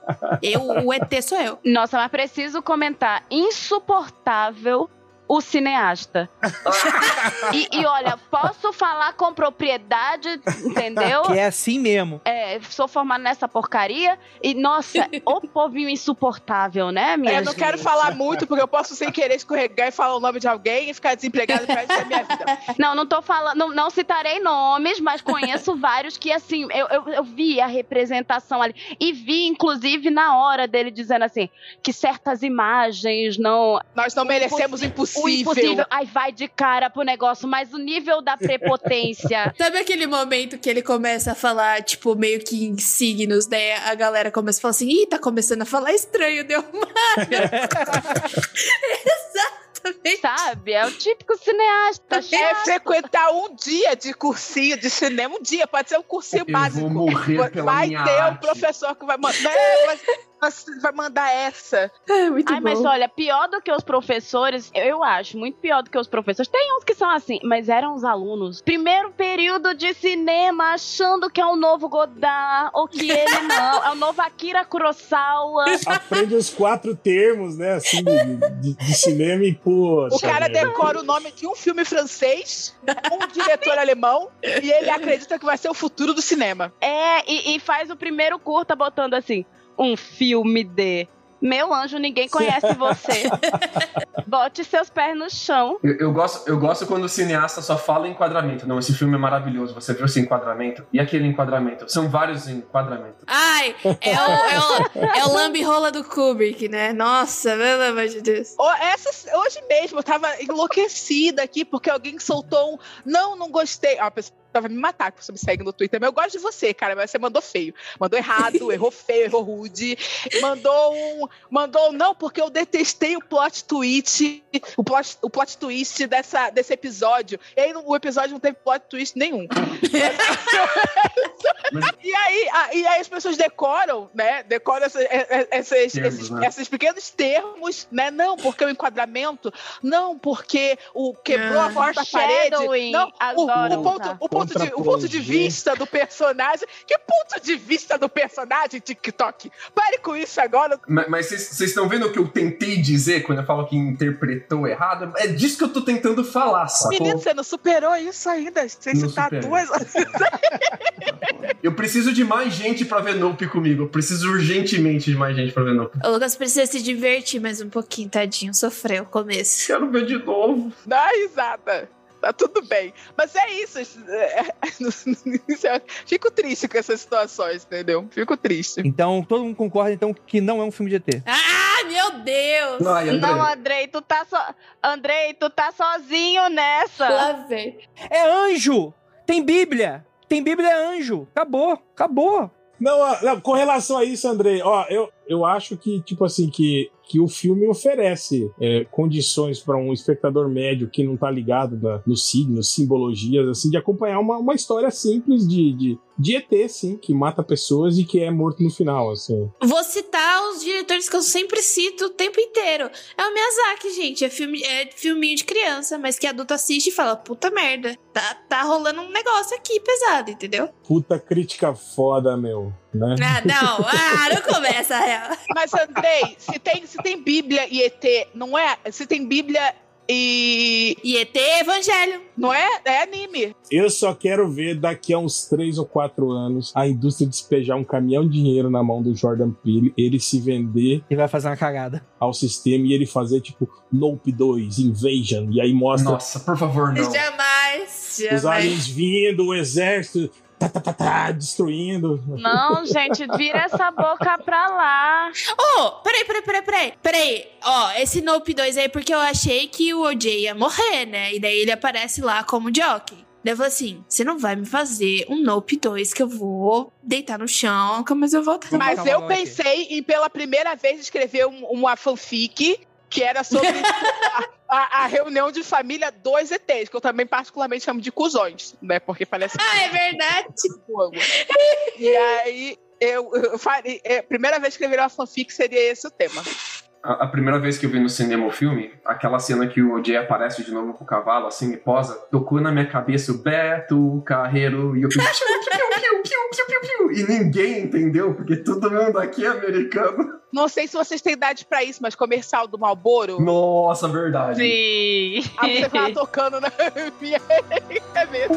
Eu, o ET sou eu. Nossa, mas preciso comentar. Insuportável o cineasta. e, e, olha, posso falar com propriedade, entendeu? Que é assim mesmo. É, sou formada nessa porcaria e, nossa, o povinho insuportável, né, minha Eu não gente? quero falar muito, porque eu posso sem querer escorregar e falar o nome de alguém e ficar desempregado pra da minha vida. Não, não tô falando, não, não citarei nomes, mas conheço vários que, assim, eu, eu, eu vi a representação ali e vi, inclusive, na hora dele dizendo assim, que certas imagens não... Nós não merecemos impossível o impossível. Aí vai de cara pro negócio, mas o nível da prepotência. Sabe aquele momento que ele começa a falar, tipo, meio que em signos, daí a galera começa a falar assim: ih, tá começando a falar estranho, deu uma. Exato. Sabe? É o típico cineasta. É frequentar um dia de cursinho de cinema, um dia, pode ser um cursinho eu básico. Vou morrer pela vai minha ter arte. um professor que vai mandar. É, mas vai mandar essa. É, muito Ai, bom. mas olha, pior do que os professores, eu acho, muito pior do que os professores. Tem uns que são assim, mas eram os alunos. Primeiro período de cinema, achando que é o novo Godard, ou que ele não, é o novo Akira Kurosawa. Aprende os quatro termos, né, assim, de, de, de cinema e, poxa. O cara decora o nome de um filme francês, um diretor alemão, e ele acredita que vai ser o futuro do cinema. É, e, e faz o primeiro curta botando assim, um filme de. Meu anjo, ninguém conhece você. Bote seus pés no chão. Eu, eu gosto, eu gosto quando o cineasta só fala em enquadramento. Não, esse filme é maravilhoso. Você viu esse enquadramento? E aquele enquadramento? São vários enquadramentos. Ai, é o, é o, é o lambe rola do Kubrick, né? Nossa, pelo amor de Deus. Ô, Essa, hoje mesmo eu tava enlouquecida aqui porque alguém soltou um. Não, não gostei. Ah, vai me matar que você me segue no Twitter. Mas eu gosto de você, cara. Mas você mandou feio. Mandou errado, errou feio, errou rude. Mandou um. Mandou, não, porque eu detestei o plot twist. O plot, o plot twist dessa, desse episódio. E aí o episódio não teve plot twist nenhum. e, aí, a, e aí as pessoas decoram, né? Decoram essa, essa, esses, termos, esses, né? esses, pequenos termos, né? Não, porque o enquadramento, não, porque o quebrou ah, a porta da parede. Não, o, o, ponto, o, ponto de, o ponto de vista do personagem. Que ponto de vista do personagem, TikTok? Pare com isso agora. Mas vocês estão vendo o que eu tentei dizer quando eu falo que interpretou errado? É disso que eu tô tentando falar, sacou? Menino, você não superou isso ainda. Você está duas. eu preciso de mais gente pra ver Nope comigo. Eu preciso urgentemente de mais gente pra ver Nope. O Lucas precisa se divertir mais um pouquinho, tadinho. Sofreu o começo. Quero ver de novo. Dá risada tá tudo bem. Mas é isso. É, é, fico triste com essas situações, entendeu? Fico triste. Então, todo mundo concorda então que não é um filme de ET. Ah, meu Deus! Não, Andrei. não Andrei, tu tá so... Andrei, tu tá sozinho nessa. Lá vem. É anjo! Tem Bíblia! Tem Bíblia é anjo! Acabou, acabou. Não, não, com relação a isso, Andrei, ó, eu, eu acho que, tipo assim, que que o filme oferece é, condições para um espectador médio que não está ligado na, nos signos, simbologias, assim, de acompanhar uma, uma história simples de, de, de ET, sim, que mata pessoas e que é morto no final, assim. Vou citar os diretores que eu sempre cito o tempo inteiro. É o Miyazaki, gente. É, filme, é filminho de criança, mas que adulto assiste e fala, puta merda, tá, tá rolando um negócio aqui pesado, entendeu? Puta crítica foda, meu. Né? Ah, não, ah, não começa, real. Mas, Andrei, se tem, se tem Bíblia e ET, não é? Se tem Bíblia e. E ET é evangelho. Não é? É anime. Eu só quero ver daqui a uns 3 ou 4 anos a indústria despejar um caminhão de dinheiro na mão do Jordan Peele, ele se vender. E vai fazer uma cagada. Ao sistema e ele fazer tipo Nope 2, Invasion. E aí mostra. Nossa, por favor, não. Jamais. jamais. Os aliens vindo, o exército tá, tá, tá, tá, destruindo. Não, gente, vira essa boca pra lá. Oh, peraí, peraí, peraí, peraí. Peraí, ó, oh, esse Nope 2 aí, porque eu achei que o OJ ia morrer, né? E daí ele aparece lá como jockey. Daí eu falei assim: você não vai me fazer um Nope 2 que eu vou deitar no chão, mas eu vou. Mas eu pensei em pela primeira vez escrever um, uma fanfic que era sobre a, a, reunião de família dos ETs, que eu também particularmente chamo de cuzões, né? Porque parece. Ah, é verdade! e aí, eu, eu faria. É, primeira vez que escrever uma fanfic seria esse o tema. A, a, primeira vez que eu vi no cinema o filme, aquela cena que o Jay aparece de novo com o cavalo, assim, e posa, tocou na minha cabeça o Beto Carreiro e eu piu, piu, piu, e ninguém entendeu, porque todo mundo aqui é americano. Não sei se vocês têm idade pra isso, mas comercial do Malboro. Nossa, verdade. Sim. Aí você tava tocando na minha cabeça.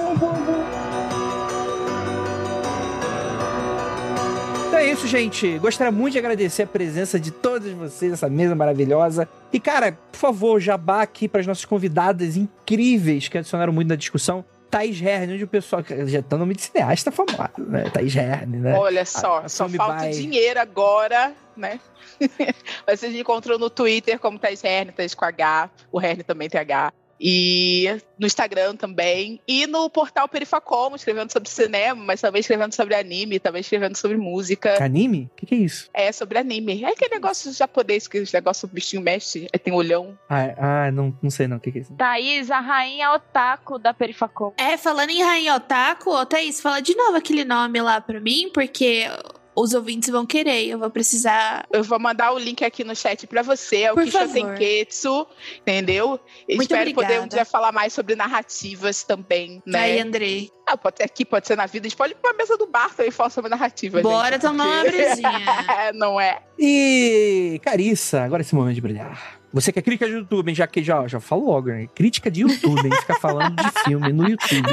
Então é isso, gente. Gostaria muito de agradecer a presença de todos vocês nessa mesa maravilhosa. E, cara, por favor, jabá aqui para as nossas convidadas incríveis que adicionaram muito na discussão. Thaís Herne, onde o pessoal já tá nome de cineasta famosa, né? Thaís Herne, né? Olha só, a, a só falta by... dinheiro agora, né? Mas vocês encontram no Twitter como Thaís Herne, Thaís com H, o Herne também tem H e no Instagram também, e no portal Perifacom, escrevendo sobre cinema, mas também escrevendo sobre anime, também escrevendo sobre música. Anime? O que, que, é isso? É, sobre anime. É aquele negócio japonês, que o negócio do bichinho mexe, é, tem olhão. Ah, ah não, não sei não, o que, que é isso? Thaís, a rainha otaku da Perifacom. É, falando em rainha otaku, ô Thaís, fala de novo aquele nome lá pra mim, porque os ouvintes vão querer. Eu vou precisar. Eu vou mandar o link aqui no chat para você. É o Kisho Tenketsu, entendeu? Muito Espero obrigada. poder um dia falar mais sobre narrativas também, né? Aí, Andrei. Ah, pode ser aqui, pode ser na vida. A gente pode ir pra mesa do bar também falar sobre narrativa. Bora gente, tomar uma brisinha. Não é? E, Carissa, agora é esse momento de brilhar. Você que é crítica de YouTube, hein? já que já, já falou logo, né? Crítica de YouTube, hein? Fica falando de filme no YouTube.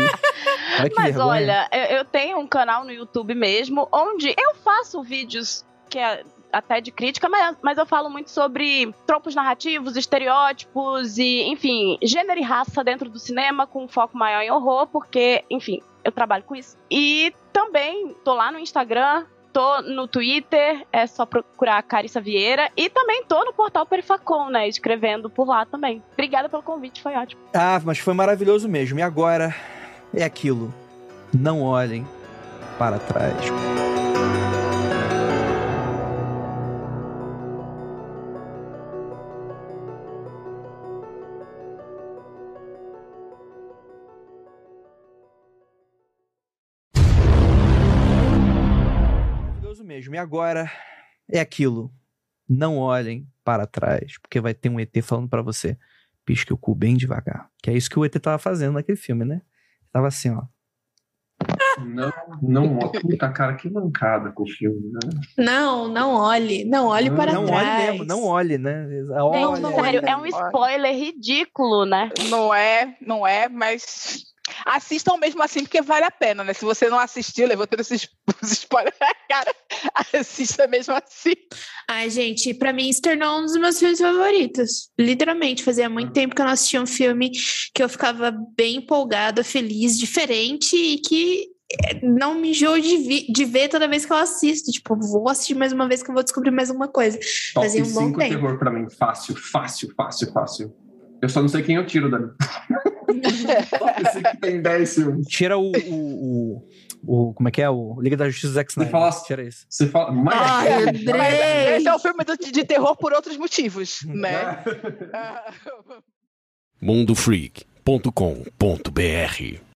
Olha Mas vergonha. olha, eu, eu tenho um canal no YouTube mesmo, onde eu faço vídeos que é até de crítica, mas, mas eu falo muito sobre tropos narrativos, estereótipos e, enfim, gênero e raça dentro do cinema, com um foco maior em horror, porque, enfim, eu trabalho com isso. E também tô lá no Instagram, Tô no Twitter, é só procurar Carissa Vieira. E também tô no portal Perifacom, né? Escrevendo por lá também. Obrigada pelo convite, foi ótimo. Ah, mas foi maravilhoso mesmo. E agora é aquilo. não olhem para trás. Mesmo. E agora é aquilo. Não olhem para trás, porque vai ter um ET falando para você. Pisque o cu bem devagar. Que é isso que o ET tava fazendo naquele filme, né? Tava assim, ó. Não, não, puta cara, que mancada com o filme, né? Não, não olhe. Não olhe Não, para não trás. olhe mesmo, não olhe, né? Olha, não sério, é um spoiler ridículo, né? Não é, não é, mas assistam mesmo assim, porque vale a pena, né? Se você não assistiu, levou todos esses os spoilers na cara, assista mesmo assim. Ai, gente, pra mim se tornou um dos meus filmes favoritos. Literalmente, fazia muito tempo que eu não assistia um filme que eu ficava bem empolgada, feliz, diferente e que eh, não me enjoo de, vi- de ver toda vez que eu assisto. Tipo, vou assistir mais uma vez que eu vou descobrir mais alguma coisa. Top Fazia um bom 5 tempo. terror pra mim. Fácil, fácil, fácil, fácil. Eu só não sei quem eu tiro, Dani. 5 tem 10 filmes. Tira o, o, o, o- Como é que é? O Liga da Justiça do Zack Snyder. fala- Tira isso. Você fala. Mas... Ai, Andrei! esse é um filme do- de terror por outros motivos, né? É. Ah, mundofreak.com.br